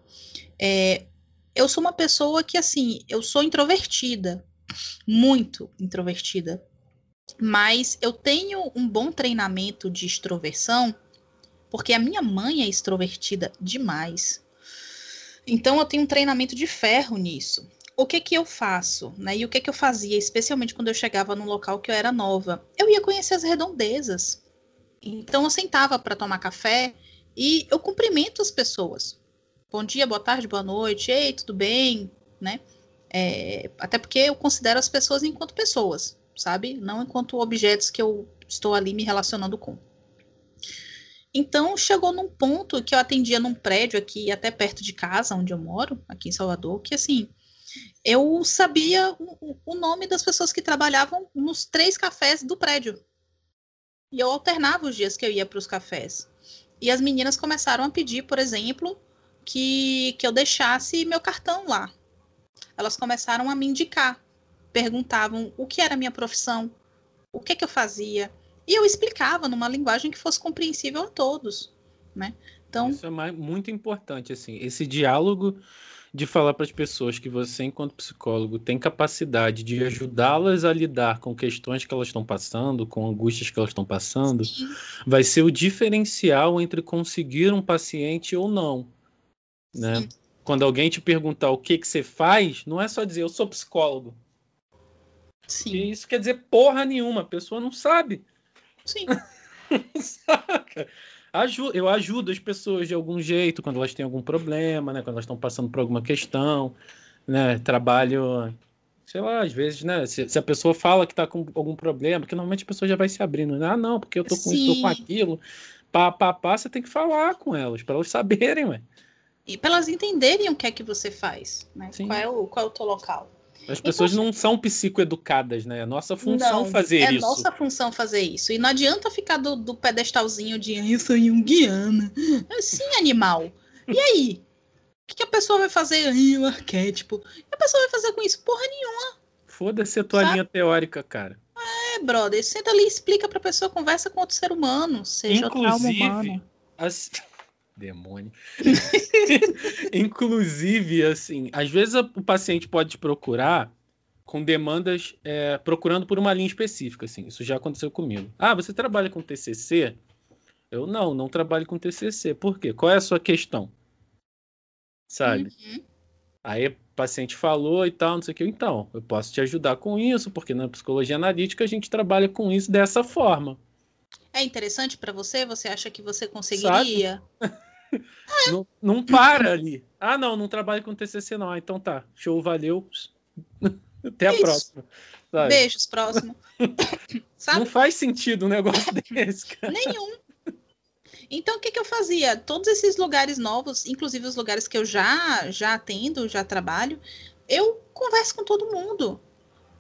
É, eu sou uma pessoa que, assim, eu sou introvertida, muito introvertida, mas eu tenho um bom treinamento de extroversão, porque a minha mãe é extrovertida demais. Então eu tenho um treinamento de ferro nisso. O que que eu faço, né? E o que que eu fazia, especialmente quando eu chegava num local que eu era nova? Eu ia conhecer as redondezas. Então eu sentava para tomar café e eu cumprimento as pessoas. Bom dia, boa tarde, boa noite, ei, tudo bem, né? É, até porque eu considero as pessoas enquanto pessoas, sabe? Não enquanto objetos que eu estou ali me relacionando com. Então chegou num ponto que eu atendia num prédio aqui, até perto de casa, onde eu moro, aqui em Salvador, que assim, eu sabia o, o nome das pessoas que trabalhavam nos três cafés do prédio. E eu alternava os dias que eu ia para os cafés. E as meninas começaram a pedir, por exemplo, que, que eu deixasse meu cartão lá. Elas começaram a me indicar. Perguntavam o que era minha profissão, o que, que eu fazia. E eu explicava numa linguagem que fosse compreensível a todos. Né? Então, Isso é muito importante, assim, esse diálogo de falar para as pessoas que você, enquanto psicólogo, tem capacidade de ajudá-las a lidar com questões que elas estão passando, com angústias que elas estão passando, Sim. vai ser o diferencial entre conseguir um paciente ou não. Né? Quando alguém te perguntar o que, que você faz, não é só dizer eu sou psicólogo. Sim. E isso quer dizer porra nenhuma, a pessoa não sabe. Sim. Saca? Ajudo, eu ajudo as pessoas de algum jeito quando elas têm algum problema, né? Quando elas estão passando por alguma questão, né? Trabalho, sei lá, às vezes, né? Se, se a pessoa fala que está com algum problema, porque normalmente a pessoa já vai se abrindo, né? Ah, não, porque eu tô com Sim. isso, tô com aquilo. Pá, pá, pá, você tem que falar com elas, para elas saberem, ué. E para elas entenderem o que é que você faz, né? Qual é o, qual é o teu local. As pessoas então, não são psicoeducadas, né? É nossa função não, fazer é isso. É nossa função fazer isso. E não adianta ficar do, do pedestalzinho de eu sou junguiana. Sim, animal. E aí? O que, que, a pessoa vai fazer? O arquétipo. O que a pessoa vai fazer com isso? Porra nenhuma. Foda-se a tua Sabe? linha teórica, cara. É, brother. Senta ali e explica pra pessoa, conversa com outro ser humano. Seja Inclusive, humano. As... Demônio. Inclusive, assim, às vezes o paciente pode te procurar com demandas é, procurando por uma linha específica, assim. Isso já aconteceu comigo. Ah, você trabalha com TCC? Eu não, não trabalho com TCC. Por quê? Qual é a sua questão? Sabe? Uhum. Aí o paciente falou e tal, não sei o que. Então, eu posso te ajudar com isso, porque na psicologia analítica a gente trabalha com isso dessa forma. É interessante para você? Você acha que você conseguiria? não, não para ali. Ah, não, não trabalho com TCC não. Ah, então tá. Show, valeu. Até a Isso. próxima. Sabe? Beijos, próximo. não faz sentido um negócio desse, cara. Nenhum. Então, o que, que eu fazia? Todos esses lugares novos, inclusive os lugares que eu já, já atendo, já trabalho, eu converso com todo mundo.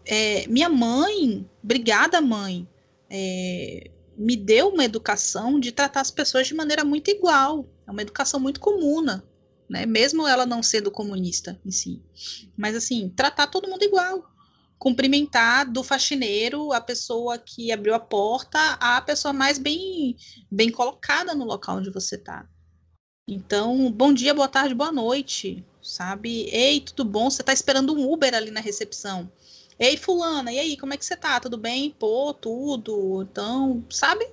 É, minha mãe, obrigada, mãe, é, me deu uma educação de tratar as pessoas de maneira muito igual. É uma educação muito comuna, né? mesmo ela não sendo comunista em si. Mas, assim, tratar todo mundo igual. Cumprimentar do faxineiro a pessoa que abriu a porta a pessoa mais bem, bem colocada no local onde você está. Então, bom dia, boa tarde, boa noite, sabe? Ei, tudo bom? Você está esperando um Uber ali na recepção. Ei, fulana, e aí, como é que você tá? Tudo bem? Pô, tudo. Então, sabe?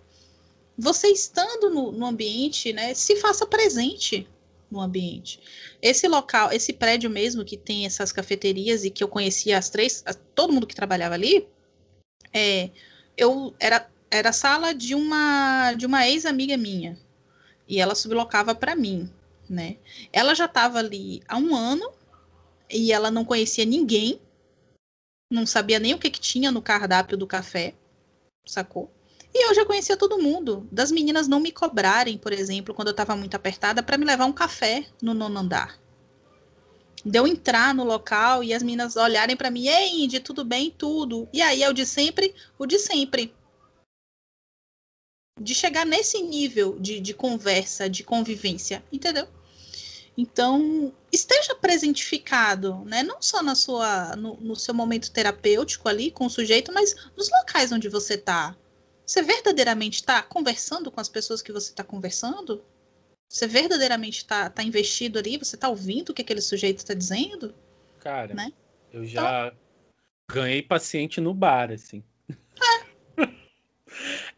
Você estando no, no ambiente, né, se faça presente no ambiente. Esse local, esse prédio mesmo que tem essas cafeterias e que eu conhecia as três, todo mundo que trabalhava ali, é, eu era era sala de uma de uma ex-amiga minha e ela sublocava para mim, né? Ela já estava ali há um ano e ela não conhecia ninguém, não sabia nem o que, que tinha no cardápio do café, sacou? E eu já conhecia todo mundo. Das meninas não me cobrarem, por exemplo, quando eu estava muito apertada, para me levar um café no nono andar. De eu entrar no local e as meninas olharem para mim, ei, Indy, tudo bem? Tudo. E aí é o de sempre, o de sempre. De chegar nesse nível de, de conversa, de convivência, entendeu? Então, esteja presentificado, né? Não só na sua, no, no seu momento terapêutico ali com o sujeito, mas nos locais onde você está você verdadeiramente está conversando com as pessoas que você está conversando? Você verdadeiramente está tá investido ali? Você está ouvindo o que aquele sujeito está dizendo? Cara, né? eu já então... ganhei paciente no bar, assim. É.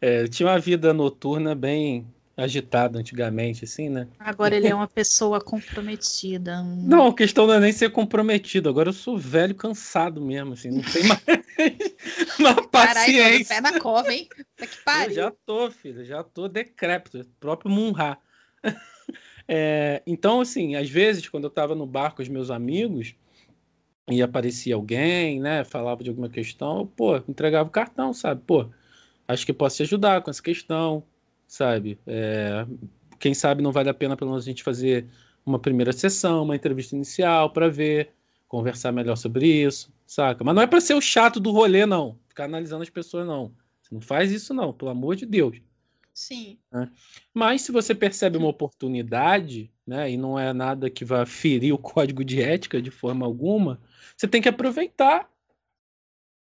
é, eu tinha uma vida noturna bem agitado antigamente, assim, né? Agora ele é uma pessoa comprometida. Não, a questão não é nem ser comprometido. Agora eu sou velho, cansado mesmo, assim, não tem mais, mais paciência. Caralho, pé na cova, hein? Tá que pariu. Eu já tô, filho, já tô decrépito, próprio Munra. É, então, assim, às vezes, quando eu tava no bar com os meus amigos, e aparecia alguém, né, falava de alguma questão, eu, pô, entregava o cartão, sabe? Pô, acho que posso te ajudar com essa questão, sabe? É, quem sabe não vale a pena pelo menos a gente fazer uma primeira sessão, uma entrevista inicial para ver, conversar melhor sobre isso, saca? Mas não é para ser o chato do rolê, não. Ficar analisando as pessoas, não. Você não faz isso, não, pelo amor de Deus. Sim. Né? Mas se você percebe uma oportunidade, né, e não é nada que vá ferir o código de ética de forma alguma, você tem que aproveitar,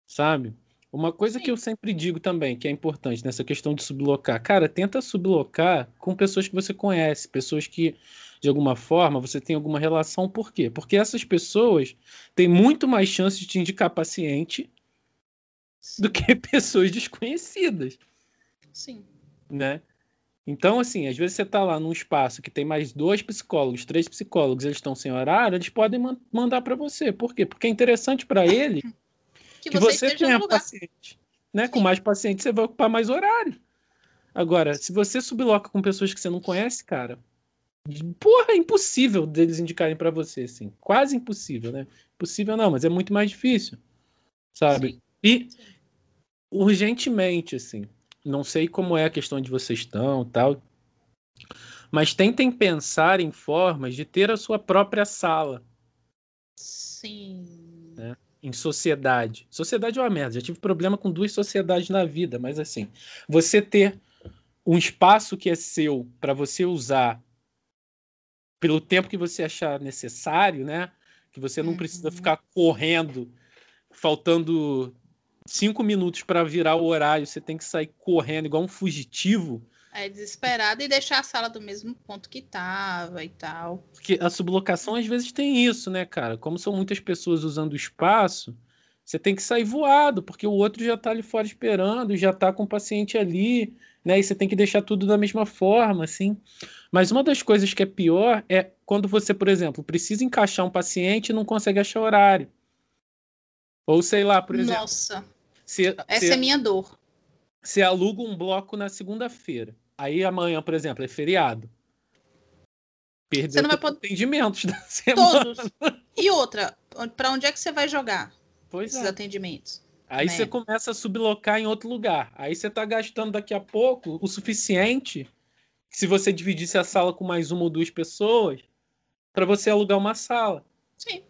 sabe? Uma coisa Sim. que eu sempre digo também, que é importante nessa questão de sublocar, cara, tenta sublocar com pessoas que você conhece, pessoas que de alguma forma você tem alguma relação. Por quê? Porque essas pessoas têm muito mais chance de te indicar paciente do que pessoas desconhecidas. Sim. Né? Então, assim, às vezes você está lá num espaço que tem mais dois psicólogos, três psicólogos, eles estão sem horário, eles podem mandar para você. Por quê? Porque é interessante para ele que, que você, você tenha paciente. Né? Com mais paciente, você vai ocupar mais horário. Agora, se você subloca com pessoas que você não conhece, cara, porra, é impossível deles indicarem para você, assim. Quase impossível, né? Possível não, mas é muito mais difícil, sabe? Sim. E urgentemente, assim, não sei como é a questão de vocês estão, tal, mas tentem pensar em formas de ter a sua própria sala. Sim. Né? Em sociedade. Sociedade é uma merda. Já tive problema com duas sociedades na vida, mas assim, você ter um espaço que é seu para você usar pelo tempo que você achar necessário, né? Que você não precisa uhum. ficar correndo, faltando cinco minutos para virar o horário, você tem que sair correndo igual um fugitivo. É desesperado e deixar a sala do mesmo ponto que tava e tal. Porque a sublocação às vezes tem isso, né, cara? Como são muitas pessoas usando o espaço, você tem que sair voado, porque o outro já tá ali fora esperando, já tá com o paciente ali, né? E você tem que deixar tudo da mesma forma, assim. Mas uma das coisas que é pior é quando você, por exemplo, precisa encaixar um paciente e não consegue achar horário. Ou sei lá, por exemplo. Nossa. Se, essa se, é minha dor. Você aluga um bloco na segunda-feira. Aí amanhã, por exemplo, é feriado. Perdeu você não vai poder... atendimentos da semana. Todos. E outra, para onde é que você vai jogar pois esses é. atendimentos? Aí né? você começa a sublocar em outro lugar. Aí você está gastando daqui a pouco o suficiente, se você dividisse a sala com mais uma ou duas pessoas, para você alugar uma sala. Sim.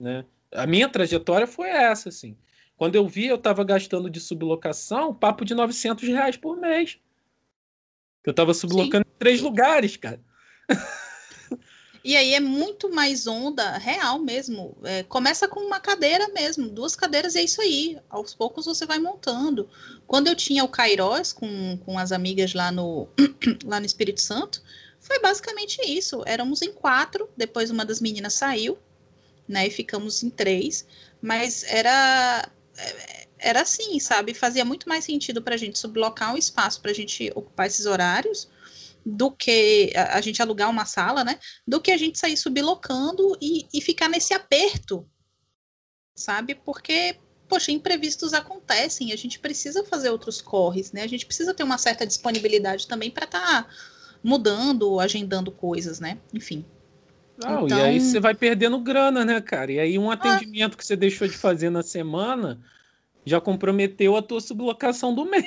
Né? A minha trajetória foi essa, assim. Quando eu vi, eu estava gastando de sublocação papo de 900 reais por mês. Eu estava sublocando Sim. em três lugares, cara. E aí é muito mais onda real mesmo. É, começa com uma cadeira mesmo, duas cadeiras e é isso aí. Aos poucos você vai montando. Quando eu tinha o Cairós com, com as amigas lá no, lá no Espírito Santo, foi basicamente isso. Éramos em quatro, depois uma das meninas saiu, né? E ficamos em três. Mas era era assim, sabe? Fazia muito mais sentido para a gente sublocar um espaço para a gente ocupar esses horários do que a, a, gente alugar uma sala, né? Do que a gente sair sublocando e, e ficar nesse aperto, sabe? Porque, poxa, imprevistos acontecem, a gente precisa fazer outros corres, né? A gente precisa ter uma certa disponibilidade também para estar tá mudando, agendando coisas, né? Enfim. Não, então... E aí então você vai perdendo grana, né, cara? E aí um ah. atendimento ah. que você deixou de fazer na semana já comprometeu a tua sublocação do mês.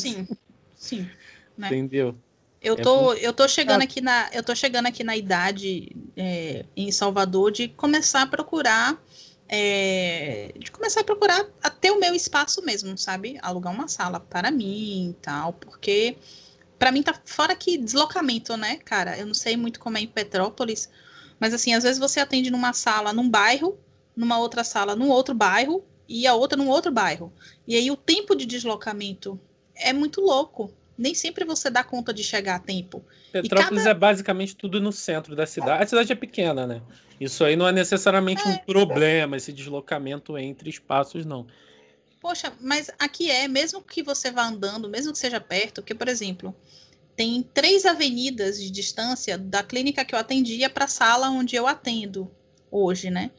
Sim, sim. Né? Entendeu? Eu é tô, eu tô chegando aqui na, eu tô chegando aqui na idade é, em Salvador de começar a procurar, é, de começar a procurar até o meu espaço mesmo, sabe? Alugar uma sala para mim e tal, porque para mim tá fora que deslocamento, né, cara? Eu não sei muito como é em Petrópolis, mas assim, às vezes você atende numa sala num bairro, numa outra sala num outro bairro e a outra num outro bairro. E aí o tempo de deslocamento é muito louco, nem sempre você dá conta de chegar a tempo. Petrópolis cada... é basicamente tudo no centro da cidade. A cidade é pequena, né? Isso aí não é necessariamente é. um problema, esse deslocamento entre espaços, não. Poxa, mas aqui é, mesmo que você vá andando, mesmo que seja perto, que, por exemplo, tem três avenidas de distância da clínica que eu atendia para a sala onde eu atendo hoje, né?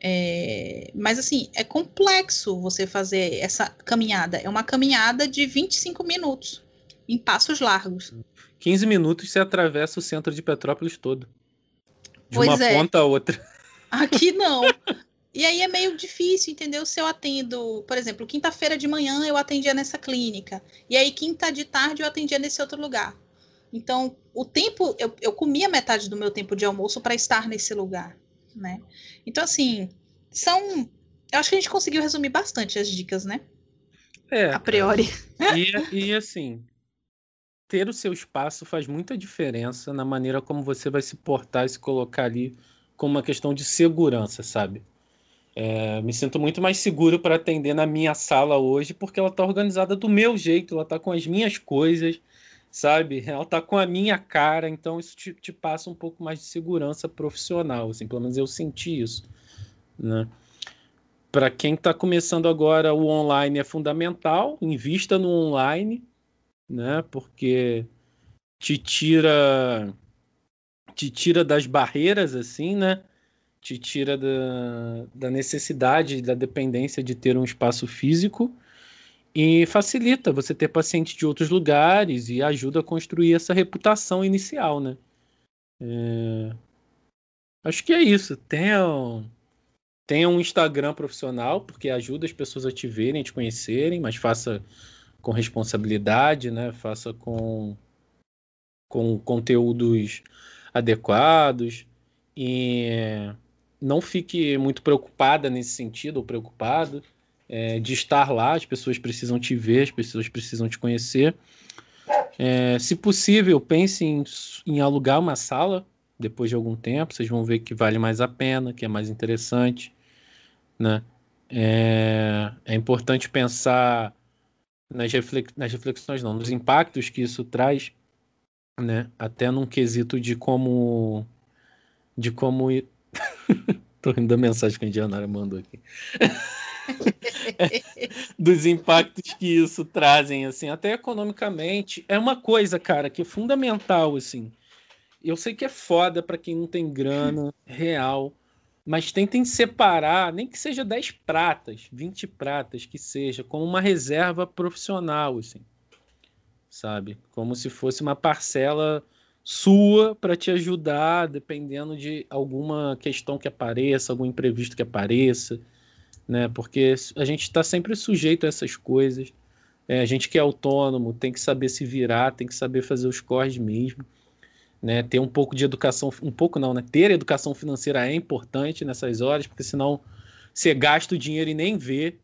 É, mas assim, é complexo você fazer essa caminhada. É uma caminhada de 25 minutos em passos largos. 15 minutos você atravessa o centro de Petrópolis todo. De pois uma é. ponta a outra. Aqui não. E aí é meio difícil, entendeu? Se eu atendo, por exemplo, quinta-feira de manhã eu atendia nessa clínica. E aí quinta de tarde eu atendia nesse outro lugar. Então, o tempo, eu, eu comia metade do meu tempo de almoço para estar nesse lugar, né? Então, assim, são. Eu acho que a gente conseguiu resumir bastante as dicas, né? É. A priori. E, e assim, ter o seu espaço faz muita diferença na maneira como você vai se portar e se colocar ali como uma questão de segurança, sabe? É, me sinto muito mais seguro para atender na minha sala hoje, porque ela está organizada do meu jeito, ela está com as minhas coisas, sabe? Ela está com a minha cara, então isso te, te, passa um pouco mais de segurança profissional, assim, pelo menos eu senti isso, né? Para quem está começando agora, o online é fundamental, invista no online, né? Porque te tira te tira das barreiras assim, né? Te tira da, da necessidade, da dependência de ter um espaço físico e facilita você ter pacientes de outros lugares e ajuda a construir essa reputação inicial, né? É... Acho que é isso. Tenha um, tenha um Instagram profissional, porque ajuda as pessoas a te verem, a te conhecerem, mas faça com responsabilidade, né? Faça com, com conteúdos adequados e não fique muito preocupada nesse sentido ou preocupado é, de estar lá. As pessoas precisam te ver, as pessoas precisam te conhecer. É, se possível, pense em, em alugar uma sala depois de algum tempo. Vocês vão ver que vale mais a pena, que é mais interessante, né? É, é importante pensar nas, reflex, nas reflexões, não, nos impactos que isso traz, né? Até num quesito de como. De como. Tô rindo da mensagem que a Indianara mandou aqui. dos impactos que isso trazem, assim, até economicamente. É uma coisa, cara, que é fundamental, assim. Eu sei que é foda para quem não tem grana real, mas tentem separar, nem que seja 10 pratas, 20 pratas que seja, como uma reserva profissional, assim, sabe? Como se fosse uma parcela sua para te ajudar, dependendo de alguma questão que apareça, algum imprevisto que apareça, né? Porque a gente está sempre sujeito a essas coisas. É, a gente que é autônomo tem que saber se virar, tem que saber fazer os corres mesmo né? Ter um pouco de educação, um pouco não, né? Ter educação financeira é importante nessas horas, porque senão você gasta o dinheiro e nem vê.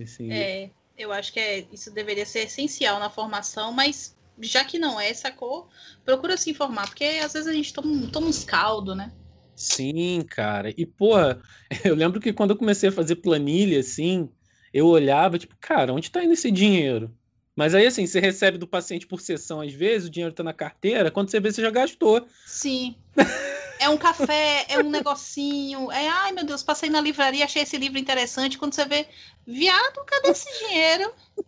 Assim, é, eu acho que é, isso deveria ser essencial na formação, mas já que não é, sacou? Procura se informar, porque às vezes a gente toma, toma uns caldo, né? Sim, cara. E, porra, eu lembro que quando eu comecei a fazer planilha, assim, eu olhava, tipo, cara, onde tá indo esse dinheiro? Mas aí, assim, você recebe do paciente por sessão, às vezes, o dinheiro tá na carteira, quando você vê, você já gastou. Sim. É um café, é um negocinho. É, ai meu Deus, passei na livraria, achei esse livro interessante. Quando você vê, viado, cadê esse dinheiro?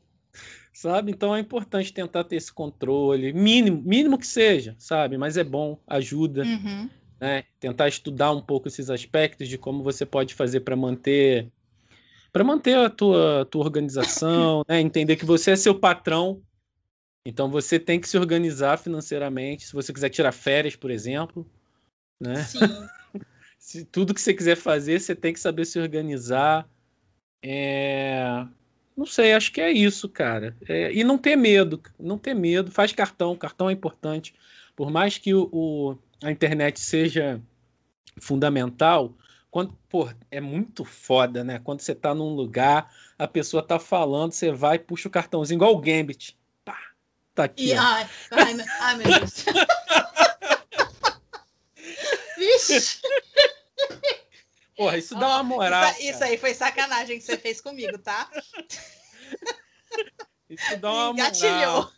Sabe? Então é importante tentar ter esse controle, mínimo, mínimo que seja, sabe? Mas é bom, ajuda. Uhum. Né? Tentar estudar um pouco esses aspectos de como você pode fazer para manter para manter a tua, tua organização, né? entender que você é seu patrão, então você tem que se organizar financeiramente. Se você quiser tirar férias, por exemplo, né? Se tudo que você quiser fazer, você tem que saber se organizar. É... Não sei, acho que é isso, cara. É... E não ter medo, não ter medo. Faz cartão, cartão é importante. Por mais que o, o a internet seja fundamental, quando, pô, é muito foda, né? Quando você tá num lugar, a pessoa tá falando, você vai e puxa o cartãozinho, igual o Gambit. Pá, tá aqui. E, ai, ai, ai, meu Deus. Vixe. Porra, isso dá uma moral. Isso, isso, aí foi sacanagem que você fez comigo, tá? Isso dá uma moral.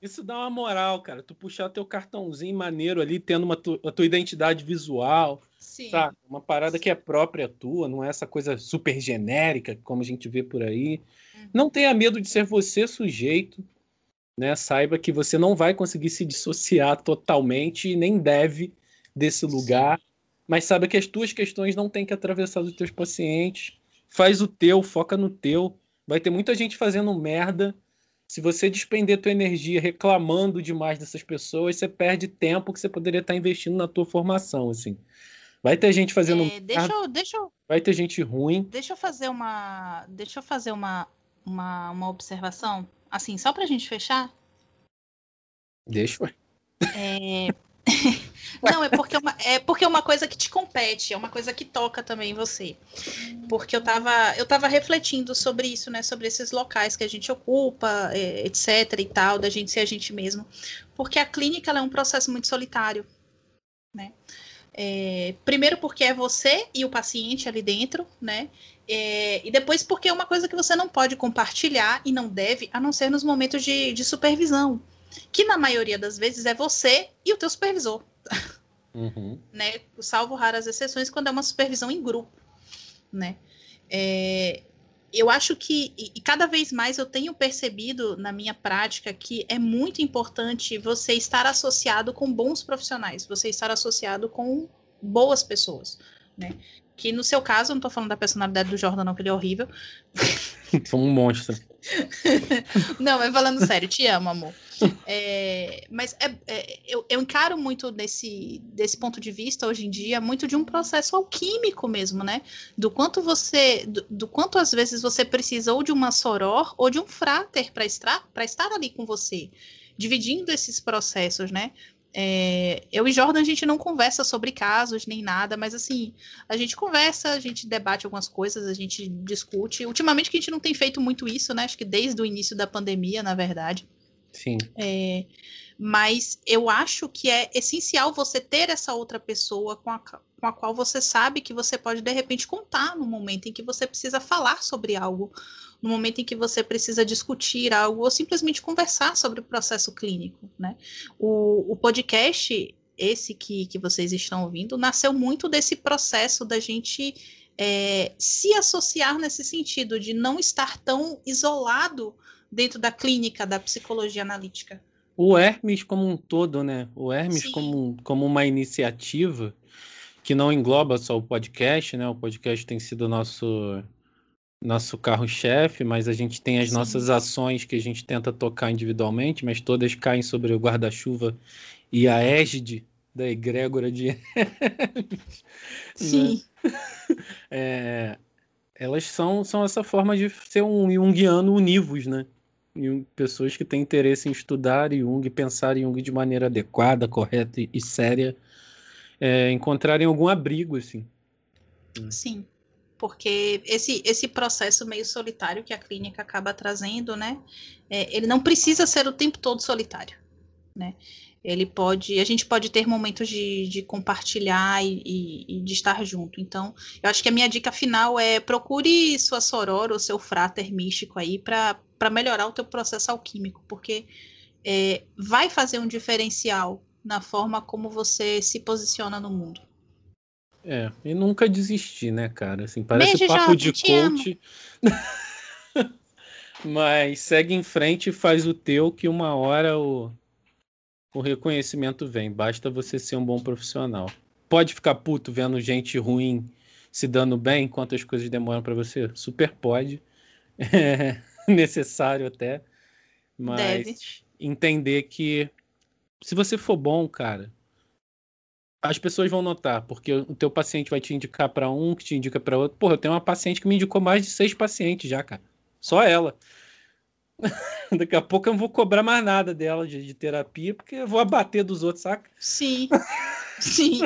Isso dá uma moral, cara. Tu puxar teu cartãozinho maneiro ali, tendo uma tu, a tua identidade visual. Sim. Sabe? Uma parada Sim. que é própria tua, não é essa coisa super genérica, como a gente vê por aí. Uhum. Não tenha medo de ser você sujeito. Né? Saiba que você não vai conseguir se dissociar totalmente e nem deve desse lugar. Sim. Mas saiba que as tuas questões não têm que atravessar os teus pacientes. Faz o teu, foca no teu. Vai ter muita gente fazendo merda se você despender tua energia reclamando demais dessas pessoas, você perde tempo que você poderia estar investindo na tua formação, assim. Vai ter gente fazendo. É, deixa, eu, deixa eu, Vai ter gente ruim. Deixa eu fazer uma. Deixa eu fazer uma, uma, uma observação. Assim, só pra gente fechar. Deixa, ué. É, Não, é porque, é uma, é porque é uma coisa que te compete, é uma coisa que toca também você. Porque eu tava, eu tava refletindo sobre isso, né? Sobre esses locais que a gente ocupa, é, etc. e tal, da gente ser a gente mesmo. Porque a clínica é um processo muito solitário, né? É, primeiro porque é você e o paciente ali dentro, né? É, e depois porque é uma coisa que você não pode compartilhar e não deve, a não ser nos momentos de, de supervisão que na maioria das vezes é você e o teu supervisor. Uhum. né? Salvo raras exceções quando é uma supervisão em grupo, né? É, eu acho que e cada vez mais eu tenho percebido na minha prática que é muito importante você estar associado com bons profissionais, você estar associado com boas pessoas, né? Que no seu caso, eu não tô falando da personalidade do Jordan, não, que ele é horrível. Foi um monstro. não, mas falando sério, te amo, amor. É, mas é, é, eu, eu, encaro muito desse, desse ponto de vista hoje em dia, muito de um processo alquímico mesmo, né? Do quanto você, do, do quanto às vezes você precisa ou de uma soror ou de um fráter para estar, estar ali com você, dividindo esses processos, né? É, eu e Jordan a gente não conversa sobre casos nem nada, mas assim, a gente conversa, a gente debate algumas coisas, a gente discute. Ultimamente que a gente não tem feito muito isso, né? Acho que desde o início da pandemia, na verdade. Sim. É, mas eu acho que é essencial você ter essa outra pessoa com a, com a qual você sabe que você pode, de repente, contar no momento em que você precisa falar sobre algo, no momento em que você precisa discutir algo, ou simplesmente conversar sobre o processo clínico. Né? O, o podcast, esse que, que vocês estão ouvindo, nasceu muito desse processo da gente. É, se associar nesse sentido de não estar tão isolado dentro da clínica da psicologia analítica. O Hermes como um todo, né? O Hermes como, como uma iniciativa que não engloba só o podcast, né? O podcast tem sido nosso nosso carro-chefe, mas a gente tem as Sim. nossas ações que a gente tenta tocar individualmente, mas todas caem sobre o guarda-chuva e a égide da egrégora de Sim. É, elas são, são essa forma de ser um junguiano univos, né? Jung, pessoas que têm interesse em estudar Jung, pensar em Jung de maneira adequada, correta e, séria, é, encontrarem algum abrigo, assim. Sim. porque esse, esse processo meio solitário que a clínica acaba trazendo, né, é, ele não precisa ser o tempo todo solitário, né? Ele pode, a gente pode ter momentos de, de compartilhar e, e, e, de estar junto. Então, eu acho que a minha dica final é procure sua soror ou seu frater místico aí para melhorar o teu processo alquímico, porque é, vai fazer um diferencial na forma como você se posiciona no mundo. É, e nunca desistir, né, cara? Assim, parece Beijo, papo de coach. Mas segue em frente e faz o teu que uma hora o, o reconhecimento vem. Basta você ser um bom profissional. Pode ficar puto vendo gente ruim se dando bem enquanto as coisas demoram para você? Super pode. É necessário até. Mas Deve. entender que se você for bom, cara, as pessoas vão notar, porque o teu paciente vai te indicar para um, que te indica para outro. Porra, eu tenho uma paciente que me indicou mais de seis pacientes já, cara. Só ela. Daqui a pouco eu não vou cobrar mais nada dela de, de terapia, porque eu vou abater dos outros, saca? Sim. Sim.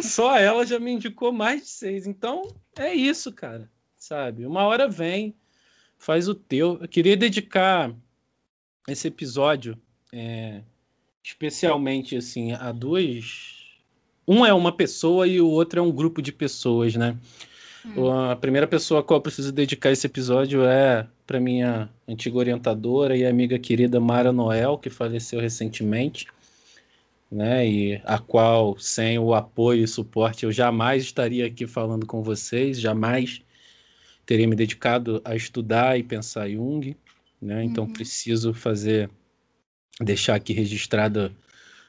Só ela já me indicou mais de seis. Então, é isso, cara. Sabe? Uma hora vem, faz o teu. Eu queria dedicar esse episódio é, especialmente assim a duas. Um é uma pessoa e o outro é um grupo de pessoas, né? Hum. A primeira pessoa a qual eu preciso dedicar esse episódio é para minha antiga orientadora e amiga querida Mara Noel, que faleceu recentemente, né? E a qual, sem o apoio e suporte, eu jamais estaria aqui falando com vocês, jamais teria me dedicado a estudar e pensar Jung, né? Então uhum. preciso fazer deixar aqui registrada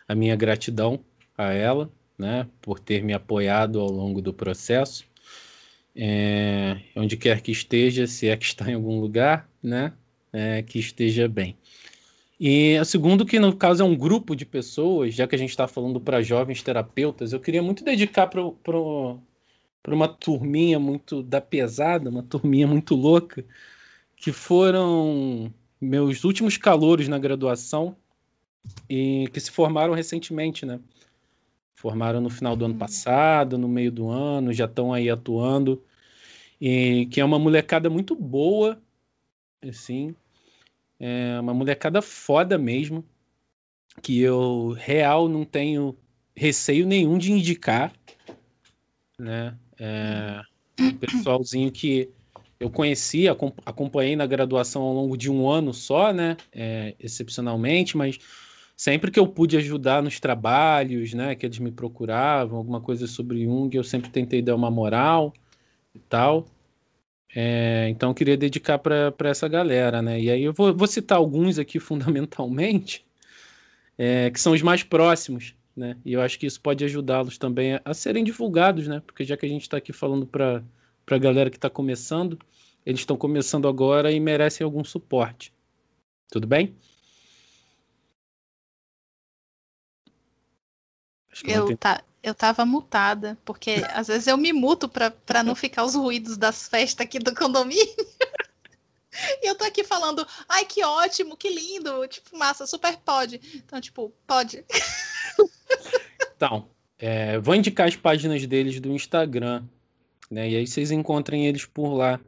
a minha gratidão a ela, né, por ter me apoiado ao longo do processo. É, onde quer que esteja, se é que está em algum lugar, né, é, que esteja bem. E o segundo, que no caso é um grupo de pessoas, já que a gente está falando para jovens terapeutas, eu queria muito dedicar para uma turminha muito da pesada, uma turminha muito louca, que foram meus últimos calouros na graduação e que se formaram recentemente, né? Formaram no final do ano uhum. passado, no meio do ano, já estão aí atuando. E que é uma molecada muito boa, assim. É uma molecada foda mesmo. Que eu, real, não tenho receio nenhum de indicar, né? É, um pessoalzinho que eu conheci, acompanhei na graduação ao longo de um ano só, né? É, excepcionalmente, mas sempre que eu pude ajudar nos trabalhos, né? Que eles me procuravam, alguma coisa sobre Jung, eu sempre tentei dar uma moral e tal. É, então eu queria dedicar para essa galera, né? E aí eu vou, vou citar alguns aqui fundamentalmente, é, que são os mais próximos, né? E eu acho que isso pode ajudá-los também a, a, serem divulgados, né? Porque já que a gente está aqui falando para a galera que está começando, eles estão começando agora e merecem algum suporte. Tudo bem? Eu, tá, eu tava mutada, porque às vezes eu me muto para não ficar os ruídos das festas aqui do condomínio. e eu tô aqui falando, ai, que ótimo, que lindo, tipo, massa, super pode. Então, tipo, pode. então, é, vou indicar as páginas deles do Instagram, né? E aí vocês encontrem eles por lá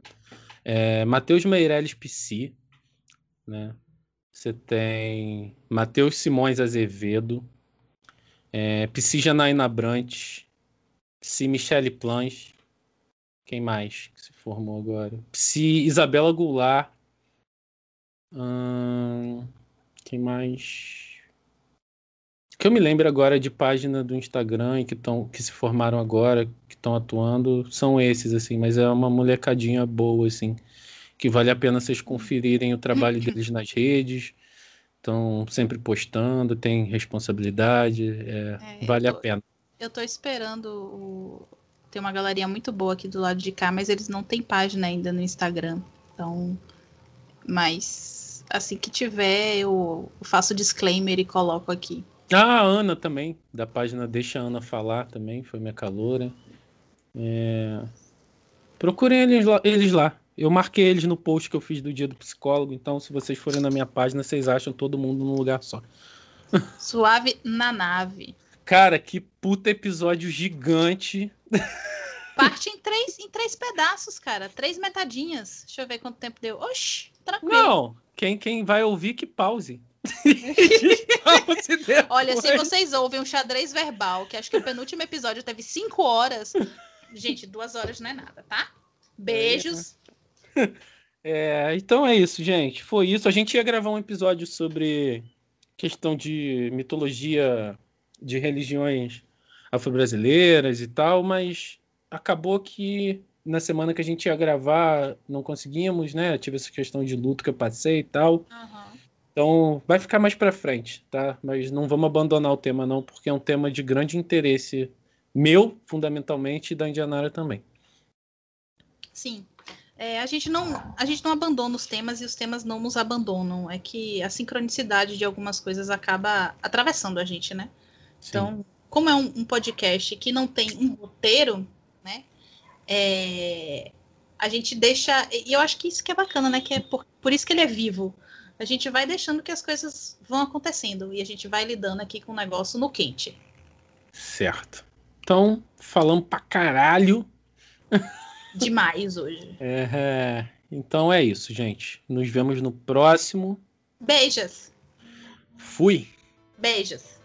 é, Matheus Meirelles Psi, né? Você tem Matheus Simões Azevedo, é, Psi Janaína Brant, Psi Michele Planche, quem mais que se formou agora? Psi Isabela Goulart, hum, quem mais? Que eu me lembro agora de página do Instagram que, tão, que se formaram agora, que estão atuando, são esses, assim, mas é uma molecadinha boa, assim, que vale a pena vocês conferirem o trabalho deles nas redes, estão sempre postando, tem responsabilidade, é, é, vale tô, a pena. Eu tô esperando o... Tem uma galeria muito boa aqui do lado de cá, mas eles não têm página ainda no Instagram. Então, mas assim que tiver, eu faço disclaimer e coloco aqui. Ah, a Ana também, da página Deixa a Ana Falar também, foi minha caloura. É... Procurem eles lá, eles lá. Eu marquei eles no post que eu fiz do dia do psicólogo, então se vocês forem na minha página, vocês acham todo mundo num lugar só. Suave na nave. Cara, que puta episódio gigante. Parte em três, em três pedaços, cara. Três metadinhas. Deixa eu ver quanto tempo deu. Oxi, tranquilo. Não, quem, quem vai ouvir que pause. Olha, se vocês ouvem um xadrez verbal, que acho que o penúltimo episódio teve cinco horas. Gente, duas horas não é nada, tá? Beijos. É, então é isso, gente. Foi isso. A gente ia gravar um episódio sobre questão de mitologia de religiões afro-brasileiras e tal, mas acabou que na semana que a gente ia gravar não conseguimos, né? Tive essa questão de luto que eu passei e tal. Uhum. Então vai ficar mais para frente, tá? Mas não vamos abandonar o tema não, porque é um tema de grande interesse meu, fundamentalmente, e da Indianara também. Sim. É, a, gente não, a gente não abandona os temas e os temas não nos abandonam. É que a sincronicidade de algumas coisas acaba atravessando a gente, né? Sim. Então, como é um, um, podcast que não tem um roteiro, né? É, a gente deixa. E eu acho que isso que é bacana, né? Que é por, por isso que ele é vivo. A gente vai deixando que as coisas vão acontecendo e a gente vai lidando aqui com o negócio no quente. Certo. Então, falamos pra caralho. Demais hoje. É, então é isso, gente. Nos vemos no próximo. Beijos. Fui. Beijos.